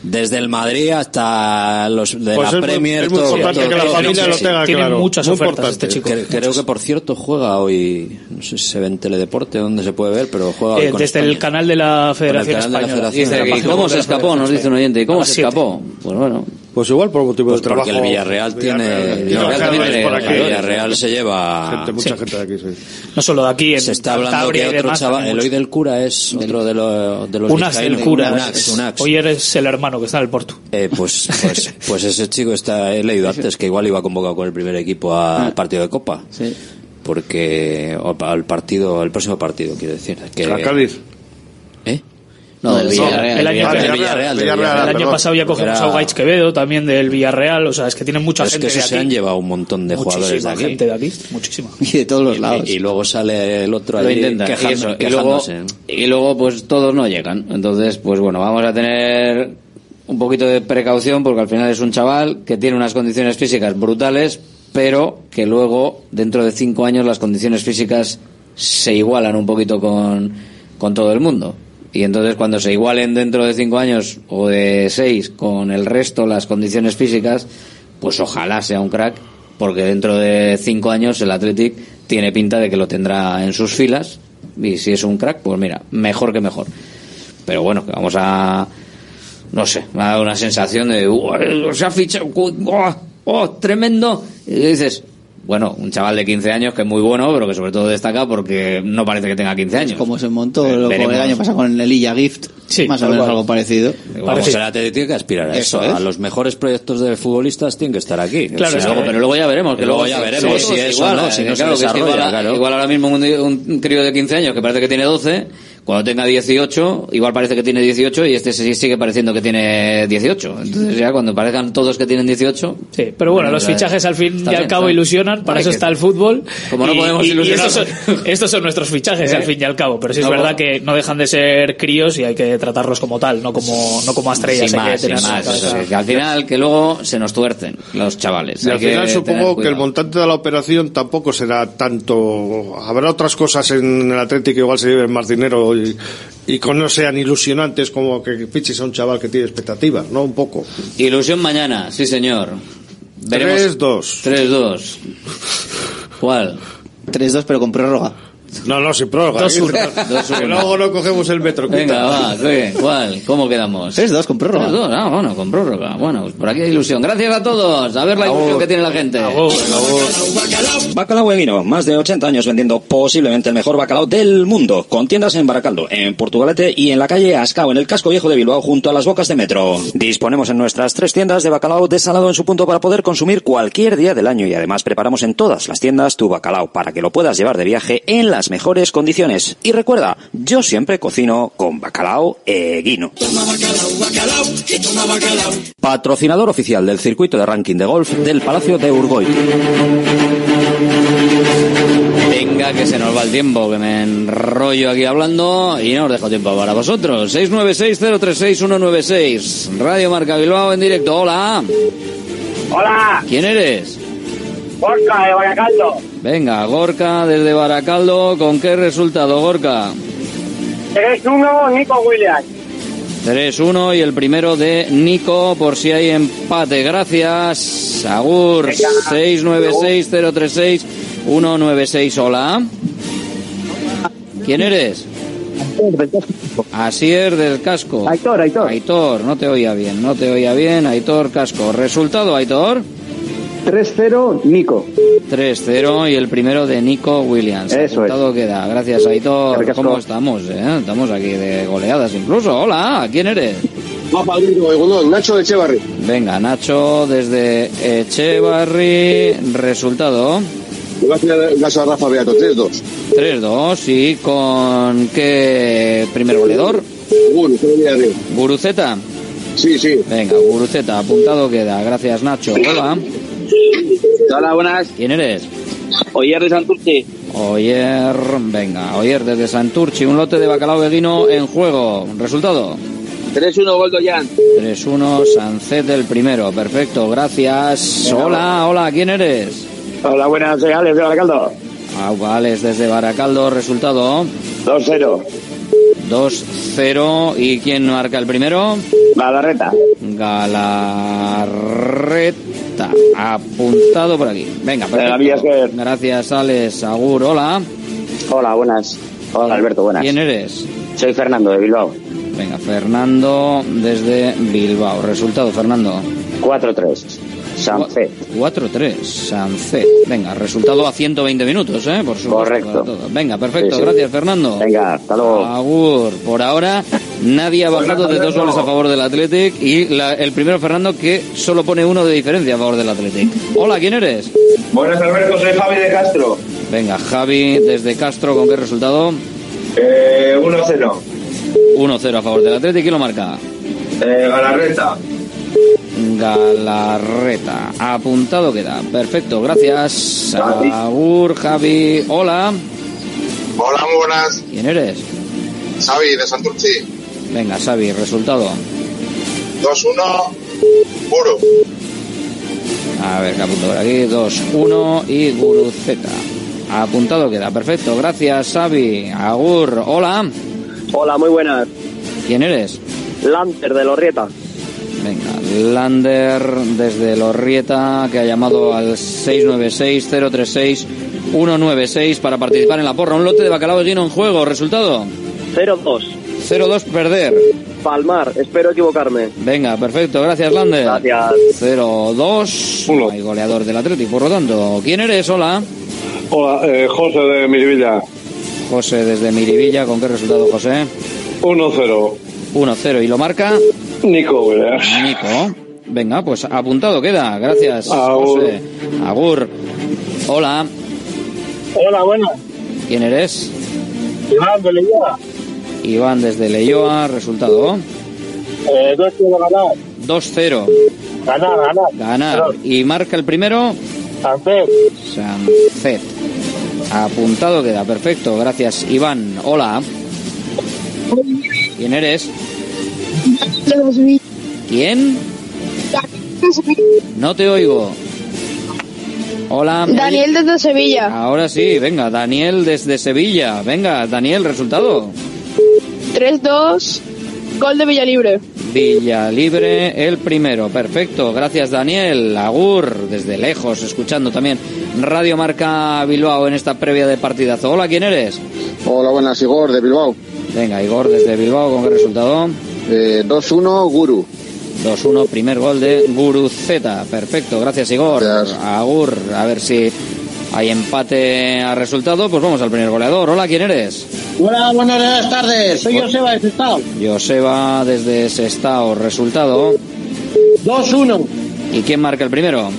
Desde el Madrid hasta los de Pues la es muy- Premier. es muy todo- importante todo- que la familia sí, lo sí. tenga Tiene claro. muchas Muy ofertas importante. este chico. Cre- Creo que por cierto juega hoy, no sé si se ve en Teledeporte donde se puede ver, pero juega hoy Eh, con desde España. el canal de la Federación canal de la Española. Federación Desde la ¿Y página cómo se escapó? Nos dice un oyente. ¿Y cómo se escapó? Pues bueno. Pues igual por motivo Pues de porque trabajo. el Villarreal tiene. Villarreal es tiene- Villarreal se lleva. Gente, mucha Sí. gente de aquí, sí. No solo de aquí, en Se está hablando Cantabria que otro demás, chaval, el hoy del cura es otro de, los de los Unas del cura. Unax, Unax. Hoy eres el hermano que está en el Porto. Eh, pues, pues, pues ese chico está, he leído antes que igual iba convocado con el primer equipo al partido de Copa. Sí. Porque, al partido, al próximo partido, quiero decir. Que, A Cádiz. ¿Eh? No, del Villarreal. el año, Ah, que- Villarreal, Villarreal, del Villarreal, el año perdón. pasado ya cogimos Era- a Gaich Quevedo también del Villarreal. O sea, es que tienen mucha es gente que de esos se aquí. han llevado un montón de jugadores de Muchísima aquí. gente de aquí. Muchísima. Y de todos los lados. Y, y luego sale el otro Lo allí intentan. Y, eso, y luego, quejándose. y luego, pues todos no llegan. Entonces, pues bueno, vamos a tener un poquito de precaución porque al final es un chaval que tiene unas condiciones físicas brutales, pero que luego, dentro de cinco años, las condiciones físicas se igualan un poquito con, con todo el mundo. Y entonces cuando se igualen dentro de cinco años o de seis con el resto las condiciones físicas, pues ojalá sea un crack, porque dentro de cinco años el Athletic tiene pinta de que lo tendrá en sus filas. Y si es un crack, pues mira, mejor que mejor. Pero bueno, vamos a. No sé, me ha dado una sensación de. "Uh, se ha fichado. ¡Oh, oh, tremendo! Y dices. Bueno, un chaval de 15 años que es muy bueno, pero que sobre todo destaca porque no parece que tenga 15 años. Como se montó Eh, lo- veremos. el año pasado con el Illa Gift, más o menos cual. algo parecido. Vamos, el Athletic tiene que aspirar a eso. Eso es. A los mejores proyectos de futbolistas tienen que estar aquí. Claro, O sea, luego- pero luego ya veremos. Que luego luego ya veremos se- si se eso iguala, no, si no eh, se claro, que es que desarrolla, igual, claro. igual ahora mismo un, un crío de 15 años que parece que tiene 12, cuando tenga 18, igual parece que tiene 18 y este sí sigue pareciendo que tiene 18. Entonces ya cuando parezcan todos que tienen 18... Sí, pero bueno, los fichajes al fin y al cabo bien. ilusionan, para Hay eso que- está el fútbol. Como no Y- podemos y- y ilusionar. estos, son, estos son nuestros fichajes Eh. al fin y al cabo, pero sí es No, verdad que no dejan de ser críos y hay que tratarlos como tal, no como, no como estrellas. Sin hay que más, sin tener más, en eso cabeza. sí, que al final que luego se nos tuercen los chavales. Y al final supongo que el montante de la operación tampoco será tanto. Habrá otras cosas en el Atlético que igual se lleven más dinero y, y con no sean ilusionantes como que fiches a un chaval que tiene expectativas, ¿no? Un poco. Ilusión mañana, sí señor. Veremos. 3-2. 3-2. ¿Cuál? 3-2 pero con prórroga. No, no, sin prórroga. Dos ¿eh? uno. Dos Que uno. luego no cogemos el metro. Venga, va, ¿qué? ¿cuál? ¿Cómo quedamos? 3-2 con prórroga. 3-2, ah, bueno, con prórroga. Bueno, pues por aquí hay ilusión. Gracias a todos. A ver la ilusión que tiene la gente. Bacalao Eguino, más de 80 años vendiendo posiblemente el mejor bacalao del mundo, con tiendas en Baracaldo, en Portugalete y en la calle Ascao, en el casco viejo de Bilbao, junto a las bocas de metro. Disponemos en nuestras tres tiendas de bacalao desalado en su punto para poder consumir cualquier día del año y además preparamos en todas las tiendas tu bacalao para que lo puedas llevar de viaje en las mejores condiciones. Y recuerda, yo siempre cocino con bacalao Eguino. Patrocinador oficial del circuito de ranking de golf del Palacio de Urgoiti. Venga, que se nos va el tiempo, que me enrollo aquí hablando y no os dejo tiempo para vosotros. 696-036-196. Radio Marca Bilbao en directo. Hola. Hola, ¿Quién eres? Borja de Baracaldo. Venga, Gorka desde Baracaldo. ¿Con qué resultado, Gorka? 3-1, Nico Williams. 3-1 y el primero de Nico por si hay empate. Gracias. Agur 696-036-196. Hola. ¿Quién eres? Asier del Casco. Aitor, Aitor. Aitor, no te oía bien, no te oía bien. Aitor Casco. ¿Resultado, Aitor? 3-0, Nico. 3-0 y el primero de Nico Williams. Eso es. Todo queda. Gracias, Aitor. ¿Cómo estamos? eh? Estamos aquí de goleadas incluso. Hola, ¿quién eres? Nacho de Echevarri. Venga, Nacho desde Echevarri. Resultado Gracias a Rafa Beato, 3-2. 3-2 y con qué primer goleador? Guruceta. Sí, sí. Venga, Guruceta, apuntado queda. Gracias, Nacho. Hola. Hola, buenas. ¿Quién eres? Oyer de Santurce. Oyer, venga, Oyer desde Santurchi, un lote de bacalao veguino en juego. ¿Resultado? 3-1, Goldo Jan. 3-1, Sancet del primero. Perfecto, gracias. Hola, hola, ¿quién eres? Hola, buenas, soy Alex de Baracaldo. Ah, Alex desde Baracaldo, resultado. 2-0. 2-0. ¿Y quién marca el primero? Galarreta. Galarreta. Apuntado por aquí. Venga, perfecto. Gracias, Alex. Agur, hola. Hola, buenas. Hola, Alberto, buenas. ¿Quién eres? Soy Fernando de Bilbao. Venga, Fernando desde Bilbao. Resultado, Fernando. 4-3. Sanfe. 4-3, Sancet. Venga, resultado a 120 minutos, ¿eh? Por supuesto. Correcto. para todo. Venga, perfecto. Sí, sí. Gracias, Fernando. Venga, hasta luego. Agur. Por ahora, nadie ha bajado de dos goles a favor del Athletic y la- el primero, Fernando, que solo pone uno de diferencia a favor del Athletic. Hola, ¿quién eres? Buenas, Alberto, soy Javi de Castro. Venga, Javi, desde Castro, ¿con qué resultado? Eh, 1-0. 1-0 a favor del Athletic. ¿Quién lo marca? Eh, Galarreta. Galarreta. Apuntado queda. Perfecto, gracias. Agur, Javi. Hola. Hola, muy buenas. ¿Quién eres? Xavi, de Santurci. Venga, Xavi, resultado. 2-1, puro. A ver, que apunto por aquí. 2-1 y Guruceta. Apuntado queda. Perfecto, gracias, Xavi. Agur. Hola. Hola, muy buenas. ¿Quién eres? Lanter de Lorrieta. Venga, Lander desde Lorrieta, que ha llamado al 696-036-196 para participar en la porra. Un lote de bacalao de guino en juego. ¿Resultado? 0-2. 0-2 perder. Palmar, espero equivocarme. Venga, perfecto. Gracias, Lander. Gracias. 0-2. No hay goleador del Atlético, por lo tanto. ¿Quién eres? Hola. Hola, eh, José de Miribilla. José desde Miribilla. ¿Con qué resultado, José? 1-0. 1-0. ¿Y lo marca? Nico, Williams. Nico. Venga, pues apuntado queda. Gracias, Agur. José. Agur. Hola. Hola, buenas. ¿Quién eres? Iván de Leyoa. Iván desde Leyoa. Resultado. Eh, 2-0 ganar. 2-0. Ganar, ganar. Ganar. ¿Y marca el primero? Sancet. Sancet. Apuntado queda. Perfecto. Gracias, Iván. Hola. ¿Quién eres? ¿Quién? No te oigo. Hola. ¿me Daniel desde Sevilla. Ahora sí, venga, Daniel desde Sevilla. Venga, Daniel, resultado. 3-2. Gol de Villalibre. Villa Libre, el primero. Perfecto, gracias Daniel. Agur, desde lejos, escuchando también Radio Marca Bilbao en esta previa de partidazo. Hola, ¿quién eres? Hola, buenas, Igor de Bilbao. Venga, Igor desde Bilbao, ¿con qué resultado? Eh, 2-1, Guru. 2-1, primer gol de Guruceta. Perfecto, gracias Igor. Agur, a ver si hay empate a resultado. Pues vamos al primer goleador. Hola, ¿quién eres? Hola, buenas tardes. Soy Joseba de Sestao. Joseba desde Sestao. Resultado. 2-1. ¿Y quién marca el primero?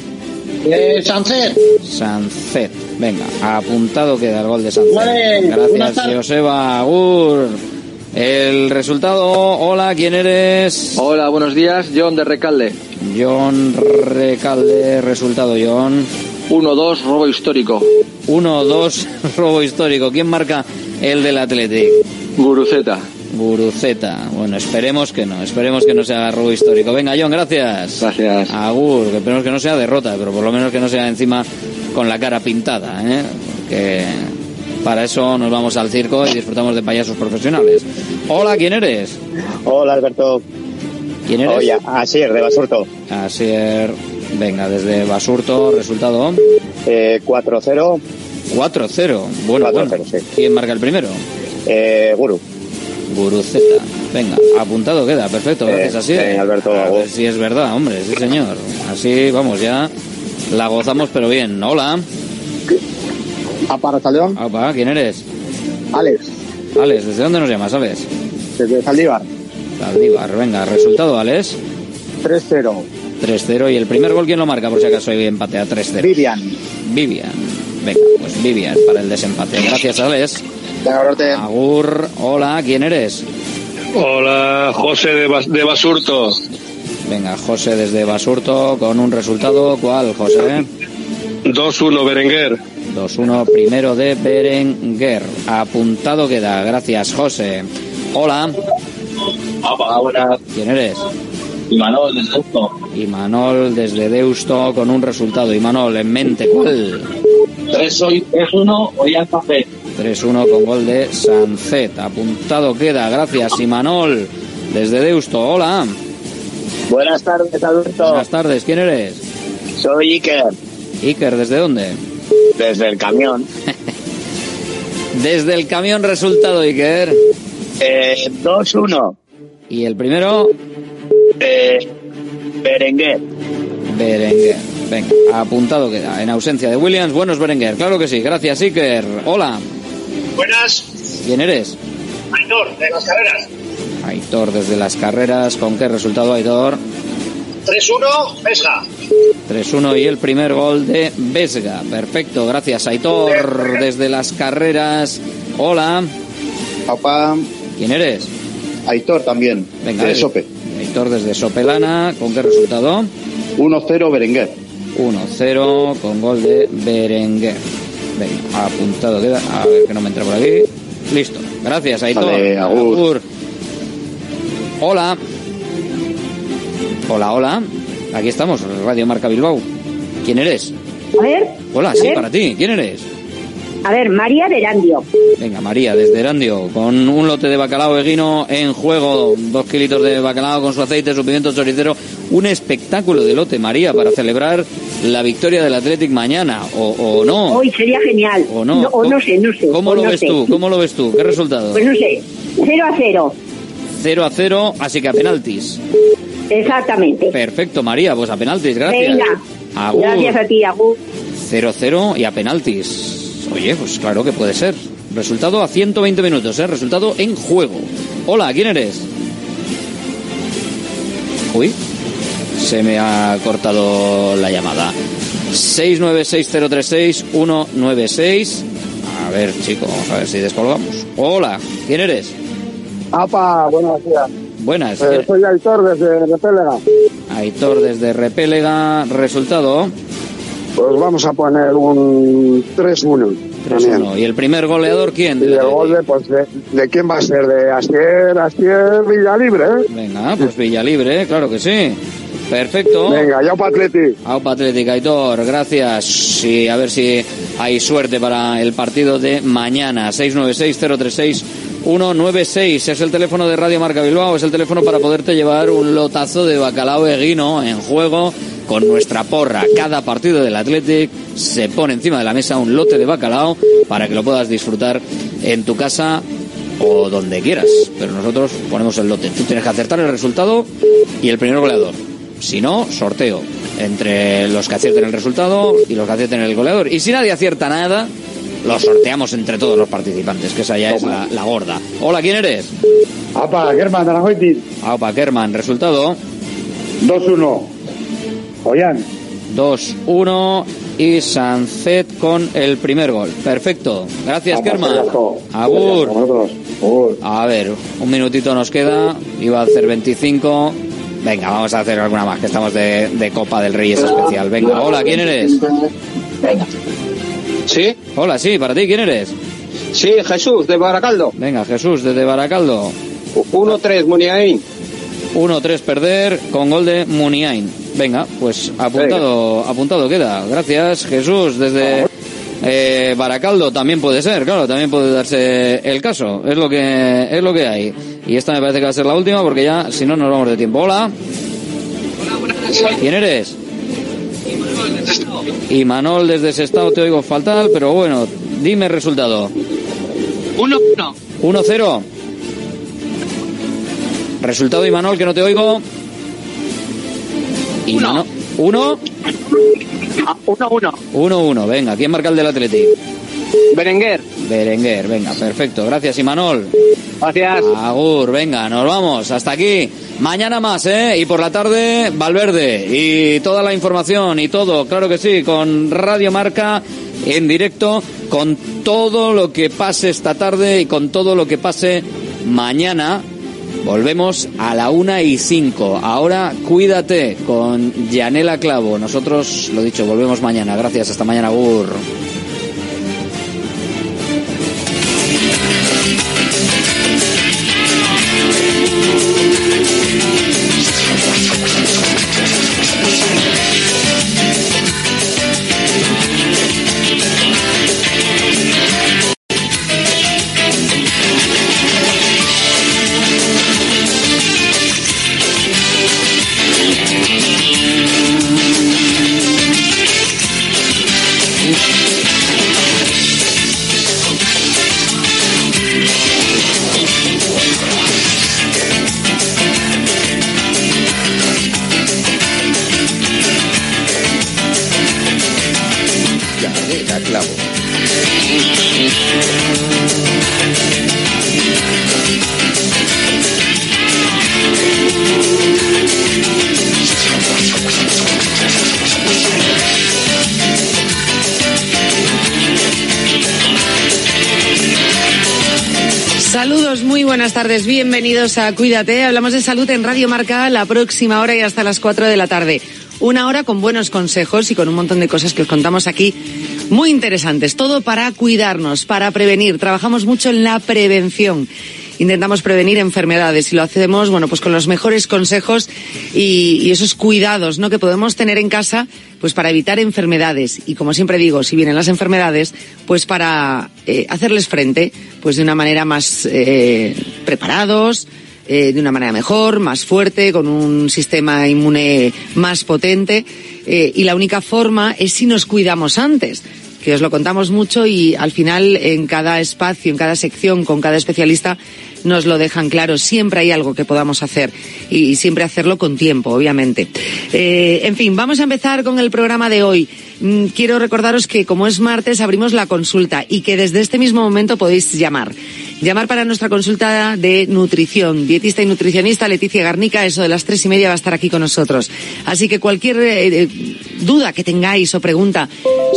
Eh, Sancet. Sancet. Venga, apuntado queda el gol de Sancet. Vale, Gracias. Joseba. Agur. El resultado. Hola, ¿quién eres? Hola, buenos días. John de Recalde. John Recalde. Resultado, John. 1-2, robo histórico. 1-2, robo histórico. ¿Quién marca el del Athletic? Guruceta. Guruceta. Bueno, esperemos que no. Esperemos que no sea robo histórico. Venga, John, gracias. Gracias. Agur, que esperemos que no sea derrota, pero por lo menos que no sea encima con la cara pintada, ¿eh? Porque para eso nos vamos al circo y disfrutamos de payasos profesionales. Hola, ¿quién eres? Hola, Alberto. ¿Quién eres? Oye, Asier, de Basurto. Asier, venga, desde Basurto, resultado. Eh, 4-0. 4-0. Bueno, 4-0, bueno. sí. ¿Quién marca el primero? Eh, Guru. Guruceta. Venga, apuntado queda, perfecto, Eh, gracias así. eh, Alberto, A ver si es verdad, hombre, sí señor. Así, vamos, ya la gozamos, pero bien. Hola. Apa, León. Opa, ¿quién eres? Alex, Alex, ¿desde dónde nos llamas, Alex? desde Zaldívar. Zaldívar, venga, resultado, Alex. 3-0. 3-0 y el primer gol, ¿quién lo marca? Por si acaso hay empate a 3-0. Vivian. Vivian. Venga, pues Vivian para el desempate. Gracias, Alex. Agur, hola, ¿quién eres? Hola, José de, Bas- de Basurto. Venga, José desde Basurto con un resultado, ¿cuál, José? 2-1, Berenguer. 2-1, primero de Berenguer. Apuntado queda, gracias, José. Hola, Hola. ¿quién eres? Imanol, de Deusto. Imanol desde Deusto con un resultado. Imanol, en mente, ¿cuál? 3-1, hoy al café. 3-1 con gol de Sancet. Apuntado queda, gracias Imanol, desde Deusto. Hola. Buenas tardes, Alberto. Buenas tardes, ¿quién eres? Soy Iker, Iker, ¿desde dónde? Desde el camión. Desde el camión resultado, Iker. Eh, 2-1. Y el primero, Eh, Berenguer. Berenguer. Venga, apuntado queda. En ausencia de Williams, buenos Berenguer. Claro que sí. Gracias, Iker. Hola. Buenas, ¿Quién eres? Aitor, de las carreras. Aitor desde las carreras. ¿Con qué resultado, Aitor? 3-1, Vesga. 3-1 y el primer gol de Vesga. Perfecto, gracias Aitor desde las carreras. Hola. Papá. ¿Quién eres? Aitor también. Venga, de. Sope. Aitor desde Sopelana. ¿Con qué resultado? 1-0 Berenguer. 1-0 con gol de Berenguer. Venga, apuntado queda. A ver que no me entra por aquí. Listo. Gracias, Aitor. Vale, agur. Hola. Hola, hola. Aquí estamos, Radio Marca Bilbao. ¿Quién eres? A ver. Hola, a sí, ver. para ti. ¿Quién eres? A ver, María de Erandio. Venga, María, desde Erandio, con un lote de bacalao eguino en juego, dos kilitos de bacalao con su aceite, su pimiento choricero, un espectáculo de lote, María, para celebrar la victoria del Athletic mañana, o, o no. Hoy sería genial. O no. o no sé, no sé. ¿Cómo lo no ves sé. tú? ¿Cómo lo ves tú? ¿Qué resultado? Pues no sé. 0 a 0. 0 a 0, así que a penaltis. Exactamente. Perfecto, María, pues a penaltis, gracias. Venga. Agur. Gracias a ti, Agur. 0-0 y a penaltis. Oye, pues claro que puede ser. Resultado a 120 minutos, ¿eh? Resultado en juego. Hola, ¿quién eres? Uy, se me ha cortado la llamada. 696036196. A ver, chico, vamos a ver si descolgamos. Hola, ¿quién eres? Apa, buenos días. Buenas. Eh, soy Aitor desde Repélega. Aitor desde Repélega. Resultado Pues vamos a poner un 3-1. 3-1. ¿Y el primer goleador quién? Y el gol de, pues, de, de quién va a ser? De Asier, Asier Villalibre, ¿eh? Venga, pues Villalibre, claro que sí. Perfecto. Venga, ya Atleti. Aupa Atlética, Aitor, gracias. Y a ver si hay suerte para el partido de mañana. 696-036-196. Es el teléfono de Radio Marca Bilbao. Es el teléfono para poderte llevar un lotazo de bacalao eguino en juego con nuestra porra. Cada partido del Athletic se pone encima de la mesa un lote de bacalao para que lo puedas disfrutar en tu casa o donde quieras. Pero nosotros ponemos el lote. Tú tienes que acertar el resultado y el primer goleador. Si no, sorteo entre los que acierten el resultado y los que acierten el goleador. Y si nadie acierta nada, lo sorteamos entre todos los participantes, que esa ya es la, la gorda. Hola, ¿quién eres? Apa, Germán de la Hoitis. Aupa Kerman, resultado 2-1. Ollán. 2-1 y Sancet con el primer gol. Perfecto. Gracias, Kerman. Agur. A ver, un minutito nos queda. Iba a hacer 25. Venga, vamos a hacer alguna más, que estamos de, de Copa del Reyes especial. Venga, hola, ¿quién eres? ¿Sí? Hola, sí, para ti, ¿quién eres? Sí, Jesús, de Baracaldo. Venga, Jesús, desde Baracaldo. 1-3, Muniain. 1-3 perder con gol de Muniain. Venga, pues apuntado, apuntado queda. Gracias, Jesús, desde eh, Baracaldo también puede ser, claro, también puede darse el caso. Es lo que es lo que hay. Y esta me parece que va a ser la última porque ya si no nos vamos de tiempo. Hola. ¿Quién eres? Y Manol desde ese estado te oigo fatal, pero bueno, dime el resultado. 1-1. 1-0. Resultado Imanol que no te oigo. Uno. ¿Uno? 1-1. 1-1. Venga, ¿quién marca el del Atleti? Berenguer. Berenguer, venga, perfecto. Gracias, Imanol. Gracias. Agur, venga, nos vamos. Hasta aquí. Mañana más, ¿eh? Y por la tarde, Valverde. Y toda la información y todo, claro que sí, con Radio Marca en directo, con todo lo que pase esta tarde y con todo lo que pase mañana. Volvemos a la una y cinco. Ahora cuídate con Yanela Clavo. Nosotros, lo dicho, volvemos mañana. Gracias, hasta mañana, Agur. Bienvenidos a Cuídate. Hablamos de salud en Radio Marca la próxima hora y hasta las 4 de la tarde. Una hora con buenos consejos y con un montón de cosas que os contamos aquí muy interesantes. Todo para cuidarnos, para prevenir. Trabajamos mucho en la prevención intentamos prevenir enfermedades y lo hacemos, bueno, pues con los mejores consejos y, esos cuidados, ¿no? Que podemos tener en casa, pues para evitar enfermedades. Y como siempre digo, si vienen las enfermedades, pues para eh, hacerles frente, pues de una manera más eh, preparados, eh, de una manera mejor, más fuerte, con un sistema inmune más potente. Y la única forma es si nos cuidamos antes que os lo contamos mucho y al final en cada espacio, en cada sección, con cada especialista, nos lo dejan claro. Siempre hay algo que podamos hacer y siempre hacerlo con tiempo, obviamente. Eh, en fin, vamos a empezar con el programa de hoy. Mm, quiero recordaros que como es martes abrimos la consulta y que desde este mismo momento podéis llamar. Llamar para nuestra consulta de nutrición. Dietista y nutricionista Leticia Garnica, eso de las tres y media va a estar aquí con nosotros. Así que cualquier eh, duda que tengáis o pregunta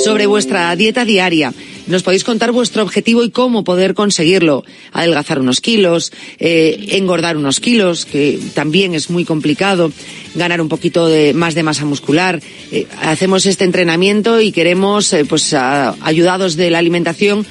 sobre vuestra dieta diaria, nos podéis contar vuestro objetivo y cómo poder conseguirlo. Adelgazar unos kilos, eh, engordar unos kilos, que también es muy complicado, ganar un poquito de, más de masa muscular. Eh, hacemos este entrenamiento y queremos, eh, pues, ayudados de la alimentación,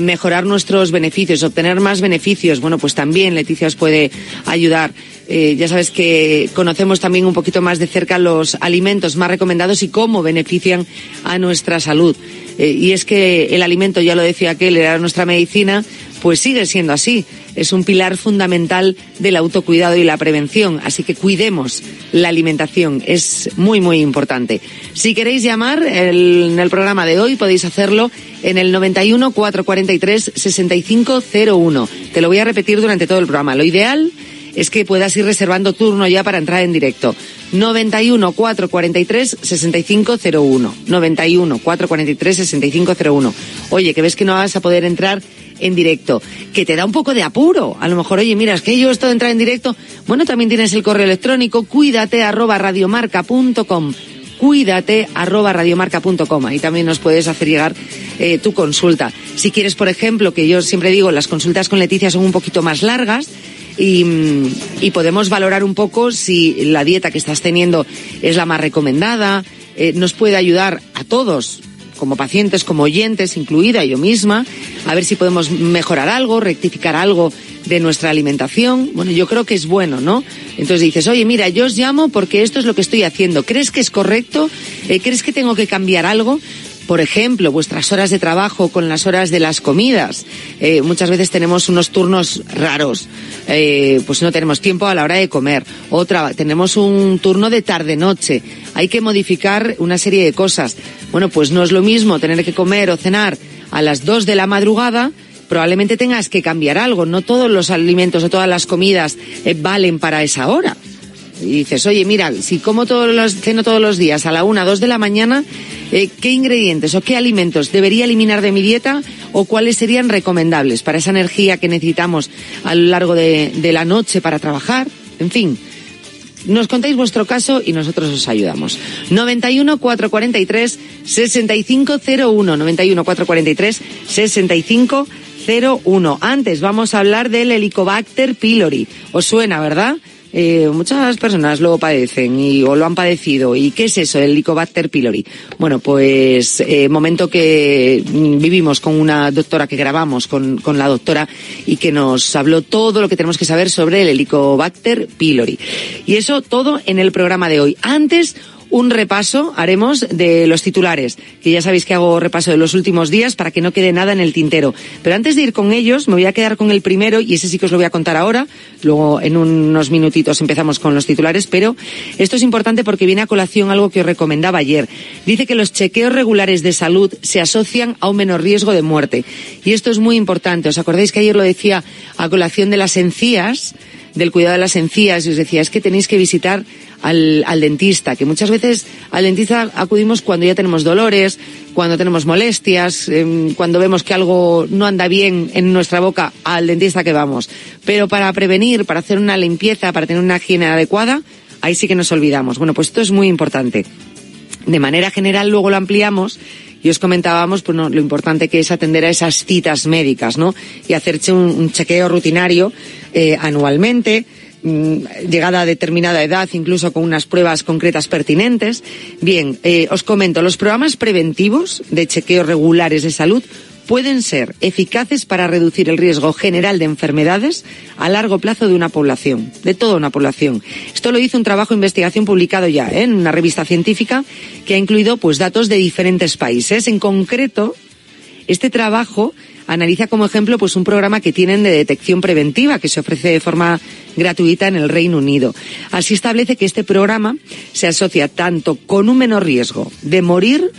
mejorar nuestros beneficios, obtener más beneficios. Bueno, pues también Leticia os puede ayudar. Ya sabes que conocemos también un poquito más de cerca los alimentos más recomendados y cómo benefician a nuestra salud. Eh, y es que el alimento, ya lo decía aquel, era nuestra medicina, pues sigue siendo así. Es un pilar fundamental del autocuidado y la prevención. Así que cuidemos la alimentación. Es muy, muy importante. Si queréis llamar en el programa de hoy, podéis hacerlo en el 91 443 6501. Te lo voy a repetir durante todo el programa. Lo ideal es que puedas ir reservando turno ya para entrar en directo. 91 443 6501. 91 443 6501. Oye, que ves que no vas a poder entrar en directo, que te da un poco de apuro. A lo mejor, oye, mira, es que yo esto de entrar en directo, bueno, también tienes el correo electrónico, cuídate arroba radiomarca.com cuídate arroba radiomarca.com. Ahí también nos puedes hacer llegar eh, tu consulta. Si quieres, por ejemplo, que yo siempre digo, las consultas con Leticia son un poquito más largas, y, y, podemos valorar un poco si la dieta que estás teniendo es la más recomendada, eh, nos puede ayudar a todos, como pacientes, como oyentes, incluida yo misma, a ver si podemos mejorar algo, rectificar algo de nuestra alimentación. Bueno, yo creo que es bueno, ¿no? Entonces dices, oye, mira, yo os llamo porque esto es lo que estoy haciendo. ¿Crees que es correcto? Eh, ¿Crees que tengo que cambiar algo? Por ejemplo, vuestras horas de trabajo con las horas de las comidas. Eh, muchas veces tenemos unos turnos raros. Eh, pues no tenemos tiempo a la hora de comer. Otra, tenemos un turno de tarde-noche. Hay que modificar una serie de cosas. Bueno, pues no es lo mismo tener que comer o cenar a las dos de la madrugada probablemente tengas que cambiar algo. No todos los alimentos o todas las comidas eh, valen para esa hora. Y dices, oye, mira, si como todos los, ceno todos los días a la una, dos de la mañana, eh, ¿qué ingredientes o qué alimentos debería eliminar de mi dieta o cuáles serían recomendables para esa energía que necesitamos a lo largo de, la noche para trabajar? En fin, nos contáis vuestro caso y nosotros os ayudamos. 91 443 6501. 91 443 6501. Antes vamos a hablar del Helicobacter pylori. ¿Os suena, verdad? Eh, muchas personas lo padecen y, o lo han padecido. ¿Y qué es eso, el Helicobacter pylori? Bueno, pues eh, momento que vivimos con una doctora que grabamos con, con la doctora y que nos habló todo lo que tenemos que saber sobre el Helicobacter pylori. Y eso todo en el programa de hoy. Antes, un repaso haremos de los titulares, que ya sabéis que hago repaso de los últimos días para que no quede nada en el tintero. Pero antes de ir con ellos, me voy a quedar con el primero y ese sí que os lo voy a contar ahora. Luego, en unos minutitos empezamos con los titulares, pero esto es importante porque viene a colación algo que os recomendaba ayer. Dice que los chequeos regulares de salud se asocian a un menor riesgo de muerte. Y esto es muy importante. ¿Os acordáis que ayer lo decía a colación de las encías? Del cuidado de las encías y os decía, es que tenéis que visitar al, dentista, que muchas veces al dentista acudimos cuando ya tenemos dolores, cuando tenemos molestias, eh, cuando vemos que algo no anda bien en nuestra boca, al dentista que vamos. Pero para prevenir, para hacer una limpieza, para tener una higiene adecuada, ahí sí que nos olvidamos. Bueno, pues esto es muy importante. De manera general luego lo ampliamos y os comentábamos pues, no, lo importante que es atender a esas citas médicas, ¿no? Y hacerse un, un chequeo rutinario eh, anualmente mm, llegada a determinada edad, incluso con unas pruebas concretas pertinentes. Bien, eh, os comento, los programas preventivos de chequeos regulares de salud pueden ser eficaces para reducir el riesgo general de enfermedades a largo plazo de una población, de toda una población. Esto lo hizo un trabajo de investigación publicado ya ¿eh? en una revista científica que ha incluido pues datos de diferentes países. En concreto, este trabajo analiza como ejemplo pues un programa que tienen de detección preventiva que se ofrece de forma gratuita en el Reino Unido. Así establece que este programa se asocia tanto con un menor riesgo de morir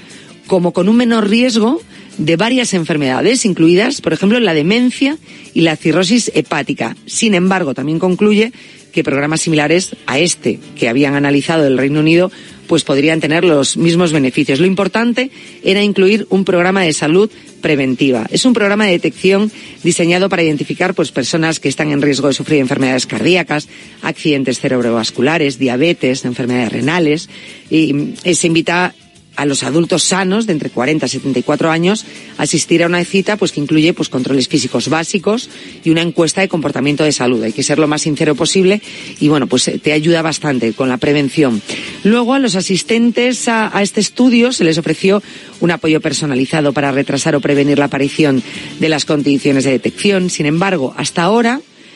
como con un menor riesgo de varias enfermedades, incluidas, por ejemplo, la demencia y la cirrosis hepática. Sin embargo, también concluye que programas similares a este que habían analizado del Reino Unido pues podrían tener los mismos beneficios. Lo importante era incluir un programa de salud preventiva. Es un programa de detección diseñado para identificar pues personas que están en riesgo de sufrir enfermedades cardíacas, accidentes cerebrovasculares, diabetes, enfermedades renales y, y se invita a los adultos sanos de entre 40 y 74 años asistir a una cita pues que incluye pues controles físicos básicos y una encuesta de comportamiento de salud. Hay que ser lo más sincero posible y bueno, pues te ayuda bastante con la prevención. Luego a los asistentes a, a este estudio se les ofreció un apoyo personalizado para retrasar o prevenir la aparición de las condiciones de detección. Sin embargo, hasta ahora